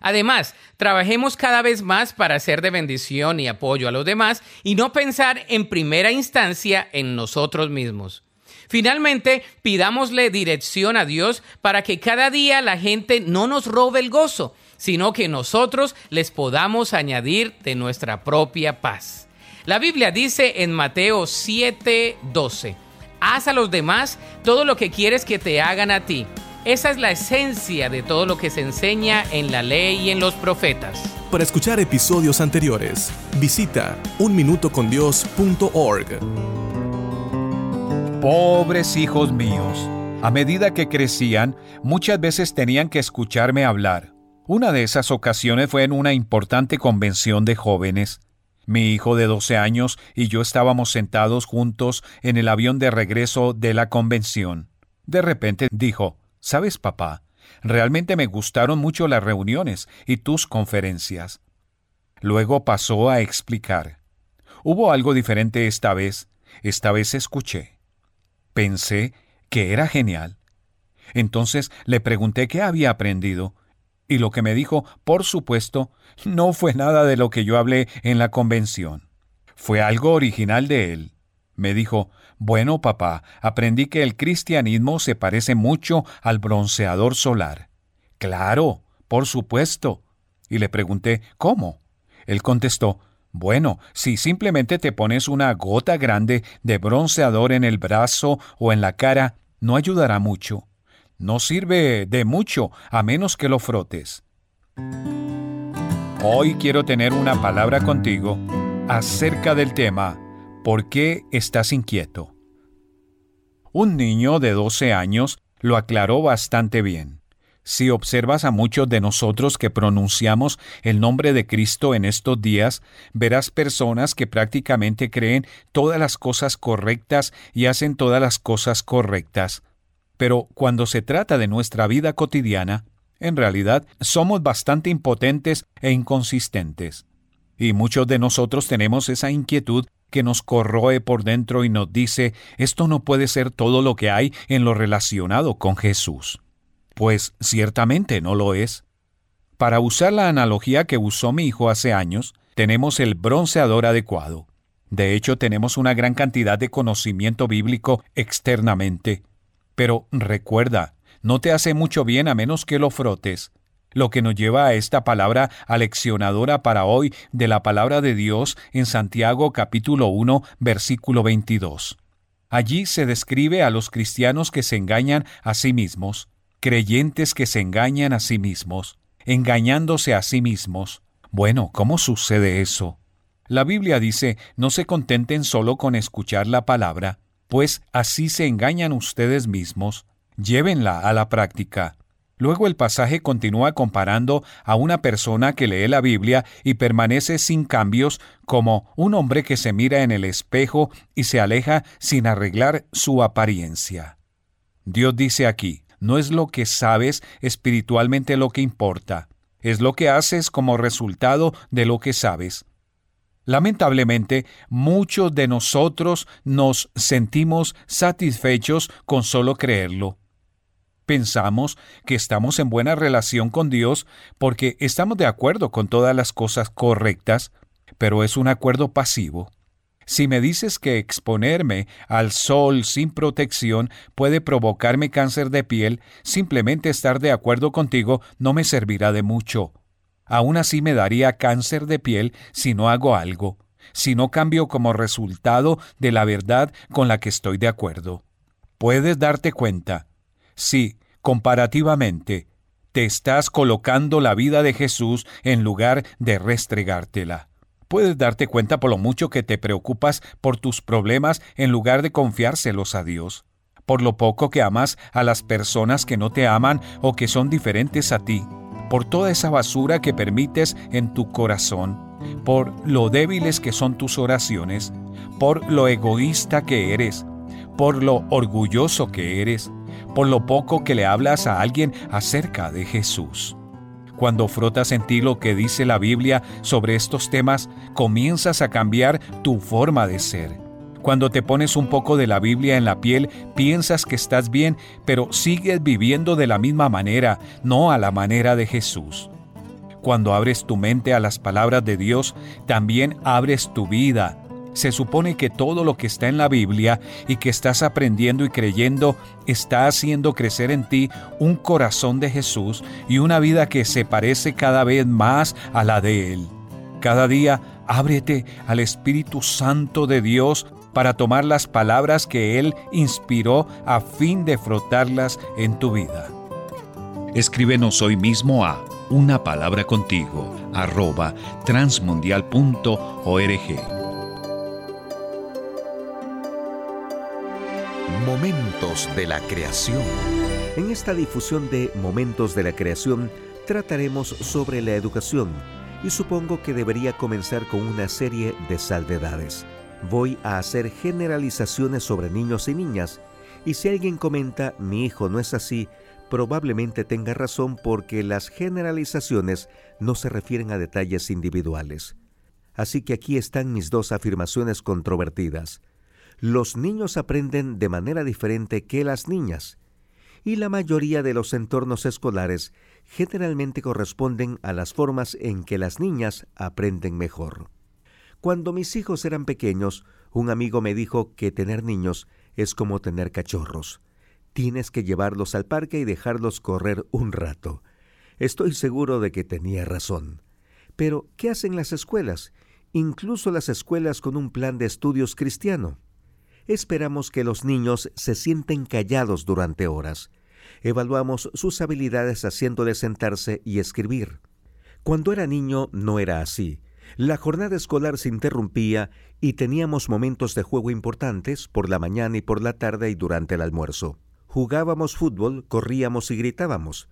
Además, trabajemos cada vez más para ser de bendición y apoyo a los demás y no pensar en primera instancia en nosotros mismos. Finalmente, pidámosle dirección a Dios para que cada día la gente no nos robe el gozo, sino que nosotros les podamos añadir de nuestra propia paz. La Biblia dice en Mateo 7:12, haz a los demás todo lo que quieres que te hagan a ti. Esa es la esencia de todo lo que se enseña en la ley y en los profetas. Para escuchar episodios anteriores, visita unminutocondios.org. Pobres hijos míos, a medida que crecían, muchas veces tenían que escucharme hablar. Una de esas ocasiones fue en una importante convención de jóvenes. Mi hijo de 12 años y yo estábamos sentados juntos en el avión de regreso de la convención. De repente dijo, ¿Sabes, papá? Realmente me gustaron mucho las reuniones y tus conferencias. Luego pasó a explicar. Hubo algo diferente esta vez. Esta vez escuché. Pensé que era genial. Entonces le pregunté qué había aprendido, y lo que me dijo, por supuesto, no fue nada de lo que yo hablé en la convención. Fue algo original de él. Me dijo, bueno, papá, aprendí que el cristianismo se parece mucho al bronceador solar. Claro, por supuesto. Y le pregunté, ¿cómo? Él contestó, bueno, si simplemente te pones una gota grande de bronceador en el brazo o en la cara, no ayudará mucho. No sirve de mucho a menos que lo frotes. Hoy quiero tener una palabra contigo acerca del tema ¿Por qué estás inquieto? Un niño de 12 años lo aclaró bastante bien. Si observas a muchos de nosotros que pronunciamos el nombre de Cristo en estos días, verás personas que prácticamente creen todas las cosas correctas y hacen todas las cosas correctas. Pero cuando se trata de nuestra vida cotidiana, en realidad somos bastante impotentes e inconsistentes. Y muchos de nosotros tenemos esa inquietud que nos corroe por dentro y nos dice, esto no puede ser todo lo que hay en lo relacionado con Jesús. Pues ciertamente no lo es. Para usar la analogía que usó mi hijo hace años, tenemos el bronceador adecuado. De hecho, tenemos una gran cantidad de conocimiento bíblico externamente. Pero recuerda, no te hace mucho bien a menos que lo frotes. Lo que nos lleva a esta palabra aleccionadora para hoy de la palabra de Dios en Santiago capítulo 1 versículo 22. Allí se describe a los cristianos que se engañan a sí mismos creyentes que se engañan a sí mismos, engañándose a sí mismos. Bueno, ¿cómo sucede eso? La Biblia dice, no se contenten solo con escuchar la palabra, pues así se engañan ustedes mismos, llévenla a la práctica. Luego el pasaje continúa comparando a una persona que lee la Biblia y permanece sin cambios como un hombre que se mira en el espejo y se aleja sin arreglar su apariencia. Dios dice aquí, no es lo que sabes espiritualmente lo que importa, es lo que haces como resultado de lo que sabes. Lamentablemente, muchos de nosotros nos sentimos satisfechos con solo creerlo. Pensamos que estamos en buena relación con Dios porque estamos de acuerdo con todas las cosas correctas, pero es un acuerdo pasivo. Si me dices que exponerme al sol sin protección puede provocarme cáncer de piel, simplemente estar de acuerdo contigo no me servirá de mucho. Aún así me daría cáncer de piel si no hago algo, si no cambio como resultado de la verdad con la que estoy de acuerdo. Puedes darte cuenta. Si, comparativamente, te estás colocando la vida de Jesús en lugar de restregártela. Puedes darte cuenta por lo mucho que te preocupas por tus problemas en lugar de confiárselos a Dios, por lo poco que amas a las personas que no te aman o que son diferentes a ti, por toda esa basura que permites en tu corazón, por lo débiles que son tus oraciones, por lo egoísta que eres, por lo orgulloso que eres, por lo poco que le hablas a alguien acerca de Jesús. Cuando frotas en ti lo que dice la Biblia sobre estos temas, comienzas a cambiar tu forma de ser. Cuando te pones un poco de la Biblia en la piel, piensas que estás bien, pero sigues viviendo de la misma manera, no a la manera de Jesús. Cuando abres tu mente a las palabras de Dios, también abres tu vida. Se supone que todo lo que está en la Biblia y que estás aprendiendo y creyendo está haciendo crecer en ti un corazón de Jesús y una vida que se parece cada vez más a la de Él. Cada día ábrete al Espíritu Santo de Dios para tomar las palabras que Él inspiró a fin de frotarlas en tu vida. Escríbenos hoy mismo a una palabra contigo arroba transmundial.org. Momentos de la creación. En esta difusión de Momentos de la creación trataremos sobre la educación y supongo que debería comenzar con una serie de salvedades. Voy a hacer generalizaciones sobre niños y niñas y si alguien comenta mi hijo no es así, probablemente tenga razón porque las generalizaciones no se refieren a detalles individuales. Así que aquí están mis dos afirmaciones controvertidas los niños aprenden de manera diferente que las niñas, y la mayoría de los entornos escolares generalmente corresponden a las formas en que las niñas aprenden mejor. Cuando mis hijos eran pequeños, un amigo me dijo que tener niños es como tener cachorros. Tienes que llevarlos al parque y dejarlos correr un rato. Estoy seguro de que tenía razón. Pero, ¿qué hacen las escuelas? Incluso las escuelas con un plan de estudios cristiano esperamos que los niños se sienten callados durante horas. Evaluamos sus habilidades haciéndoles sentarse y escribir. Cuando era niño no era así. La jornada escolar se interrumpía y teníamos momentos de juego importantes por la mañana y por la tarde y durante el almuerzo. Jugábamos fútbol, corríamos y gritábamos.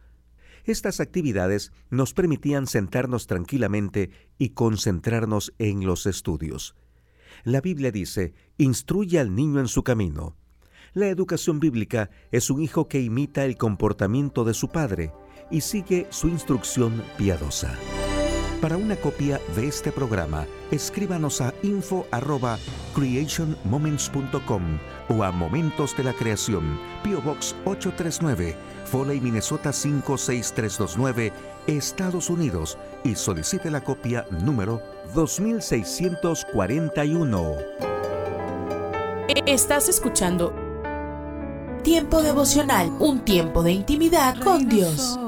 Estas actividades nos permitían sentarnos tranquilamente y concentrarnos en los estudios. La Biblia dice, instruye al niño en su camino. La educación bíblica es un hijo que imita el comportamiento de su padre y sigue su instrucción piadosa. Para una copia de este programa, escríbanos a info@creationmoments.com o a Momentos de la Creación, PO Box 839, Foley, Minnesota 56329, Estados Unidos y solicite la copia número 2641. Estás escuchando Tiempo devocional, un tiempo de intimidad con Dios.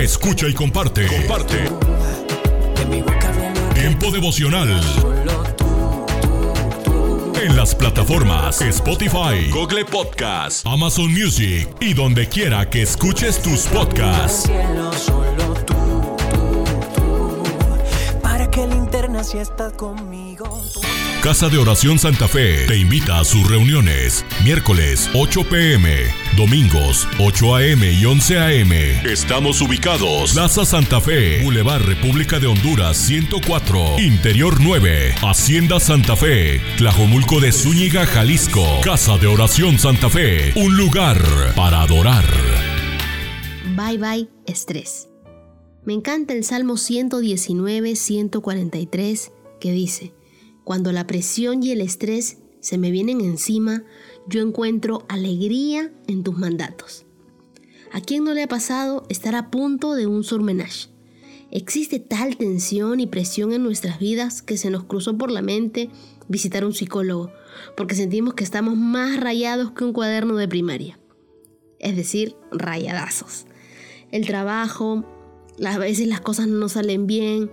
Escucha y comparte. Comparte. Tiempo devocional. En las plataformas Spotify, Google Podcast, Amazon Music y donde quiera que escuches tus podcasts. Para que linterna si estás conmigo. Casa de Oración Santa Fe te invita a sus reuniones. Miércoles 8 pm, domingos 8 am y 11 am. Estamos ubicados. Plaza Santa Fe, Boulevard República de Honduras 104, Interior 9, Hacienda Santa Fe, Tlajomulco de Zúñiga, Jalisco. Casa de Oración Santa Fe, un lugar para adorar. Bye bye, estrés. Me encanta el Salmo 119, 143, que dice, cuando la presión y el estrés se me vienen encima, yo encuentro alegría en tus mandatos. ¿A quién no le ha pasado estar a punto de un surmenage? Existe tal tensión y presión en nuestras vidas que se nos cruzó por la mente visitar un psicólogo, porque sentimos que estamos más rayados que un cuaderno de primaria. Es decir, rayadazos. El trabajo, a veces las cosas no salen bien,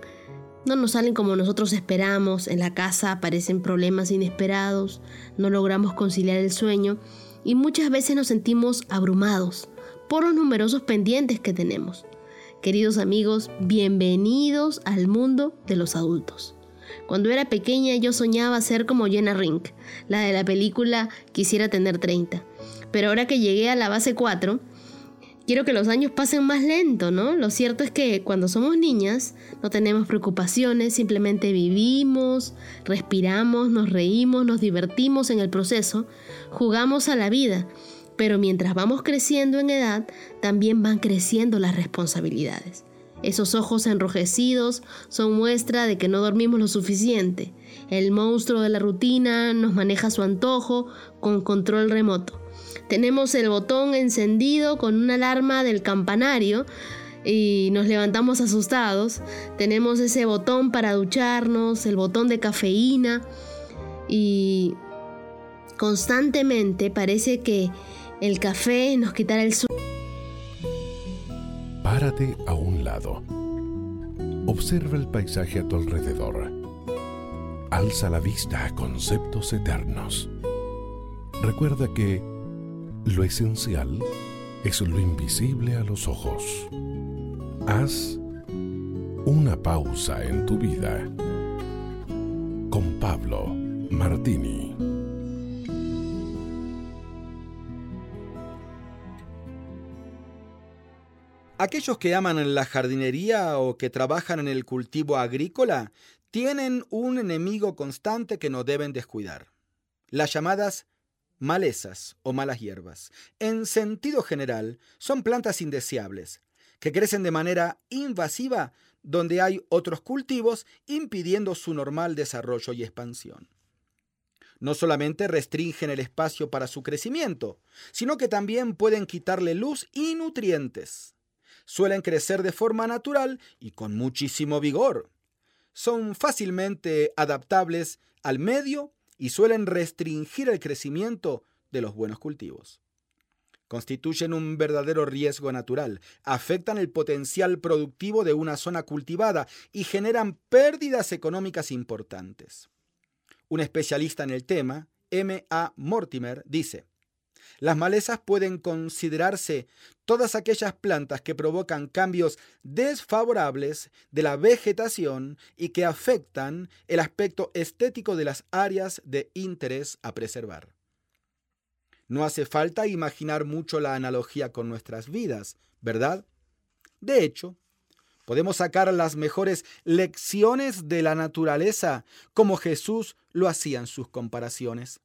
no nos salen como nosotros esperamos, en la casa aparecen problemas inesperados, no logramos conciliar el sueño y muchas veces nos sentimos abrumados por los numerosos pendientes que tenemos. Queridos amigos, bienvenidos al mundo de los adultos. Cuando era pequeña yo soñaba ser como Jenna Rink, la de la película Quisiera tener 30. Pero ahora que llegué a la base 4, quiero que los años pasen más lento, ¿no? Lo cierto es que cuando somos niñas no tenemos preocupaciones, simplemente vivimos, respiramos, nos reímos, nos divertimos en el proceso, jugamos a la vida. Pero mientras vamos creciendo en edad, también van creciendo las responsabilidades. Esos ojos enrojecidos son muestra de que no dormimos lo suficiente. El monstruo de la rutina nos maneja su antojo con control remoto. Tenemos el botón encendido con una alarma del campanario y nos levantamos asustados. Tenemos ese botón para ducharnos, el botón de cafeína y constantemente parece que el café nos quitará el sueño. Párate a un lado. Observa el paisaje a tu alrededor. Alza la vista a conceptos eternos. Recuerda que lo esencial es lo invisible a los ojos. Haz una pausa en tu vida con Pablo Martini. Aquellos que aman la jardinería o que trabajan en el cultivo agrícola tienen un enemigo constante que no deben descuidar. Las llamadas malezas o malas hierbas. En sentido general, son plantas indeseables, que crecen de manera invasiva donde hay otros cultivos impidiendo su normal desarrollo y expansión. No solamente restringen el espacio para su crecimiento, sino que también pueden quitarle luz y nutrientes. Suelen crecer de forma natural y con muchísimo vigor. Son fácilmente adaptables al medio y suelen restringir el crecimiento de los buenos cultivos. Constituyen un verdadero riesgo natural, afectan el potencial productivo de una zona cultivada y generan pérdidas económicas importantes. Un especialista en el tema, M. A. Mortimer, dice, las malezas pueden considerarse todas aquellas plantas que provocan cambios desfavorables de la vegetación y que afectan el aspecto estético de las áreas de interés a preservar. No hace falta imaginar mucho la analogía con nuestras vidas, ¿verdad? De hecho, podemos sacar las mejores lecciones de la naturaleza como Jesús lo hacía en sus comparaciones.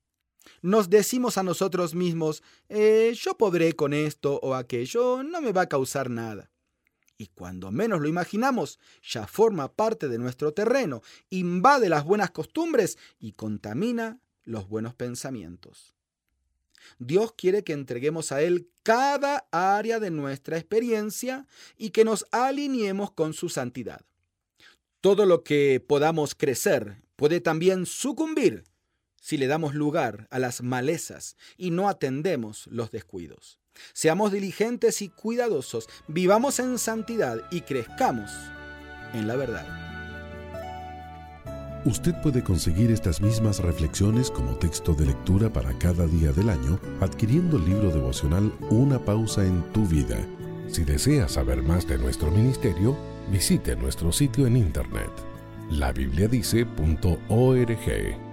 Nos decimos a nosotros mismos, eh, yo podré con esto o aquello, no me va a causar nada. Y cuando menos lo imaginamos, ya forma parte de nuestro terreno, invade las buenas costumbres y contamina los buenos pensamientos. Dios quiere que entreguemos a Él cada área de nuestra experiencia y que nos alineemos con su santidad. Todo lo que podamos crecer puede también sucumbir si le damos lugar a las malezas y no atendemos los descuidos. Seamos diligentes y cuidadosos, vivamos en santidad y crezcamos en la verdad. Usted puede conseguir estas mismas reflexiones como texto de lectura para cada día del año adquiriendo el libro devocional Una pausa en tu vida. Si desea saber más de nuestro ministerio, visite nuestro sitio en internet labibliadice.org.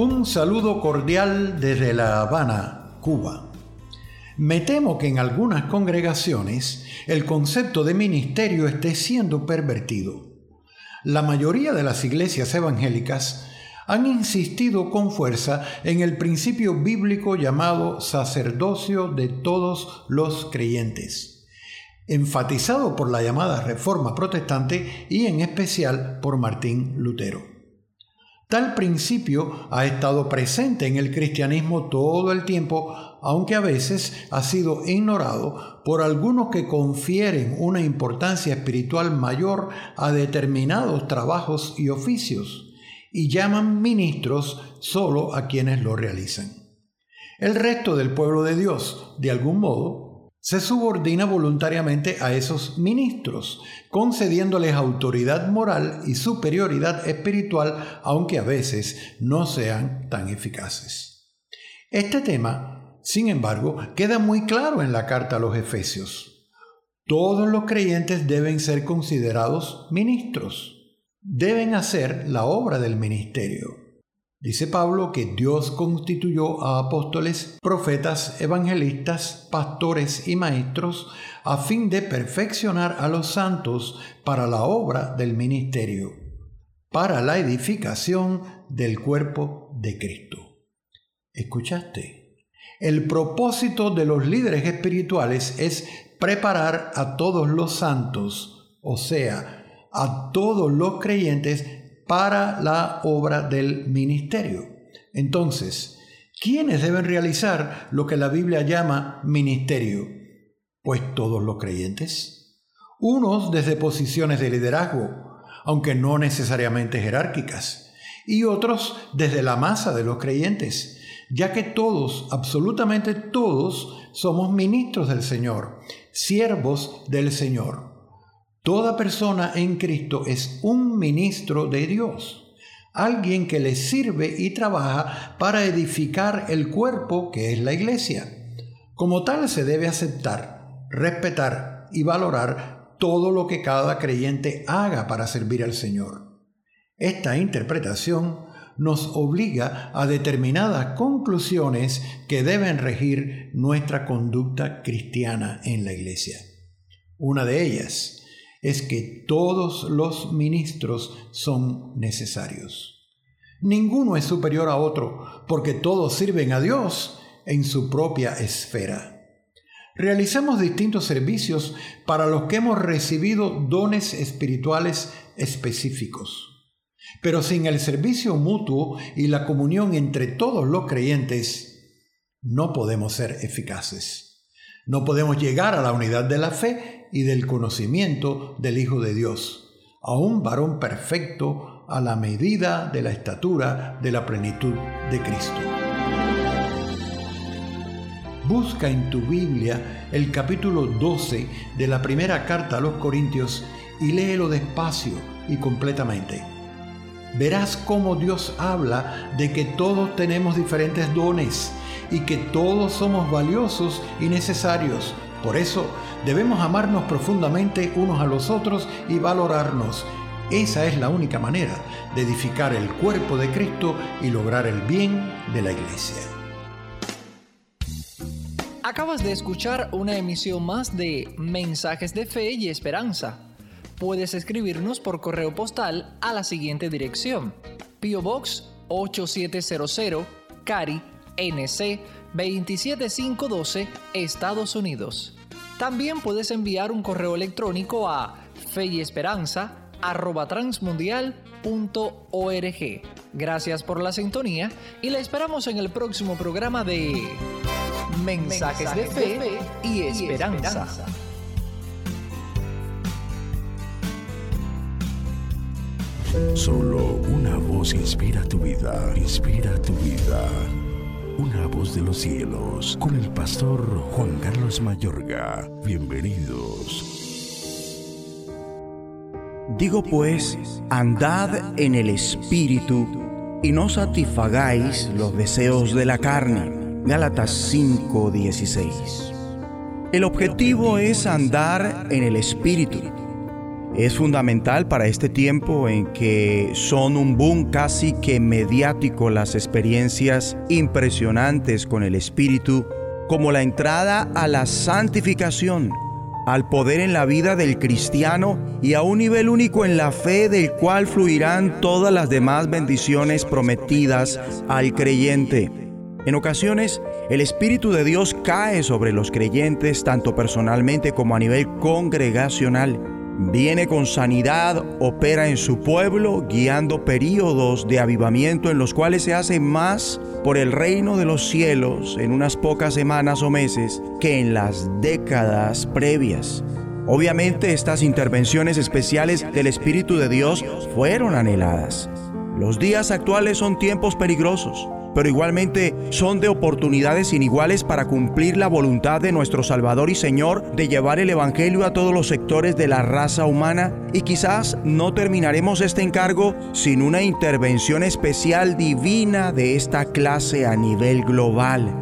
Un saludo cordial desde La Habana, Cuba. Me temo que en algunas congregaciones el concepto de ministerio esté siendo pervertido. La mayoría de las iglesias evangélicas han insistido con fuerza en el principio bíblico llamado sacerdocio de todos los creyentes, enfatizado por la llamada Reforma Protestante y en especial por Martín Lutero. Tal principio ha estado presente en el cristianismo todo el tiempo, aunque a veces ha sido ignorado por algunos que confieren una importancia espiritual mayor a determinados trabajos y oficios y llaman ministros solo a quienes lo realizan. El resto del pueblo de Dios, de algún modo, se subordina voluntariamente a esos ministros, concediéndoles autoridad moral y superioridad espiritual, aunque a veces no sean tan eficaces. Este tema, sin embargo, queda muy claro en la carta a los Efesios. Todos los creyentes deben ser considerados ministros deben hacer la obra del ministerio. Dice Pablo que Dios constituyó a apóstoles, profetas, evangelistas, pastores y maestros a fin de perfeccionar a los santos para la obra del ministerio, para la edificación del cuerpo de Cristo. ¿Escuchaste? El propósito de los líderes espirituales es preparar a todos los santos, o sea, a todos los creyentes para la obra del ministerio. Entonces, ¿quiénes deben realizar lo que la Biblia llama ministerio? Pues todos los creyentes. Unos desde posiciones de liderazgo, aunque no necesariamente jerárquicas, y otros desde la masa de los creyentes, ya que todos, absolutamente todos, somos ministros del Señor, siervos del Señor. Toda persona en Cristo es un ministro de Dios, alguien que le sirve y trabaja para edificar el cuerpo que es la iglesia. Como tal se debe aceptar, respetar y valorar todo lo que cada creyente haga para servir al Señor. Esta interpretación nos obliga a determinadas conclusiones que deben regir nuestra conducta cristiana en la iglesia. Una de ellas, es que todos los ministros son necesarios. Ninguno es superior a otro, porque todos sirven a Dios en su propia esfera. Realizamos distintos servicios para los que hemos recibido dones espirituales específicos. Pero sin el servicio mutuo y la comunión entre todos los creyentes, no podemos ser eficaces. No podemos llegar a la unidad de la fe y del conocimiento del Hijo de Dios, a un varón perfecto a la medida de la estatura de la plenitud de Cristo. Busca en tu Biblia el capítulo 12 de la primera carta a los Corintios y léelo despacio y completamente. Verás cómo Dios habla de que todos tenemos diferentes dones y que todos somos valiosos y necesarios. Por eso Debemos amarnos profundamente unos a los otros y valorarnos. Esa es la única manera de edificar el cuerpo de Cristo y lograr el bien de la iglesia. Acabas de escuchar una emisión más de Mensajes de Fe y Esperanza. Puedes escribirnos por correo postal a la siguiente dirección. Pio Box 8700 Cari NC 27512 Estados Unidos. También puedes enviar un correo electrónico a feyesperanza.transmundial.org. Gracias por la sintonía y la esperamos en el próximo programa de Mensajes, de, fe y, esperanza. Solo una voz inspira tu vida, inspira tu vida una voz de los cielos, con el pastor Juan Carlos Mayorga. Bienvenidos. Digo pues, andad en el Espíritu y no satisfagáis los deseos de la carne. Gálatas 5:16. El objetivo es andar en el Espíritu es fundamental para este tiempo en que son un boom casi que mediático las experiencias impresionantes con el Espíritu, como la entrada a la santificación, al poder en la vida del cristiano y a un nivel único en la fe del cual fluirán todas las demás bendiciones prometidas al creyente. En ocasiones, el Espíritu de Dios cae sobre los creyentes tanto personalmente como a nivel congregacional Viene con sanidad, opera en su pueblo, guiando períodos de avivamiento en los cuales se hace más por el reino de los cielos en unas pocas semanas o meses que en las décadas previas. Obviamente estas intervenciones especiales del Espíritu de Dios fueron anheladas. Los días actuales son tiempos peligrosos pero igualmente son de oportunidades iniguales para cumplir la voluntad de nuestro Salvador y Señor de llevar el Evangelio a todos los sectores de la raza humana y quizás no terminaremos este encargo sin una intervención especial divina de esta clase a nivel global.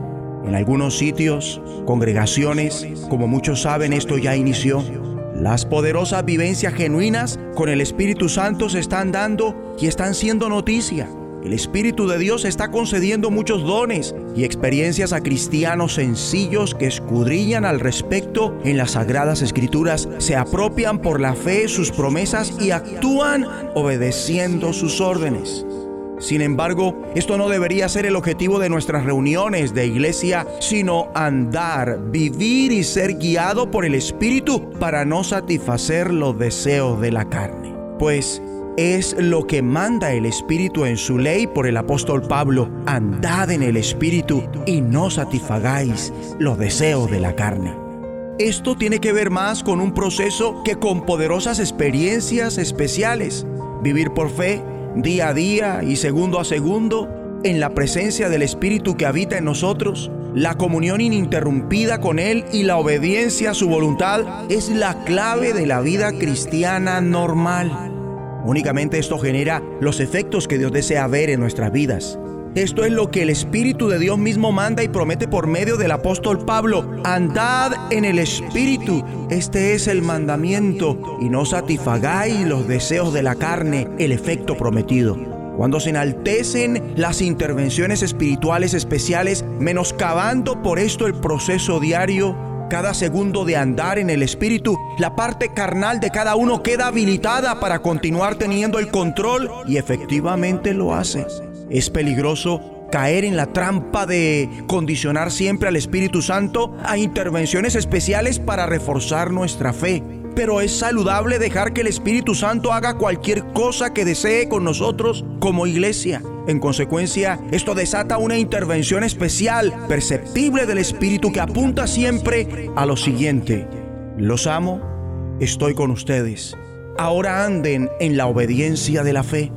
En algunos sitios, congregaciones, como muchos saben, esto ya inició. Las poderosas vivencias genuinas con el Espíritu Santo se están dando y están siendo noticia. El Espíritu de Dios está concediendo muchos dones y experiencias a cristianos sencillos que escudriñan al respecto en las sagradas escrituras, se apropian por la fe sus promesas y actúan obedeciendo sus órdenes. Sin embargo, esto no debería ser el objetivo de nuestras reuniones de iglesia, sino andar, vivir y ser guiado por el Espíritu para no satisfacer los deseos de la carne. Pues es lo que manda el Espíritu en su ley por el apóstol Pablo. Andad en el Espíritu y no satisfagáis los deseos de la carne. Esto tiene que ver más con un proceso que con poderosas experiencias especiales. Vivir por fe, día a día y segundo a segundo, en la presencia del Espíritu que habita en nosotros, la comunión ininterrumpida con Él y la obediencia a su voluntad es la clave de la vida cristiana normal. Únicamente esto genera los efectos que Dios desea ver en nuestras vidas. Esto es lo que el Espíritu de Dios mismo manda y promete por medio del apóstol Pablo. Andad en el Espíritu. Este es el mandamiento. Y no satisfagáis los deseos de la carne, el efecto prometido. Cuando se enaltecen las intervenciones espirituales especiales, menoscabando por esto el proceso diario, cada segundo de andar en el Espíritu, la parte carnal de cada uno queda habilitada para continuar teniendo el control y efectivamente lo hace. Es peligroso caer en la trampa de condicionar siempre al Espíritu Santo a intervenciones especiales para reforzar nuestra fe. Pero es saludable dejar que el Espíritu Santo haga cualquier cosa que desee con nosotros como iglesia. En consecuencia, esto desata una intervención especial, perceptible del Espíritu que apunta siempre a lo siguiente. Los amo, estoy con ustedes. Ahora anden en la obediencia de la fe.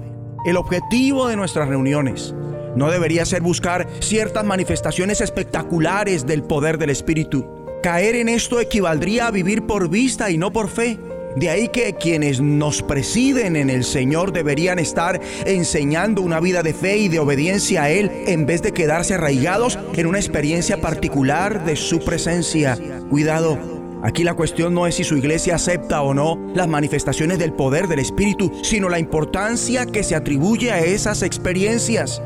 El objetivo de nuestras reuniones no debería ser buscar ciertas manifestaciones espectaculares del poder del Espíritu. Caer en esto equivaldría a vivir por vista y no por fe. De ahí que quienes nos presiden en el Señor deberían estar enseñando una vida de fe y de obediencia a Él en vez de quedarse arraigados en una experiencia particular de su presencia. Cuidado, aquí la cuestión no es si su iglesia acepta o no las manifestaciones del poder del Espíritu, sino la importancia que se atribuye a esas experiencias.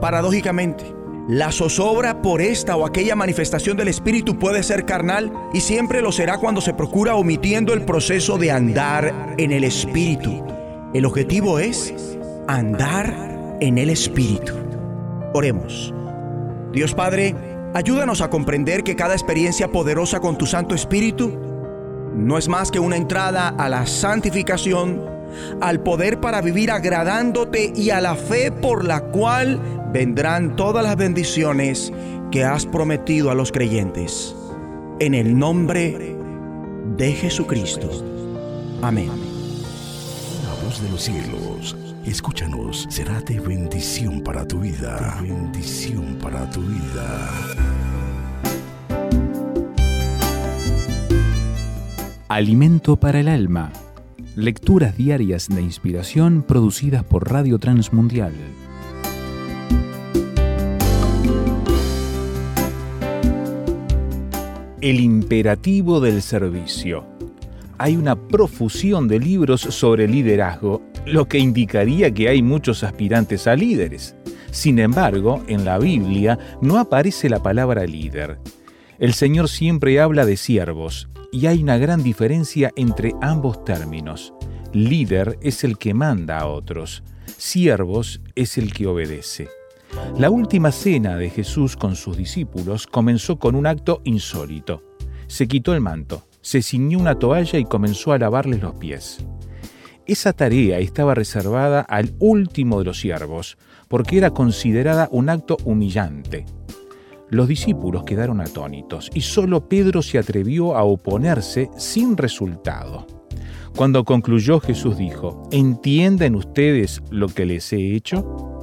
Paradójicamente, la zozobra por esta o aquella manifestación del Espíritu puede ser carnal y siempre lo será cuando se procura omitiendo el proceso de andar en el Espíritu. El objetivo es andar en el Espíritu. Oremos. Dios Padre, ayúdanos a comprender que cada experiencia poderosa con tu Santo Espíritu no es más que una entrada a la santificación, al poder para vivir agradándote y a la fe por la cual vendrán todas las bendiciones que has prometido a los creyentes. En el nombre de Jesucristo. Amén. La voz de los cielos, escúchanos, será de bendición para tu vida. De bendición para tu vida. Alimento para el alma. Lecturas diarias de inspiración producidas por Radio Transmundial. El imperativo del servicio. Hay una profusión de libros sobre liderazgo, lo que indicaría que hay muchos aspirantes a líderes. Sin embargo, en la Biblia no aparece la palabra líder. El Señor siempre habla de siervos, y hay una gran diferencia entre ambos términos. Líder es el que manda a otros, siervos es el que obedece. La última cena de Jesús con sus discípulos comenzó con un acto insólito. Se quitó el manto, se ciñó una toalla y comenzó a lavarles los pies. Esa tarea estaba reservada al último de los siervos, porque era considerada un acto humillante. Los discípulos quedaron atónitos y solo Pedro se atrevió a oponerse sin resultado. Cuando concluyó Jesús dijo, ¿entienden ustedes lo que les he hecho?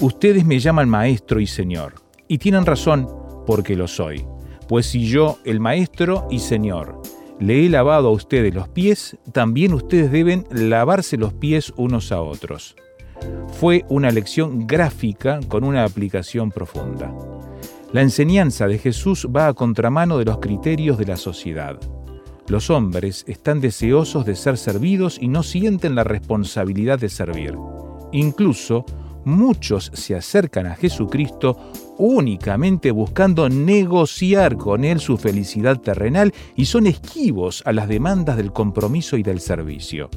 Ustedes me llaman maestro y señor, y tienen razón porque lo soy, pues si yo, el maestro y señor, le he lavado a ustedes los pies, también ustedes deben lavarse los pies unos a otros. Fue una lección gráfica con una aplicación profunda. La enseñanza de Jesús va a contramano de los criterios de la sociedad. Los hombres están deseosos de ser servidos y no sienten la responsabilidad de servir. Incluso muchos se acercan a Jesucristo únicamente buscando negociar con Él su felicidad terrenal y son esquivos a las demandas del compromiso y del servicio.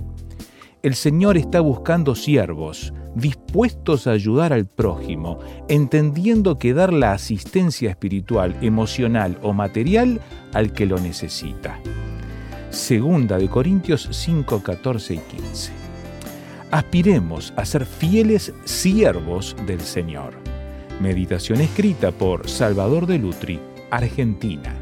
El Señor está buscando siervos, dispuestos a ayudar al prójimo, entendiendo que dar la asistencia espiritual, emocional o material al que lo necesita. Segunda de Corintios 5, 14 y 15. Aspiremos a ser fieles siervos del Señor. Meditación escrita por Salvador de Lutri, Argentina.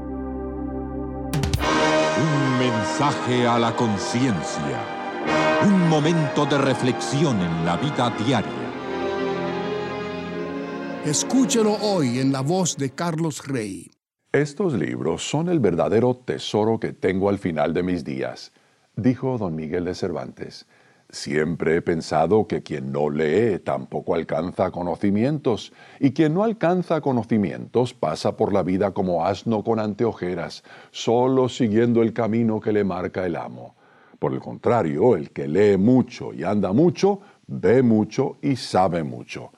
Un mensaje a la conciencia. Un momento de reflexión en la vida diaria. Escúchelo hoy en la voz de Carlos Rey. Estos libros son el verdadero tesoro que tengo al final de mis días, dijo don Miguel de Cervantes. Siempre he pensado que quien no lee tampoco alcanza conocimientos, y quien no alcanza conocimientos pasa por la vida como asno con anteojeras, solo siguiendo el camino que le marca el amo. Por el contrario, el que lee mucho y anda mucho, ve mucho y sabe mucho.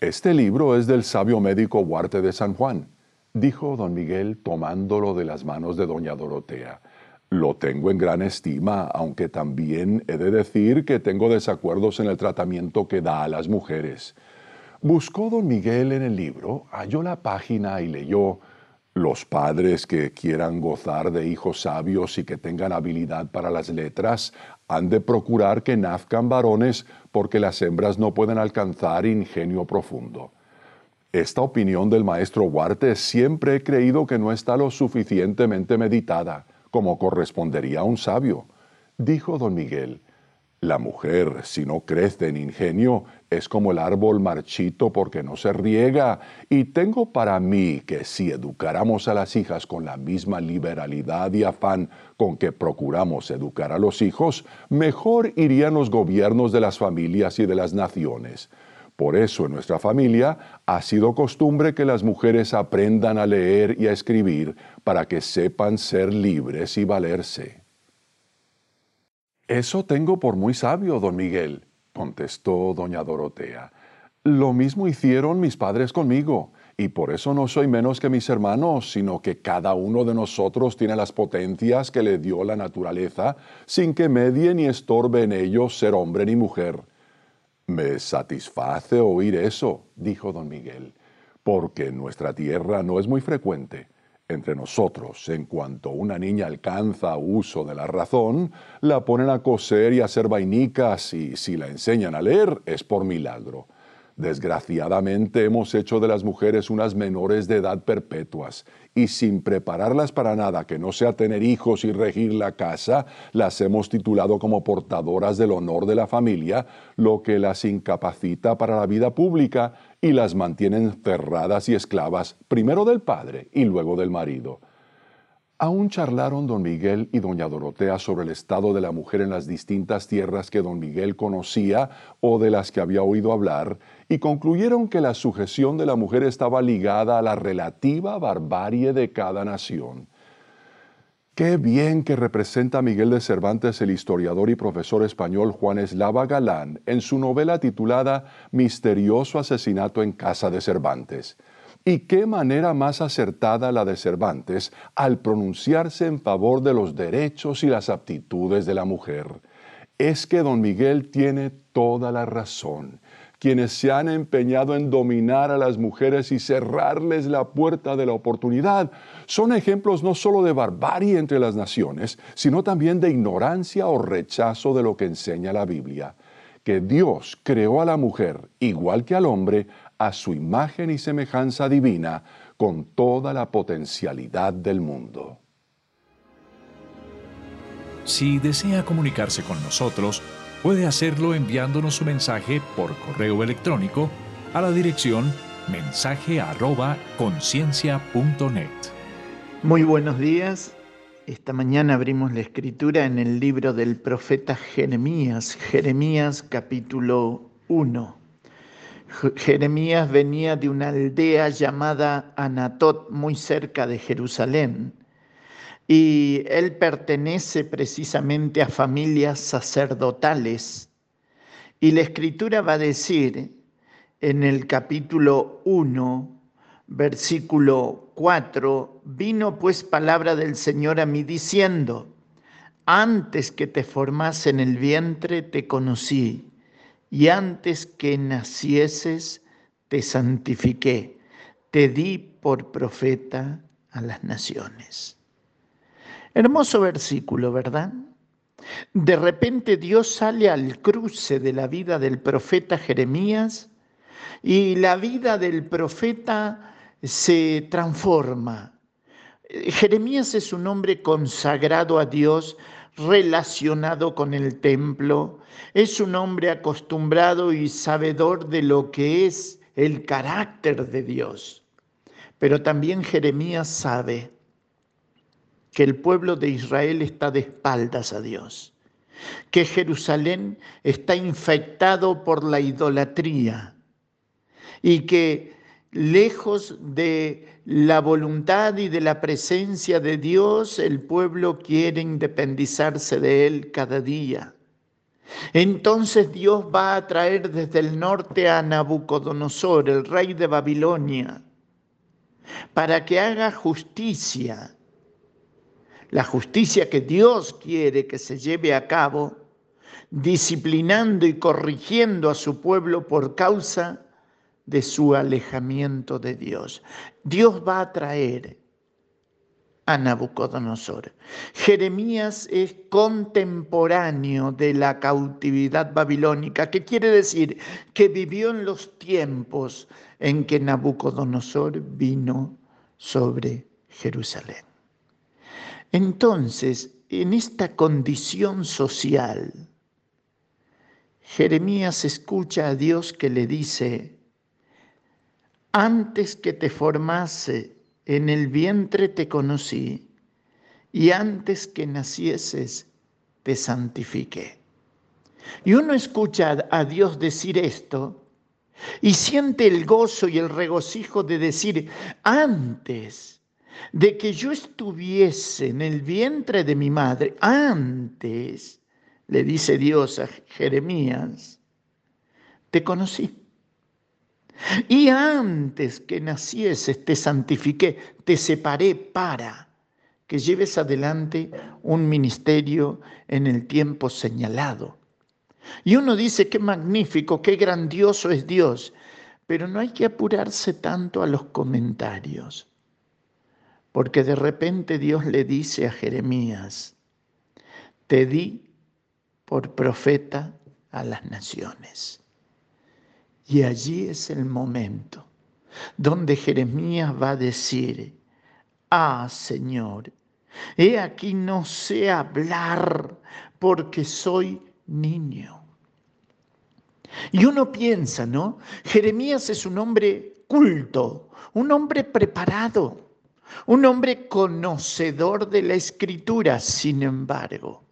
Este libro es del sabio médico Huarte de San Juan, dijo don Miguel tomándolo de las manos de doña Dorotea. Lo tengo en gran estima, aunque también he de decir que tengo desacuerdos en el tratamiento que da a las mujeres. Buscó don Miguel en el libro, halló la página y leyó los padres que quieran gozar de hijos sabios y que tengan habilidad para las letras han de procurar que nazcan varones porque las hembras no pueden alcanzar ingenio profundo. Esta opinión del maestro Huarte siempre he creído que no está lo suficientemente meditada como correspondería a un sabio. Dijo don Miguel, la mujer, si no crece en ingenio, es como el árbol marchito porque no se riega, y tengo para mí que si educáramos a las hijas con la misma liberalidad y afán con que procuramos educar a los hijos, mejor irían los gobiernos de las familias y de las naciones. Por eso en nuestra familia ha sido costumbre que las mujeres aprendan a leer y a escribir para que sepan ser libres y valerse. Eso tengo por muy sabio, don Miguel, contestó doña Dorotea. Lo mismo hicieron mis padres conmigo, y por eso no soy menos que mis hermanos, sino que cada uno de nosotros tiene las potencias que le dio la naturaleza, sin que medie ni estorbe en ellos ser hombre ni mujer. Me satisface oír eso, dijo don Miguel, porque en nuestra tierra no es muy frecuente. Entre nosotros, en cuanto una niña alcanza uso de la razón, la ponen a coser y a hacer vainicas y si la enseñan a leer es por milagro. Desgraciadamente hemos hecho de las mujeres unas menores de edad perpetuas y sin prepararlas para nada que no sea tener hijos y regir la casa, las hemos titulado como portadoras del honor de la familia, lo que las incapacita para la vida pública y las mantiene encerradas y esclavas primero del padre y luego del marido. Aún charlaron don Miguel y doña Dorotea sobre el estado de la mujer en las distintas tierras que don Miguel conocía o de las que había oído hablar, y concluyeron que la sujeción de la mujer estaba ligada a la relativa barbarie de cada nación. Qué bien que representa Miguel de Cervantes el historiador y profesor español Juan Eslava Galán en su novela titulada Misterioso asesinato en casa de Cervantes. Y qué manera más acertada la de Cervantes al pronunciarse en favor de los derechos y las aptitudes de la mujer. Es que don Miguel tiene toda la razón quienes se han empeñado en dominar a las mujeres y cerrarles la puerta de la oportunidad, son ejemplos no solo de barbarie entre las naciones, sino también de ignorancia o rechazo de lo que enseña la Biblia, que Dios creó a la mujer, igual que al hombre, a su imagen y semejanza divina, con toda la potencialidad del mundo. Si desea comunicarse con nosotros, puede hacerlo enviándonos su mensaje por correo electrónico a la dirección mensaje@conciencia.net. Muy buenos días. Esta mañana abrimos la escritura en el libro del profeta Jeremías, Jeremías capítulo 1. Jeremías venía de una aldea llamada Anatot, muy cerca de Jerusalén y él pertenece precisamente a familias sacerdotales. Y la escritura va a decir en el capítulo 1, versículo 4, vino pues palabra del Señor a mí diciendo, antes que te formase en el vientre te conocí, y antes que nacieses te santifiqué, te di por profeta a las naciones. Hermoso versículo, ¿verdad? De repente Dios sale al cruce de la vida del profeta Jeremías y la vida del profeta se transforma. Jeremías es un hombre consagrado a Dios, relacionado con el templo, es un hombre acostumbrado y sabedor de lo que es el carácter de Dios. Pero también Jeremías sabe que el pueblo de Israel está de espaldas a Dios, que Jerusalén está infectado por la idolatría y que lejos de la voluntad y de la presencia de Dios, el pueblo quiere independizarse de él cada día. Entonces Dios va a traer desde el norte a Nabucodonosor, el rey de Babilonia, para que haga justicia la justicia que Dios quiere que se lleve a cabo, disciplinando y corrigiendo a su pueblo por causa de su alejamiento de Dios. Dios va a traer a Nabucodonosor. Jeremías es contemporáneo de la cautividad babilónica, que quiere decir que vivió en los tiempos en que Nabucodonosor vino sobre Jerusalén. Entonces, en esta condición social, Jeremías escucha a Dios que le dice, antes que te formase en el vientre te conocí, y antes que nacieses te santifiqué. Y uno escucha a Dios decir esto y siente el gozo y el regocijo de decir, antes de que yo estuviese en el vientre de mi madre, antes, le dice Dios a Jeremías, te conocí. Y antes que nacieses te santifiqué, te separé para que lleves adelante un ministerio en el tiempo señalado. Y uno dice, qué magnífico, qué grandioso es Dios, pero no hay que apurarse tanto a los comentarios. Porque de repente Dios le dice a Jeremías, te di por profeta a las naciones. Y allí es el momento donde Jeremías va a decir, ah Señor, he aquí no sé hablar porque soy niño. Y uno piensa, ¿no? Jeremías es un hombre culto, un hombre preparado un hombre conocedor de la escritura, sin embargo,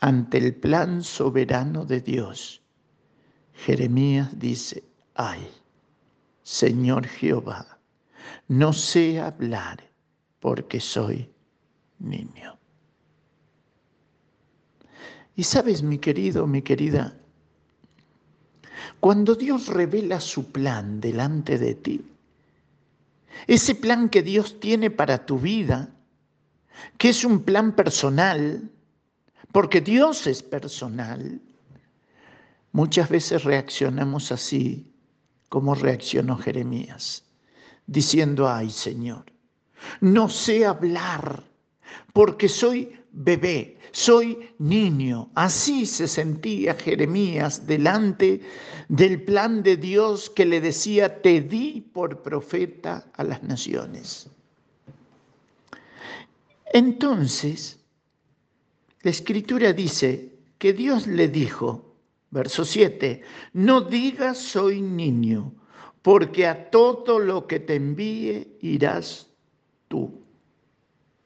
ante el plan soberano de Dios, Jeremías dice, ay, Señor Jehová, no sé hablar porque soy niño. Y sabes, mi querido, mi querida, cuando Dios revela su plan delante de ti, ese plan que Dios tiene para tu vida, que es un plan personal, porque Dios es personal, muchas veces reaccionamos así como reaccionó Jeremías, diciendo, ay Señor, no sé hablar porque soy bebé, soy niño. Así se sentía Jeremías delante del plan de Dios que le decía, te di por profeta a las naciones. Entonces, la escritura dice que Dios le dijo, verso 7, no digas soy niño, porque a todo lo que te envíe irás tú.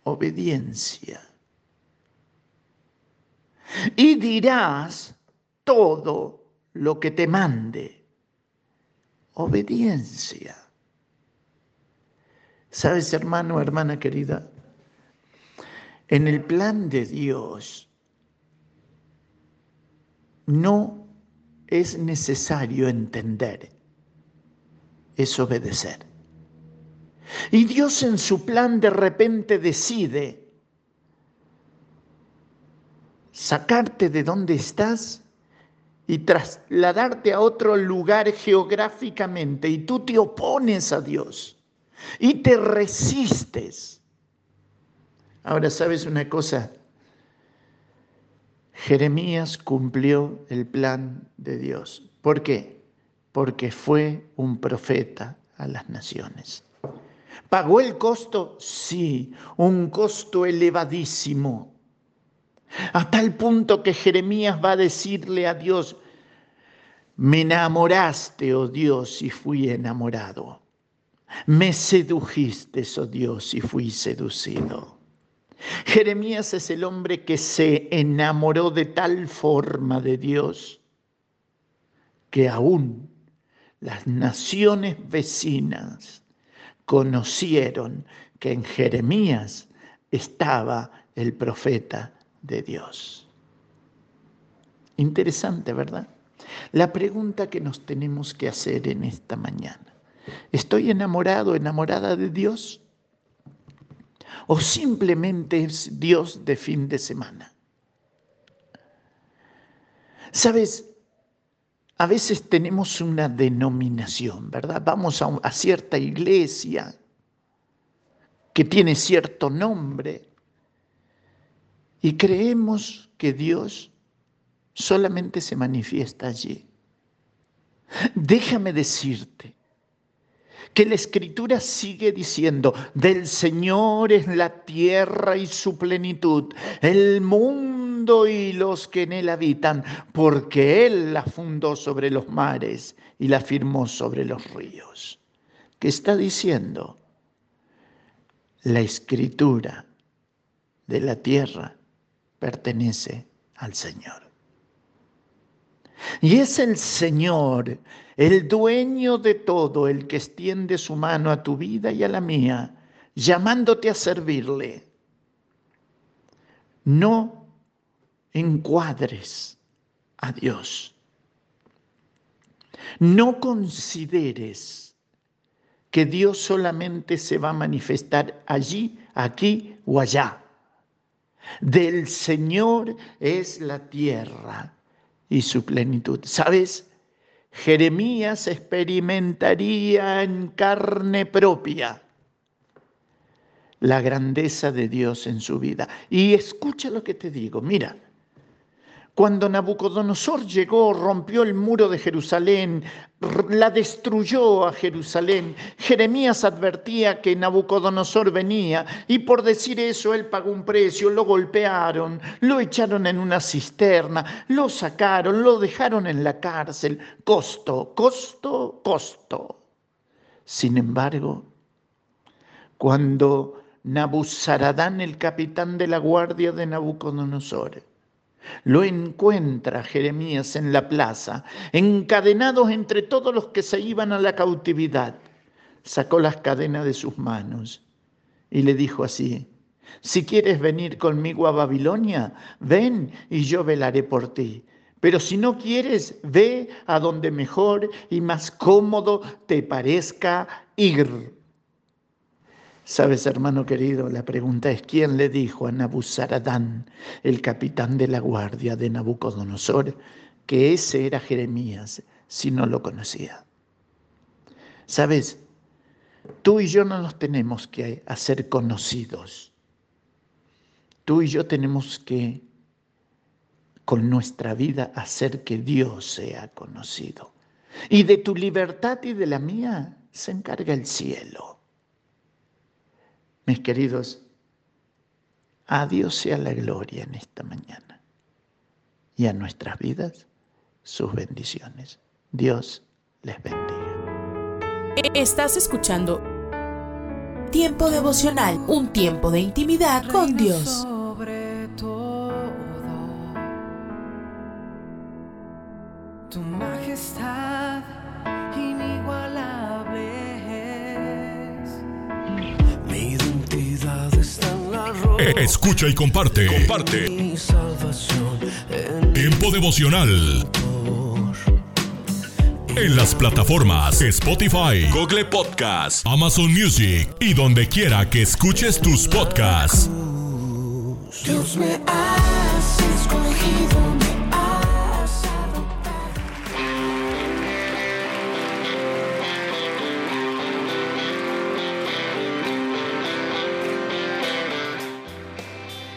Obediencia. Y dirás todo lo que te mande. Obediencia. ¿Sabes, hermano, hermana querida? En el plan de Dios no es necesario entender, es obedecer. Y Dios en su plan de repente decide sacarte de donde estás y trasladarte a otro lugar geográficamente y tú te opones a Dios y te resistes. Ahora, ¿sabes una cosa? Jeremías cumplió el plan de Dios. ¿Por qué? Porque fue un profeta a las naciones. ¿Pagó el costo? Sí, un costo elevadísimo. A tal punto que Jeremías va a decirle a Dios, me enamoraste, oh Dios, y fui enamorado. Me sedujiste, oh Dios, y fui seducido. Jeremías es el hombre que se enamoró de tal forma de Dios que aún las naciones vecinas conocieron que en Jeremías estaba el profeta de Dios. Interesante, ¿verdad? La pregunta que nos tenemos que hacer en esta mañana. ¿Estoy enamorado, enamorada de Dios? ¿O simplemente es Dios de fin de semana? Sabes, a veces tenemos una denominación, ¿verdad? Vamos a, a cierta iglesia que tiene cierto nombre y creemos que Dios solamente se manifiesta allí. Déjame decirte que la escritura sigue diciendo, del Señor es la tierra y su plenitud, el mundo y los que en él habitan, porque Él la fundó sobre los mares y la firmó sobre los ríos. ¿Qué está diciendo? La escritura de la tierra pertenece al Señor. Y es el Señor, el dueño de todo, el que extiende su mano a tu vida y a la mía, llamándote a servirle. No encuadres a Dios. No consideres que Dios solamente se va a manifestar allí, aquí o allá. Del Señor es la tierra y su plenitud. ¿Sabes? Jeremías experimentaría en carne propia la grandeza de Dios en su vida. Y escucha lo que te digo, mira, cuando Nabucodonosor llegó, rompió el muro de Jerusalén, la destruyó a Jerusalén. Jeremías advertía que Nabucodonosor venía y por decir eso él pagó un precio, lo golpearon, lo echaron en una cisterna, lo sacaron, lo dejaron en la cárcel. Costo, costo, costo. Sin embargo, cuando Nabuzaradán, el capitán de la guardia de Nabucodonosor, lo encuentra Jeremías en la plaza, encadenados entre todos los que se iban a la cautividad. Sacó las cadenas de sus manos y le dijo así, Si quieres venir conmigo a Babilonia, ven y yo velaré por ti. Pero si no quieres, ve a donde mejor y más cómodo te parezca ir. Sabes, hermano querido, la pregunta es quién le dijo a Nabuzaradán, el capitán de la guardia de Nabucodonosor, que ese era Jeremías, si no lo conocía. Sabes, tú y yo no nos tenemos que hacer conocidos. Tú y yo tenemos que con nuestra vida hacer que Dios sea conocido. Y de tu libertad y de la mía se encarga el cielo. Mis queridos, a Dios sea la gloria en esta mañana y a nuestras vidas sus bendiciones. Dios les bendiga. Estás escuchando Tiempo devocional, un tiempo de intimidad con Dios. Tu majestad Escucha y comparte. Comparte. Mi salvación en Tiempo devocional. En las plataformas Spotify, Google Podcast, Amazon Music y donde quiera que escuches tus podcasts. Dios me has escogido,